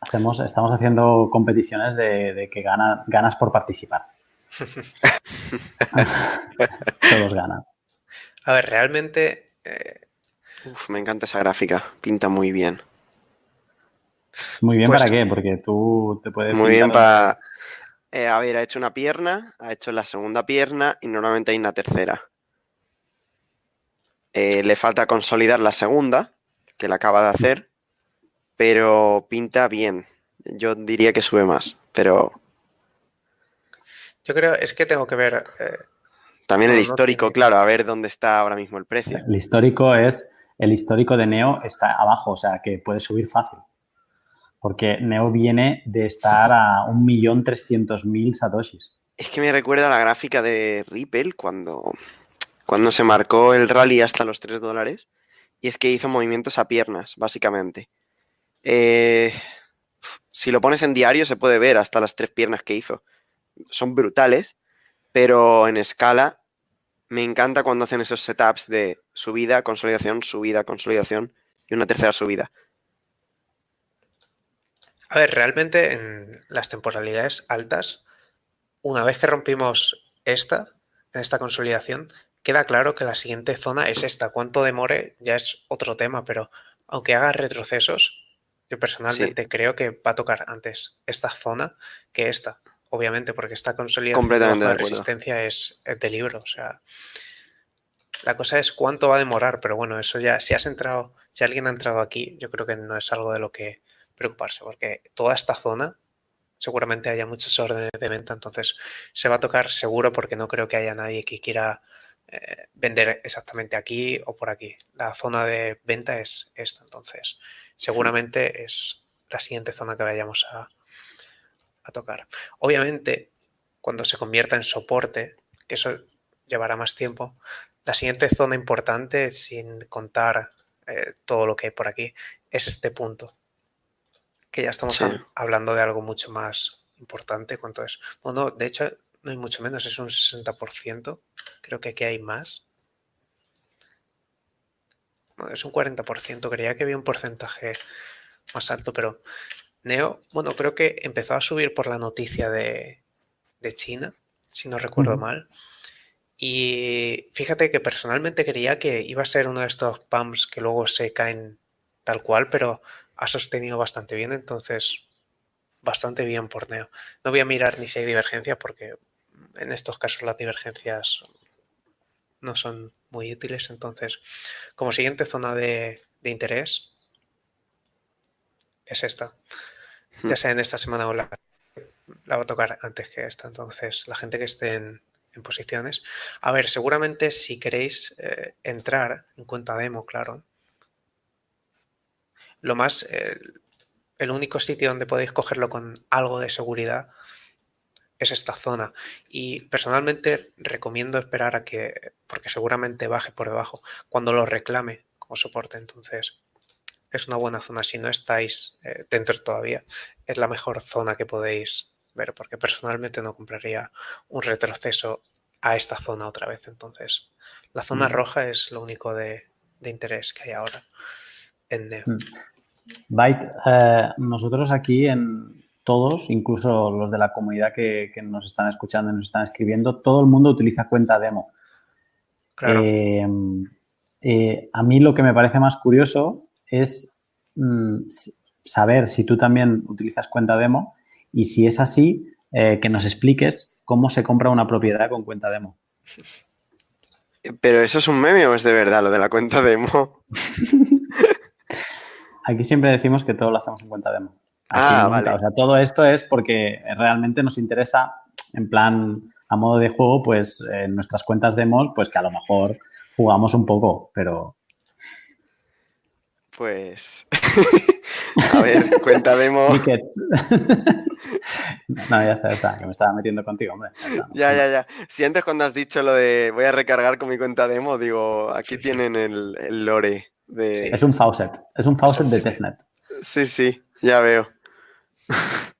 Hacemos, estamos haciendo competiciones de, de que gana, ganas por participar. [laughs] Todos ganan. a ver realmente eh, Uf, me encanta esa gráfica. Pinta muy bien. Muy bien, Pues- ¿para qué? Porque tú te puedes... Muy bien para... a ver, ha hecho una pierna, ha hecho la segunda pierna y normalmente hay una tercera. Eh, le falta consolidar la segunda, que la acaba de hacer, pero pinta bien. Yo diría que sube más, pero yo creo es que tengo que ver eh, también el no histórico, tiene- claro, a ver dónde está ahora mismo el precio. El histórico es... El histórico de Neo está abajo, o sea, que puede subir fácil. Porque Neo viene de estar a 1.300.000 satoshis. Es que me recuerda a la gráfica de Ripple cuando, cuando se marcó el rally hasta los 3 dólares. Y es que hizo movimientos a piernas, básicamente. Eh, si lo pones en diario se puede ver hasta las tres piernas que hizo. Son brutales, pero en escala me encanta cuando hacen esos setups de subida, consolidación, subida, consolidación y una tercera subida. A ver, realmente en las temporalidades altas, una vez que rompimos esta, esta consolidación, queda claro que la siguiente zona es esta. Cuánto demore ya es otro tema, pero aunque haga retrocesos, yo personalmente creo que va a tocar antes esta zona que esta. Obviamente, porque esta consolidación de acuerdo. resistencia es, es de libro. O sea, la cosa es cuánto va a demorar, pero bueno, eso ya, si has entrado, si alguien ha entrado aquí, yo creo que no es algo de lo que preocuparse, porque toda esta zona seguramente haya muchos órdenes de venta, entonces se va a tocar seguro porque no creo que haya nadie que quiera eh, vender exactamente aquí o por aquí. La zona de venta es esta, entonces seguramente es la siguiente zona que vayamos a, a tocar. Obviamente, cuando se convierta en soporte, que eso llevará más tiempo, la siguiente zona importante, sin contar eh, todo lo que hay por aquí, es este punto. Que ya estamos Sí. hablando de algo mucho más importante. ¿Cuánto es? Bueno, de hecho, no hay mucho menos, es un 60%. Creo que aquí hay más. Bueno, es un 40%, creía que había un porcentaje más alto, pero Neo, bueno, creo que empezó a subir por la noticia de, de China, si no recuerdo mal. Y fíjate que personalmente creía que iba a ser uno de estos pumps que luego se caen tal cual, pero ha sostenido bastante bien, entonces bastante bien por Neo. No voy a mirar ni si hay divergencias porque en estos casos las divergencias no son muy útiles, entonces como siguiente zona de, de interés es esta. Ya sea en esta semana o la, la va a tocar antes que esta, entonces la gente que esté en, en posiciones. A ver, seguramente si queréis eh, entrar en cuenta demo, claro. Lo más, eh, el único sitio donde podéis cogerlo con algo de seguridad es esta zona. Y personalmente recomiendo esperar a que, porque seguramente baje por debajo, cuando lo reclame como soporte. Entonces, es una buena zona. Si no estáis eh, dentro todavía, es la mejor zona que podéis ver, porque personalmente no compraría un retroceso a esta zona otra vez. Entonces, la zona Mm. roja es lo único de, de interés que hay ahora en Neo. Mm. Byte, eh, nosotros aquí en todos, incluso los de la comunidad que, que nos están escuchando y nos están escribiendo, todo el mundo utiliza cuenta demo. Claro. Eh, eh, a mí lo que me parece más curioso es mm, saber si tú también utilizas cuenta demo y si es así, eh, que nos expliques cómo se compra una propiedad con cuenta demo. Pero eso es un meme o es de verdad lo de la cuenta demo. [laughs] Aquí siempre decimos que todo lo hacemos en cuenta demo. Aquí Ah, nunca. vale. O sea, todo esto es porque realmente nos interesa, en plan, a modo de juego, pues en nuestras cuentas demos, pues que a lo mejor jugamos un poco, pero Pues. [laughs] A ver, cuenta demo. [laughs] [laughs] No, ya está, ya está, que me estaba metiendo contigo, hombre. Ya, está. Ya, ya, ya. Si antes cuando has dicho lo de voy a recargar con mi cuenta demo, digo, aquí tienen el, el lore de... Es un faucet, es un faucet de Sí. testnet. Sí, sí, ya veo. [laughs]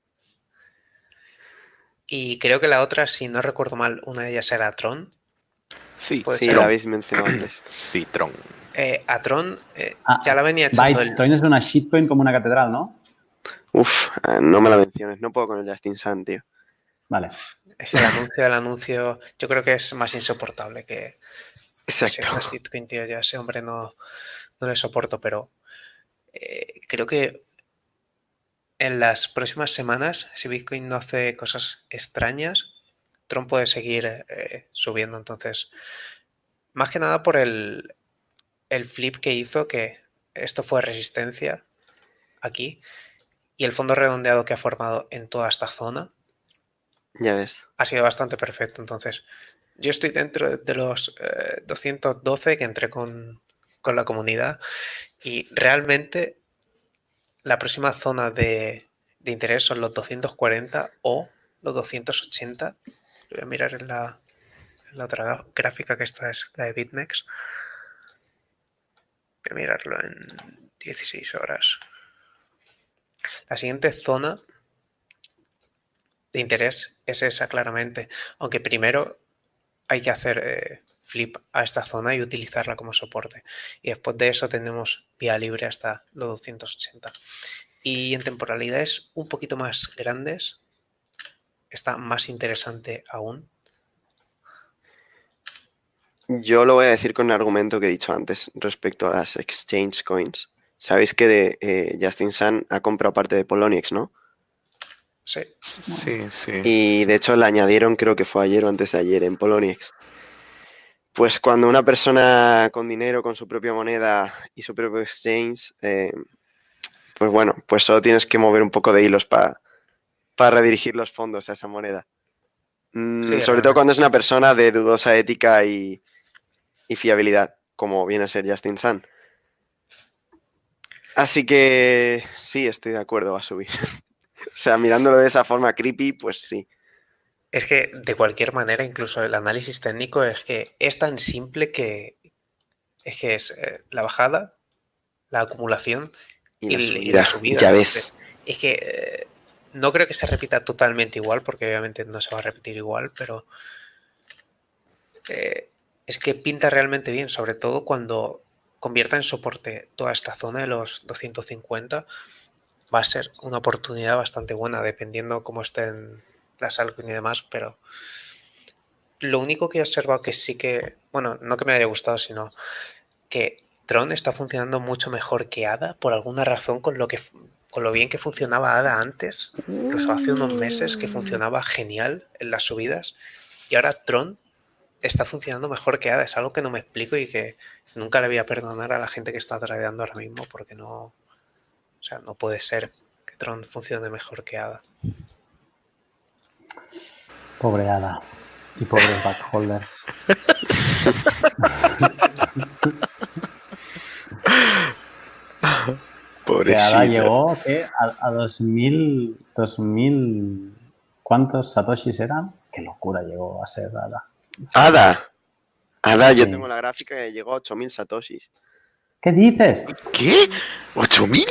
Y creo que la otra, si no recuerdo mal, una de ellas era Tron. Sí, Sí, ser. la habéis mencionado antes. [coughs] Citron. Eh, a Tron eh, Ah, ya la venía echando el, Toin es una shitcoin como una catedral, ¿no? Uf, eh, no me la menciones, no puedo con el Justin Sun, tío. Vale. Es que el anuncio del anuncio, yo creo que es más insoportable que Exacto. Bitcoin, tío. Yo a ese hombre no, no le soporto, pero eh, creo que en las próximas semanas, si Bitcoin no hace cosas extrañas, Tron puede seguir eh, subiendo. Entonces, más que nada por el, el flip que hizo, que esto fue resistencia aquí, y el fondo redondeado que ha formado en toda esta zona Ya ves. ha sido bastante perfecto. Entonces, yo estoy dentro de los eh, 212 que entré con, con la comunidad y realmente la próxima zona de, interés son los 240 o los 280. Lo Voy a mirar en la, otra gráfica que esta es la de BitMEX. Voy a mirarlo en 16 horas. La siguiente zona de interés es esa claramente, aunque primero hay que hacer eh, flip a esta zona y utilizarla como soporte. Y después de eso tenemos vía libre hasta los 280. Y en temporalidades un poquito más grandes está más interesante aún. Yo lo voy a decir con un argumento que he dicho antes respecto a las exchange coins. Sabéis que de, eh, Justin Sun ha comprado parte de Poloniex, ¿no? Sí, Sí, sí. Y de hecho le añadieron, creo que fue ayer o antes de ayer, en Poloniex. Pues cuando una persona con dinero, con su propia moneda y su propio exchange, eh, pues bueno, pues solo tienes que mover un poco de hilos para redirigir los fondos a esa moneda. Mm, Sí, sobre todo cuando es una persona de dudosa ética y, y fiabilidad, como viene a ser Justin Sun. Así que sí, estoy de acuerdo, va a subir. [laughs] o sea, mirándolo de esa forma creepy, pues sí. Es que de cualquier manera, incluso el análisis técnico es que es tan simple que es que es eh, la bajada, la acumulación Y la y, subida, y la subida. ya Entonces, ves. Es que eh, no creo que se repita totalmente igual, porque obviamente no se va a repetir igual, pero eh, es que pinta realmente bien, sobre todo cuando convierta en soporte toda esta zona de los 250, va a ser una oportunidad bastante buena, dependiendo cómo estén las altcoins y demás, pero lo único que he observado que sí que, bueno, no que me haya gustado, sino que Tron está funcionando mucho mejor que ADA por alguna razón con lo que con lo bien que funcionaba ADA antes, incluso hace unos meses que funcionaba genial en las subidas y ahora Tron está funcionando mejor que ADA, es algo que no me explico y que nunca le voy a perdonar a la gente que está tradeando ahora mismo porque no, o sea, no puede ser que Tron funcione mejor que ADA. Pobre Ada. Y pobres backholders. [laughs] Pobrecita. Ada llegó ¿qué? a, a 2000, 2000... ¿Cuántos satoshis eran? Qué locura llegó a ser Ada. Ada. Ada, yo tengo la gráfica que llegó a 8000 satoshis. ¿Qué dices? ¿Qué? ¿8000?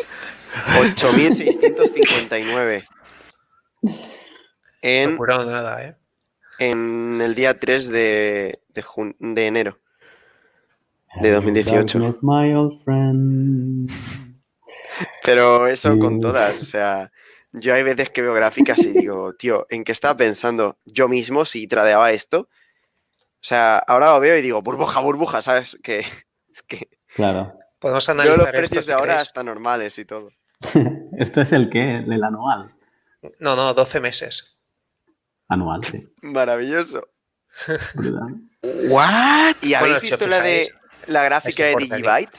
8659. [laughs] En, nada, ¿eh? en el día 3 de, de, jun- de enero. De 2018. Darkness, my old friend. Pero eso Sí. con todas. O sea, yo hay veces que veo gráficas y digo, [laughs] tío, ¿en qué estaba pensando yo mismo si tradeaba esto? O sea, ahora lo veo y digo, burbuja, burbuja, ¿sabes? Que [laughs] es que Claro. Podemos analizar los esto, precios de ahora hasta normales y todo. [laughs] Esto es el qué? El anual. No, no, 12 meses. Anual, sí. Maravilloso. ¿What? ¿Y habéis visto la de la gráfica de. Digibyte?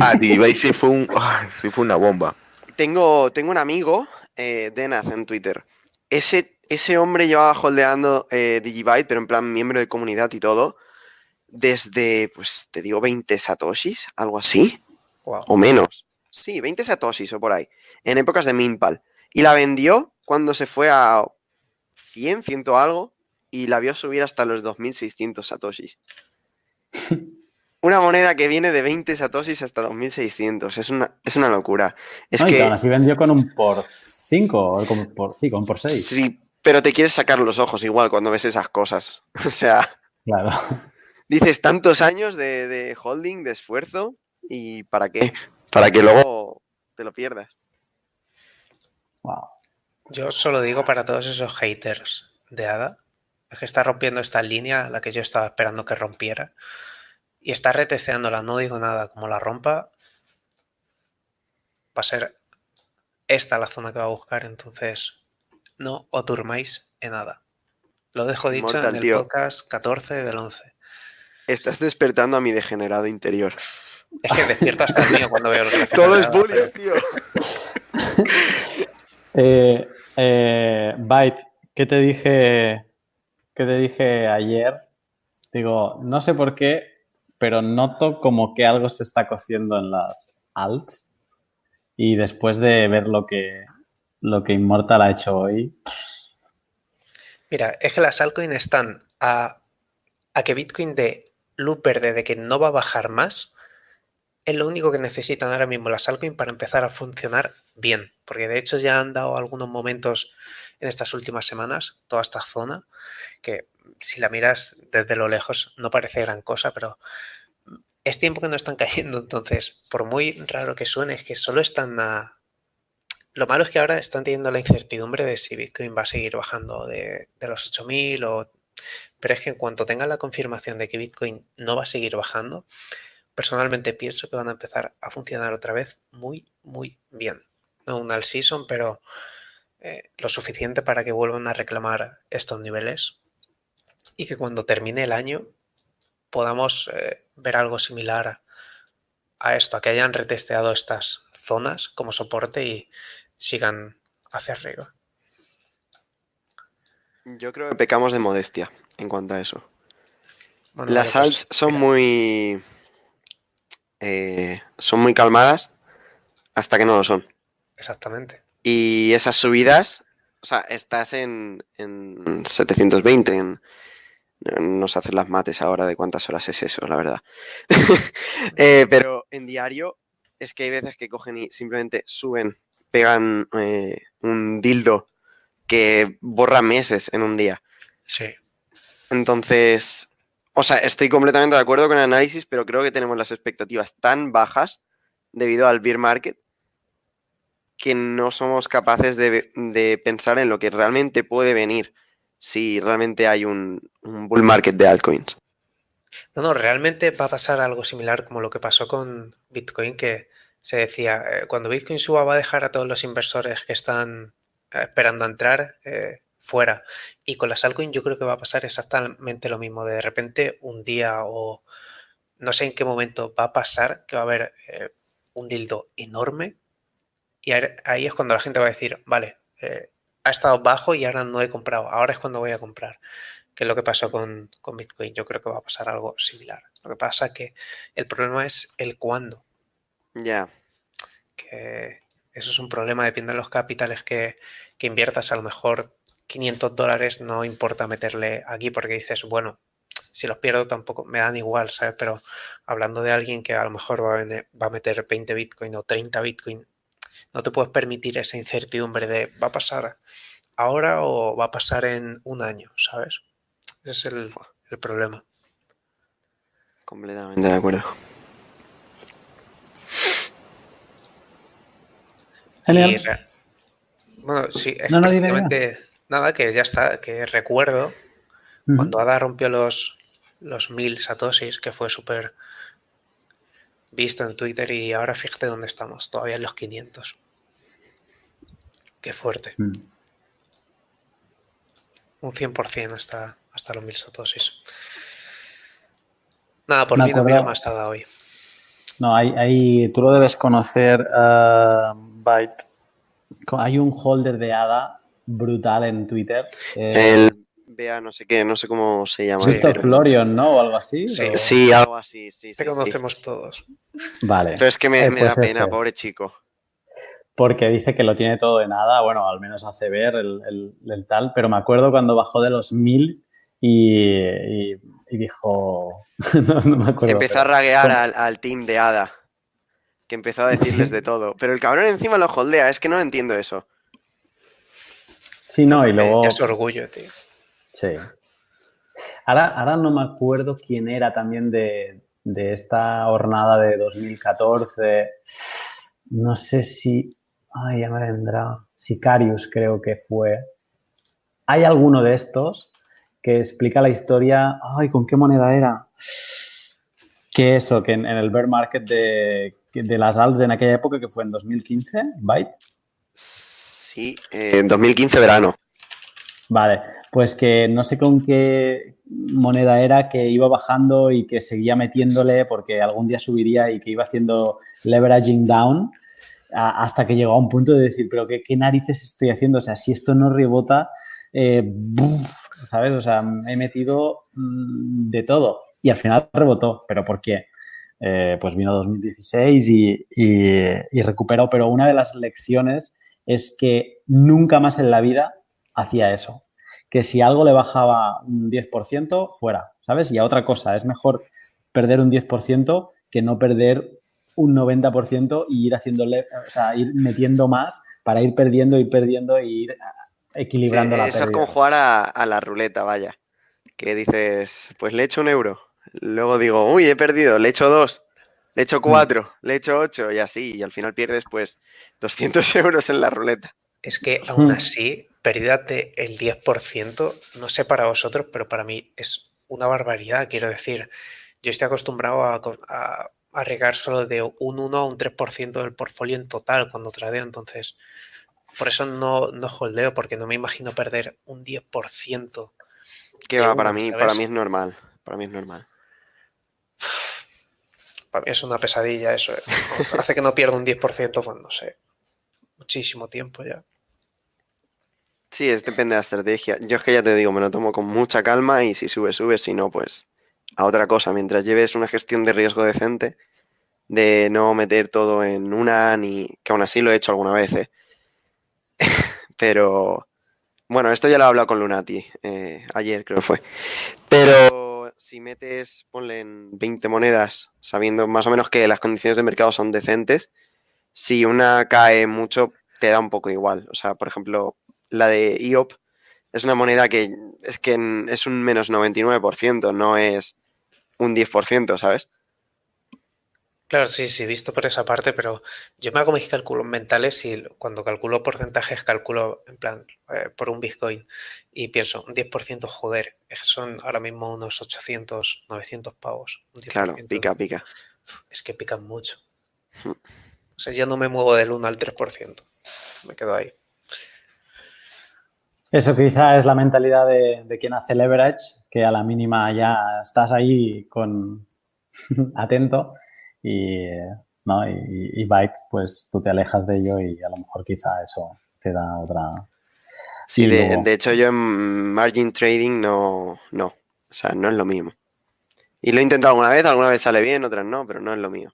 Ah, Digibyte sí fue, un, sí fue una bomba. Tengo, tengo un amigo, eh, Denaz, en Twitter. Ese, ese hombre llevaba holdeando eh, Digibyte, pero en plan miembro de comunidad y todo, desde, pues te digo, 20 satoshis, algo así, Wow. o menos. Sí, 20 satoshis o por ahí, en épocas de Minpal. Y la vendió cuando se fue a 100, 100 algo, y la vio subir hasta los 2600 satoshis. [laughs] Una moneda que viene de 20 satoshis hasta 2600. Es una, es una locura. Es que. así vendió con un por 5 o con por, sí, con un por 6. Sí, pero te quieres sacar los ojos igual cuando ves esas cosas. [laughs] O sea, Claro. dices tantos años de, de holding, de esfuerzo, y ¿para qué? Para que luego te lo pierdas. Wow. Yo solo digo para todos esos haters de ADA, es que está rompiendo esta línea, la que yo estaba esperando que rompiera, y está reteseándola, no digo nada, como la rompa, va a ser esta la zona que va a buscar, entonces no os durmáis en nada. Lo dejo dicho Mortal, en el tío. podcast 14 del 11. Estás despertando a mi degenerado interior. Es que despierta hasta el mío cuando veo el [laughs] Todo es bullying, tío. [laughs] Eh, eh, Byte, ¿qué te dije? ¿Qué te dije ayer? Digo, no sé por qué, pero noto como que algo se está cociendo en las alts. Y después de ver lo que, lo que Immortal ha hecho hoy, Mira, es que las altcoins están a, a que Bitcoin de luz verde de que no va a bajar más. Es lo único que necesitan ahora mismo las altcoins para empezar a funcionar bien. Porque de hecho ya han dado algunos momentos en estas últimas semanas, toda esta zona, que si la miras desde lo lejos no parece gran cosa, pero es tiempo que no están [laughs] cayendo. Entonces, por muy raro que suene, es que solo están a, lo malo es que ahora están teniendo la incertidumbre de si Bitcoin va a seguir bajando de, de los 8000 o... Pero es que en cuanto tengan la confirmación de que Bitcoin no va a seguir bajando, personalmente pienso que van a empezar a funcionar otra vez muy, muy bien. No un all season, pero eh, lo suficiente para que vuelvan a reclamar estos niveles y que cuando termine el año podamos eh, ver algo similar a esto, a que hayan retesteado estas zonas como soporte y sigan hacia arriba. Yo creo que pecamos de modestia en cuanto a eso. Bueno, Las pues, alts son mira, muy. eh, son muy calmadas hasta que no lo son. Exactamente. Y esas subidas, o sea, estás en, en 720. en- no sé hacer las mates ahora de cuántas horas es eso, la verdad. [laughs] Eh, pero en diario es que hay veces que cogen y simplemente suben, pegan eh, un dildo que borra meses en un día. Sí. Entonces, o sea, estoy completamente de acuerdo con el análisis, pero creo que tenemos las expectativas tan bajas debido al beer market que no somos capaces de, de pensar en lo que realmente puede venir si realmente hay un, bull market de altcoins. No, no, realmente va a pasar algo similar como lo que pasó con Bitcoin, que se decía, eh, cuando Bitcoin suba va a dejar a todos los inversores que están eh, esperando a entrar eh, fuera. Y con las altcoins yo creo que va a pasar exactamente lo mismo. De repente un día o no sé en qué momento va a pasar que va a haber un dildo enorme y ahí- es cuando la gente va a decir, vale, eh, ha estado bajo y ahora no he comprado, ahora es cuando voy a comprar. Que es lo que pasó con, con Bitcoin. Yo creo que va a pasar algo similar. Lo que pasa que el problema es el cuándo Ya, que eso es un problema, depende de los capitales que, que inviertas, a lo mejor 500 dólares no importa meterle aquí porque dices, bueno, si los pierdo tampoco me dan igual, ¿sabes? Pero hablando de alguien que a lo mejor va a, va a meter 20 Bitcoin o 30 Bitcoin, no te puedes permitir esa incertidumbre de va a pasar ahora o va a pasar en un año, ¿sabes? Ese es el, el problema. completamente de acuerdo. Y bueno, sí, es No, no, prácticamente nada, que ya está, que recuerdo cuando Ada rompió los, los mil satoshis, que fue súper visto en Twitter, y ahora fíjate dónde estamos, todavía en los 500. Qué fuerte. Mm. Un 100% hasta, hasta los mil satoshis. Nada, por mí no acuerdo- más hoy. No, hay, hay- tú lo debes conocer, eh, Byte. Hay un holder de ADA brutal en Twitter. eh, El vea no sé qué, no sé cómo se llama. Pero- Florion, ¿no? O algo así. Sí. o- Sí, algo así, sí, sí. Te sí. conocemos todos. Vale. Pero es que me, Eh, me pues da pena, este. pobre chico. Porque dice que lo tiene todo de nada, bueno, al menos hace ver el, el- el tal, pero me acuerdo cuando bajó de los mil y, y- y dijo, [laughs] no, no me acuerdo. Empezó a pero- raguear al, al team de Ada. Que empezó a decirles de todo. Pero el cabrón encima lo holdea, es que no entiendo eso. Sí, no, y luego... es orgullo, tío. Sí. Ahora, ahora no me acuerdo quién era también de, de esta jornada de 2014. No sé si. Ay, ya me vendrá. Sicarius, creo que fue. Hay alguno de estos que explica la historia. Ay, ¿con qué moneda era? Que eso, que en, en el bear market de, de las alts en aquella época, que fue en 2015, Byte. Sí, eh, en 2015 verano. Vale, pues que no sé con qué moneda era que iba bajando y que seguía metiéndole porque algún día subiría y que iba haciendo leveraging down hasta que llegó a un punto de decir, pero ¿qué, qué narices estoy haciendo? O sea, si esto no rebota, eh. ¿sabes? O sea, he metido mm, de todo y al final rebotó, pero ¿por qué? Eh, pues vino 2016 y, y, y recuperó, pero una de las lecciones es que nunca más en la vida hacía eso. Que si algo le bajaba un 10%, fuera, ¿sabes? Y a otra cosa, es mejor perder un 10% que no perder un 90% y ir haciéndole, o sea, ir metiendo más para ir perdiendo y perdiendo y ir equilibrando Sí, la eso es como jugar a, a la ruleta, vaya. Que dices, pues le echo un euro. Luego digo, uy, he perdido, le echo dos, le Mm. echo cuatro, le echo ocho y así. Y al final pierdes pues 200 [laughs] euros en la ruleta. Es que aún Hmm. así, pérdida del 10%, no sé para vosotros, pero para mí es una barbaridad. Quiero decir, yo estoy acostumbrado a, co- a, a regar solo de un 1 a un 3% del portfolio en total cuando tradeo. Entonces, por eso no, no holdeo, porque no me imagino perder un 10%. Que va, uno, para mí, ¿sabes? para mí es normal. Para mí es normal. Para mí es una pesadilla eso. ¿eh? [laughs] Hace que no pierda un 10%, pues no sé, muchísimo tiempo ya. Sí, es, depende de la estrategia. Yo es que ya te digo, me lo tomo con mucha calma y si sube, sube, si no, pues a otra cosa. Mientras lleves una gestión de riesgo decente, de no meter todo en una, ni que aún así lo he hecho alguna vez, ¿eh? [laughs] Pero bueno, esto ya lo he hablado con Lunati, eh, ayer creo que fue. Pero si metes, ponle en 20 monedas, sabiendo más o menos que las condiciones de mercado son decentes, si una cae mucho, te da un poco igual. O sea, por ejemplo, la de IOP es una moneda que es que es un menos 99%, no es un 10%, ¿sabes? Claro, sí, sí, visto por esa parte, pero yo me hago mis cálculos mentales y cuando calculo porcentajes calculo en plan eh, por un Bitcoin y pienso, un 10%, joder, es que son ahora mismo unos 800, 900 pavos. un Claro, 10%. pica, pica. Es que pican mucho. Hmm. O sea, yo no me muevo del 1 al 3%. Me quedo ahí. Eso quizá es la mentalidad de, de quien hace leverage, que a la mínima ya estás ahí con [laughs] atento y, ¿no? y, y Byte, pues tú te alejas de ello y a lo mejor quizá eso te da otra... Sí, de, luego- de hecho yo en margin trading no, no, o sea, no es lo mismo. Y lo he intentado alguna vez, alguna vez sale bien, otras no, pero no es lo mío.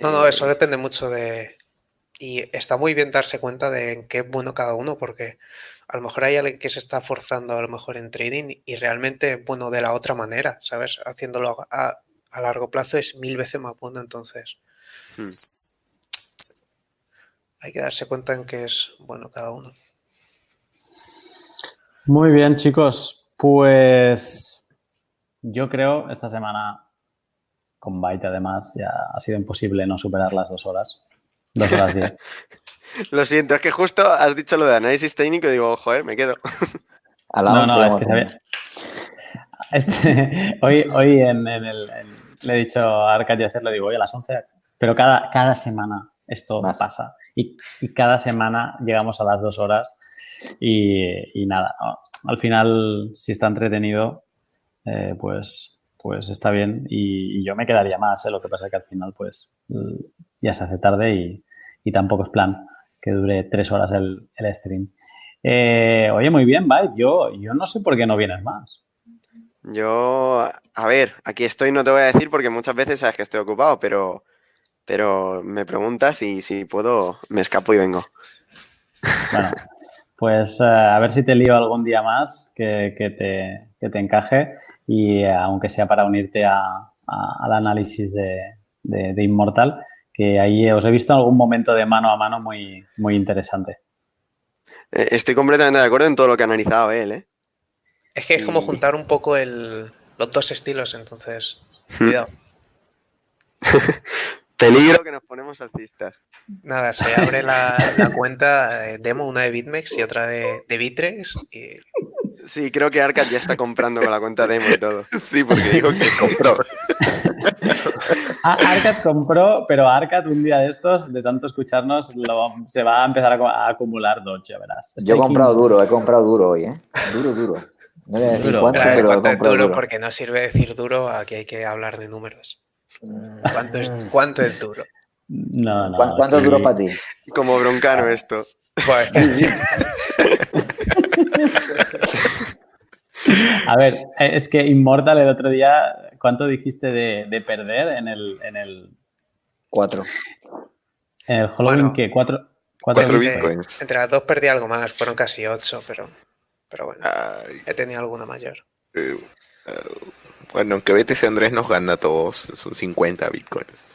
No, no, Eh, eso depende mucho de... Y está muy bien darse cuenta de en qué es bueno cada uno, porque a lo mejor hay alguien que se está forzando a lo mejor en trading y realmente bueno de la otra manera, ¿sabes? Haciéndolo a, a largo plazo es mil veces más bueno, entonces hmm. hay que darse cuenta en qué es bueno cada uno. Muy bien, chicos. Pues yo creo esta semana con Byte además ya ha sido imposible no superar las dos horas. Dos horas diez. [laughs] Lo siento, es que justo has dicho lo de análisis técnico y digo, joder, me quedo. [laughs] A la No, 11 no, es que sabía. Este, [laughs] hoy hoy en, en el, en- le he dicho a Arcad y a hacerlo, digo, hoy a las 11, pero cada, cada semana esto Más. pasa. Y, y cada semana llegamos a las dos horas y, y nada, ¿no? al final, si está entretenido, eh, pues, pues está bien. Y, y yo me quedaría más, ¿eh? lo que pasa es que al final, pues ya se hace tarde y, y tampoco es plan que dure tres horas el, el stream. Eh, oye, muy bien, Byte. Yo, yo no sé por qué no vienes más. Yo, a ver, aquí estoy, no te voy a decir porque muchas veces sabes que estoy ocupado, pero, pero me preguntas y si puedo, me escapo y vengo. Bueno, pues eh, a ver si te lío algún día más que, que te, que te encaje y eh, aunque sea para unirte a- a- al análisis de, de, de Immortal, que ahí os he visto en algún momento de mano a mano muy, muy interesante. Eh, Estoy completamente de acuerdo en todo lo que ha analizado él, ¿eh? Es que es como juntar un poco el, los dos estilos, entonces, [laughs] cuidado. [laughs] Peligro que nos ponemos alcistas. Nada, se abre la, la [laughs] cuenta eh, demo, una de BitMEX y otra de, de Bitrex. Y Sí, creo que Arcad ya está comprando con la cuenta demo y todo. Sí, porque dijo que compró. Ah, Arcad compró, pero Arcad un día de estos, de tanto escucharnos, lo- se va a empezar a, a acumular Dodge, ya verás. Yo he comprado duro, he comprado duro hoy, ¿eh? Duro, duro. No voy a decir Duro. cuánto, pero he ¿cuánto duro? duro. Porque no sirve decir duro, aquí hay que hablar de números. ¿Cuánto es, Mm. cuánto es duro? No, no. ¿Cuán- ¿Cuánto es duro para ti? Como broncano esto. Pues. [laughs] [laughs] A ver, eh, es que Immortal el otro día, ¿cuánto dijiste de, de perder en el, en el, Cuatro. en el Halloween? Bueno. que ¿Cuatro, Cuatro cuatro bit- Eh, bitcoins. entre las dos perdí algo más, fueron casi ocho, pero, pero bueno, Ay, he tenido alguna mayor. eh, eh, bueno, aunque BTC Andrés nos gana a todos, son 50 bitcoins.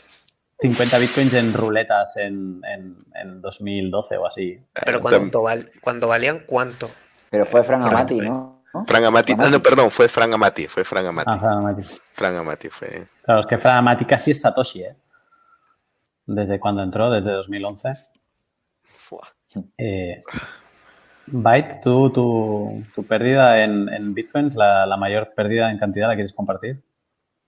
50 bitcoins en ruletas en, en, en 2012 o así. Pero cuando, val- cuando valían, ¿cuánto? Pero fue Fran Amati. ¿no? ¿No? Fran Amati, ah, no, perdón, fue Fran Amati, fue Fran Amati. Ah, Fran Amati. Fran Amati fue. Claro, es que Fran Amati casi es Satoshi, ¿eh? Desde cuando entró, desde 2011. Fua. Eh, Byte, ¿tú, tu, tu pérdida en, en bitcoins, la, la mayor pérdida en cantidad, la quieres compartir?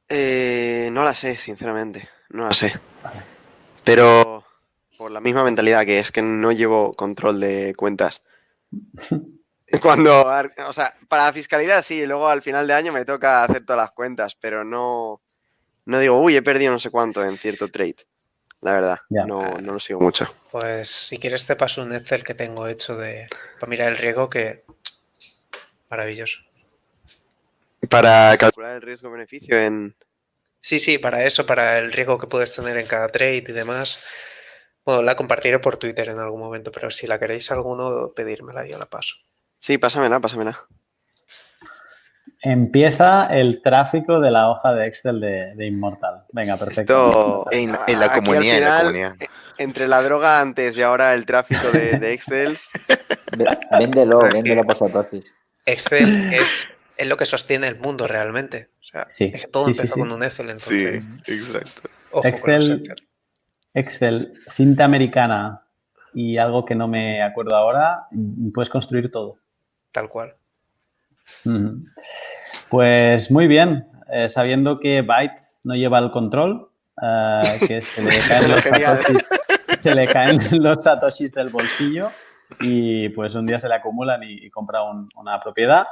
Eh, no la sé, sinceramente. No la sé. Pero por la misma mentalidad que es que no llevo control de cuentas. [laughs] [laughs] Cuando, o sea, para la fiscalidad sí, luego al final de año me toca hacer todas las cuentas, pero no, no digo, uy, he perdido no sé cuánto en cierto trade. La verdad, Ya. no, no lo sigo mucho. Pues si quieres te paso un Excel que tengo hecho de para mirar el riesgo que maravilloso. Para calcular el riesgo-beneficio en... Sí, sí, para eso, para el riesgo que puedes tener en cada trade y demás. Bueno, la compartiré por Twitter en algún momento, pero si la queréis alguno, pedírmela, yo la paso. Sí, pásamela, pásamela. Empieza el tráfico de la hoja de Excel de, de Immortal. Venga, Esto, perfecto. En, en la comunidad, en la final, comunidad. Entre la droga antes y ahora el tráfico de. Ve- [laughs] Véndelo, véndelo por Satoshis. Excel es, es lo que sostiene el mundo realmente. O sea, Sí, es que todo sí, empezó sí. con un Excel, Sí, entonces. exacto. Ojo Excel- Excel. Excel, cinta americana y algo que no me acuerdo ahora, puedes construir todo. Tal cual. Pues muy bien, eh, sabiendo que Byte no lleva el control, eh, que [laughs] se le, caen los satoshis, se le caen los satoshis del bolsillo y pues un día se le acumulan y, y compra un- una propiedad.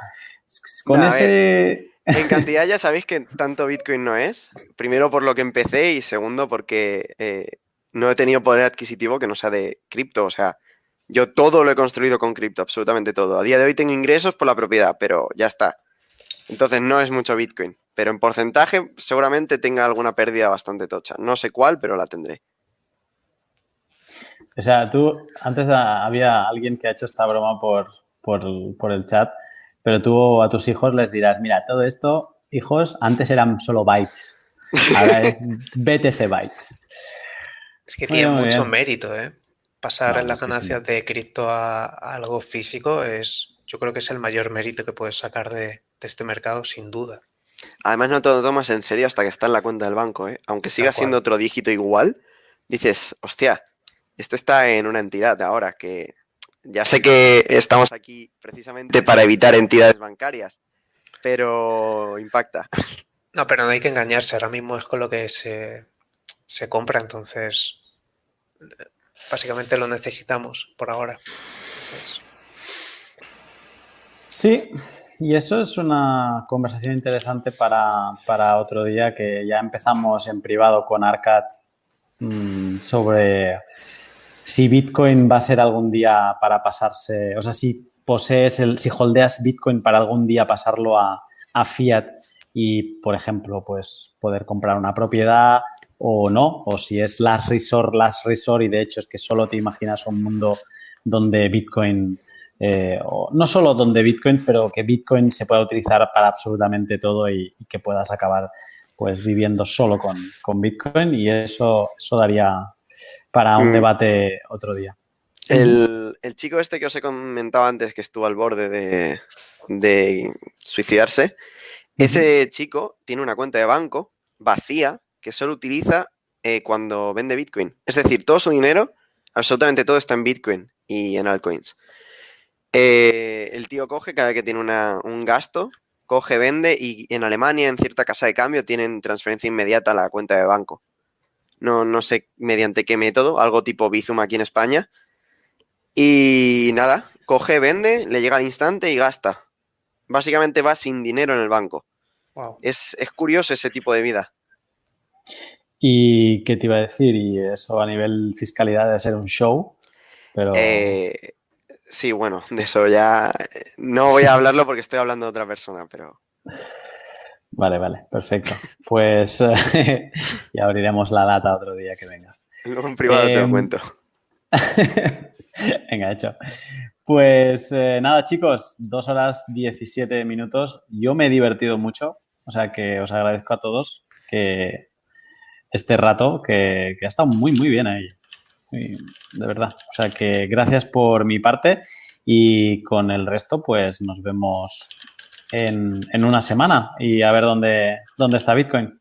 Con ese... En [laughs] cantidad ya sabéis que tanto Bitcoin no es. Primero por lo que empecé y segundo porque eh, no he tenido poder adquisitivo que no sea de cripto. O sea, yo todo lo he construido con cripto, absolutamente todo. A día de hoy tengo ingresos por la propiedad, pero ya está. Entonces no es mucho Bitcoin. Pero en porcentaje seguramente tenga alguna pérdida bastante tocha. No sé cuál, pero la tendré. O sea, tú, antes había alguien que ha hecho esta broma por, por, el- por el chat, pero tú a tus hijos les dirás, mira, todo esto, hijos, antes eran solo bytes, ahora es [laughs] BTC bytes. Es que tiene mucho bien. mérito, ¿eh? Pasar Vale, las sí. ganancias de cripto a, a algo físico es, yo creo que es el mayor mérito que puedes sacar de, de este mercado, sin duda. Además no te lo tomas en serio hasta que está en la cuenta del banco. ¿eh? Aunque siga siendo otro dígito igual, dices, hostia, esto está en una entidad ahora que ya sé que estamos aquí precisamente para evitar entidades bancarias, pero impacta. No, pero no hay que engañarse, ahora mismo es con lo que se, se compra, entonces básicamente lo necesitamos por ahora. Sí, y eso es una conversación interesante para, para otro día que ya empezamos en privado con Arcad mm, sobre si Bitcoin va a ser algún día para pasarse, o sea, si posees el, si holdeas Bitcoin para algún día pasarlo a, a fiat y, por ejemplo, pues poder comprar una propiedad o no, o si es last resort, last resort y de hecho es que solo te imaginas un mundo donde Bitcoin eh, o no solo donde Bitcoin, pero que Bitcoin se pueda utilizar para absolutamente todo y, y que puedas acabar pues viviendo solo con, con Bitcoin y eso, eso daría para un Mm. debate otro día. El, el chico este que os he comentado antes que estuvo al borde de, de suicidarse, ese chico tiene una cuenta de banco vacía que solo utiliza eh, cuando vende Bitcoin. Es decir, todo su dinero, absolutamente todo está en Bitcoin y en altcoins. Eh, el tío coge cada vez que tiene una- un gasto, coge, vende y en Alemania, en cierta casa de cambio, tienen transferencia inmediata a la cuenta de banco. No, no sé mediante qué método, algo tipo Bizum aquí en España. Y nada, coge, vende, le llega al instante y gasta. Básicamente va sin dinero en el banco. wow. Es, es curioso ese tipo de vida. ¿Y qué te iba a decir? Y eso a nivel fiscalidad debe ser un show, pero... Eh, sí, bueno, de eso ya no voy a hablarlo porque estoy hablando de otra persona, pero [laughs] Vale, vale, perfecto. Pues [laughs] ya abriremos la lata otro día que vengas. luego en privado te lo Em, cuento. [laughs] Venga, hecho. Pues eh, nada, chicos, dos horas 17 minutos. Yo me he divertido mucho, o sea que os agradezco a todos que este rato, que, que ha estado muy, muy bien ahí. Muy- de verdad. O sea que gracias por mi parte y con el resto, pues nos vemos en, en una semana y a ver dónde, dónde está Bitcoin.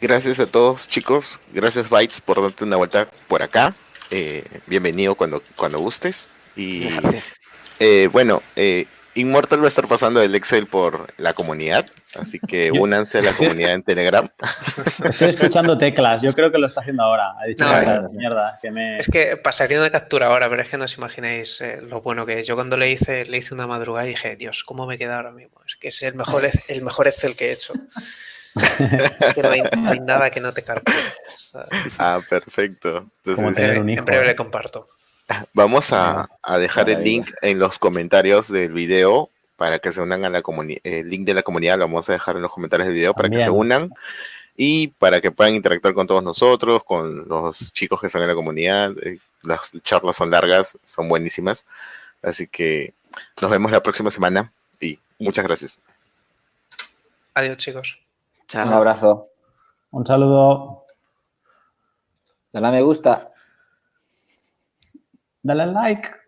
Gracias a todos, chicos. Gracias, Bytes, por darte una vuelta por acá. Eh, bienvenido cuando, cuando gustes. Y eh, bueno, eh, Immortal va a estar pasando el Excel por la comunidad, así que Yo- únanse a la comunidad en Telegram. Estoy escuchando teclas, yo creo que lo está haciendo ahora. Ha dicho, No, "Mierda, no. mierda, que me... Es que pasaría una captura ahora, pero es que no os imagináis eh, lo bueno que es. Yo cuando le hice, le hice una madrugada y dije, Dios, ¿cómo me queda ahora mismo? Es que es el mejor, el mejor Excel que he hecho. Es [laughs] que no hay, no hay nada que no te calcule. Ah, perfecto. Como Entonces, tener en en breve ¿eh? le comparto. vamos a, a dejar el link en los comentarios del video para que se unan a la comunidad. El link de la comunidad lo vamos a dejar en los comentarios del video para que se También. unan y para que puedan interactuar con todos nosotros, con los chicos que están en la comunidad. Eh, Las charlas son largas, son buenísimas. Así que nos vemos la próxima semana y muchas gracias. Adiós, chicos. Chao. Un abrazo. Un saludo. Dale a me gusta. Dale al like.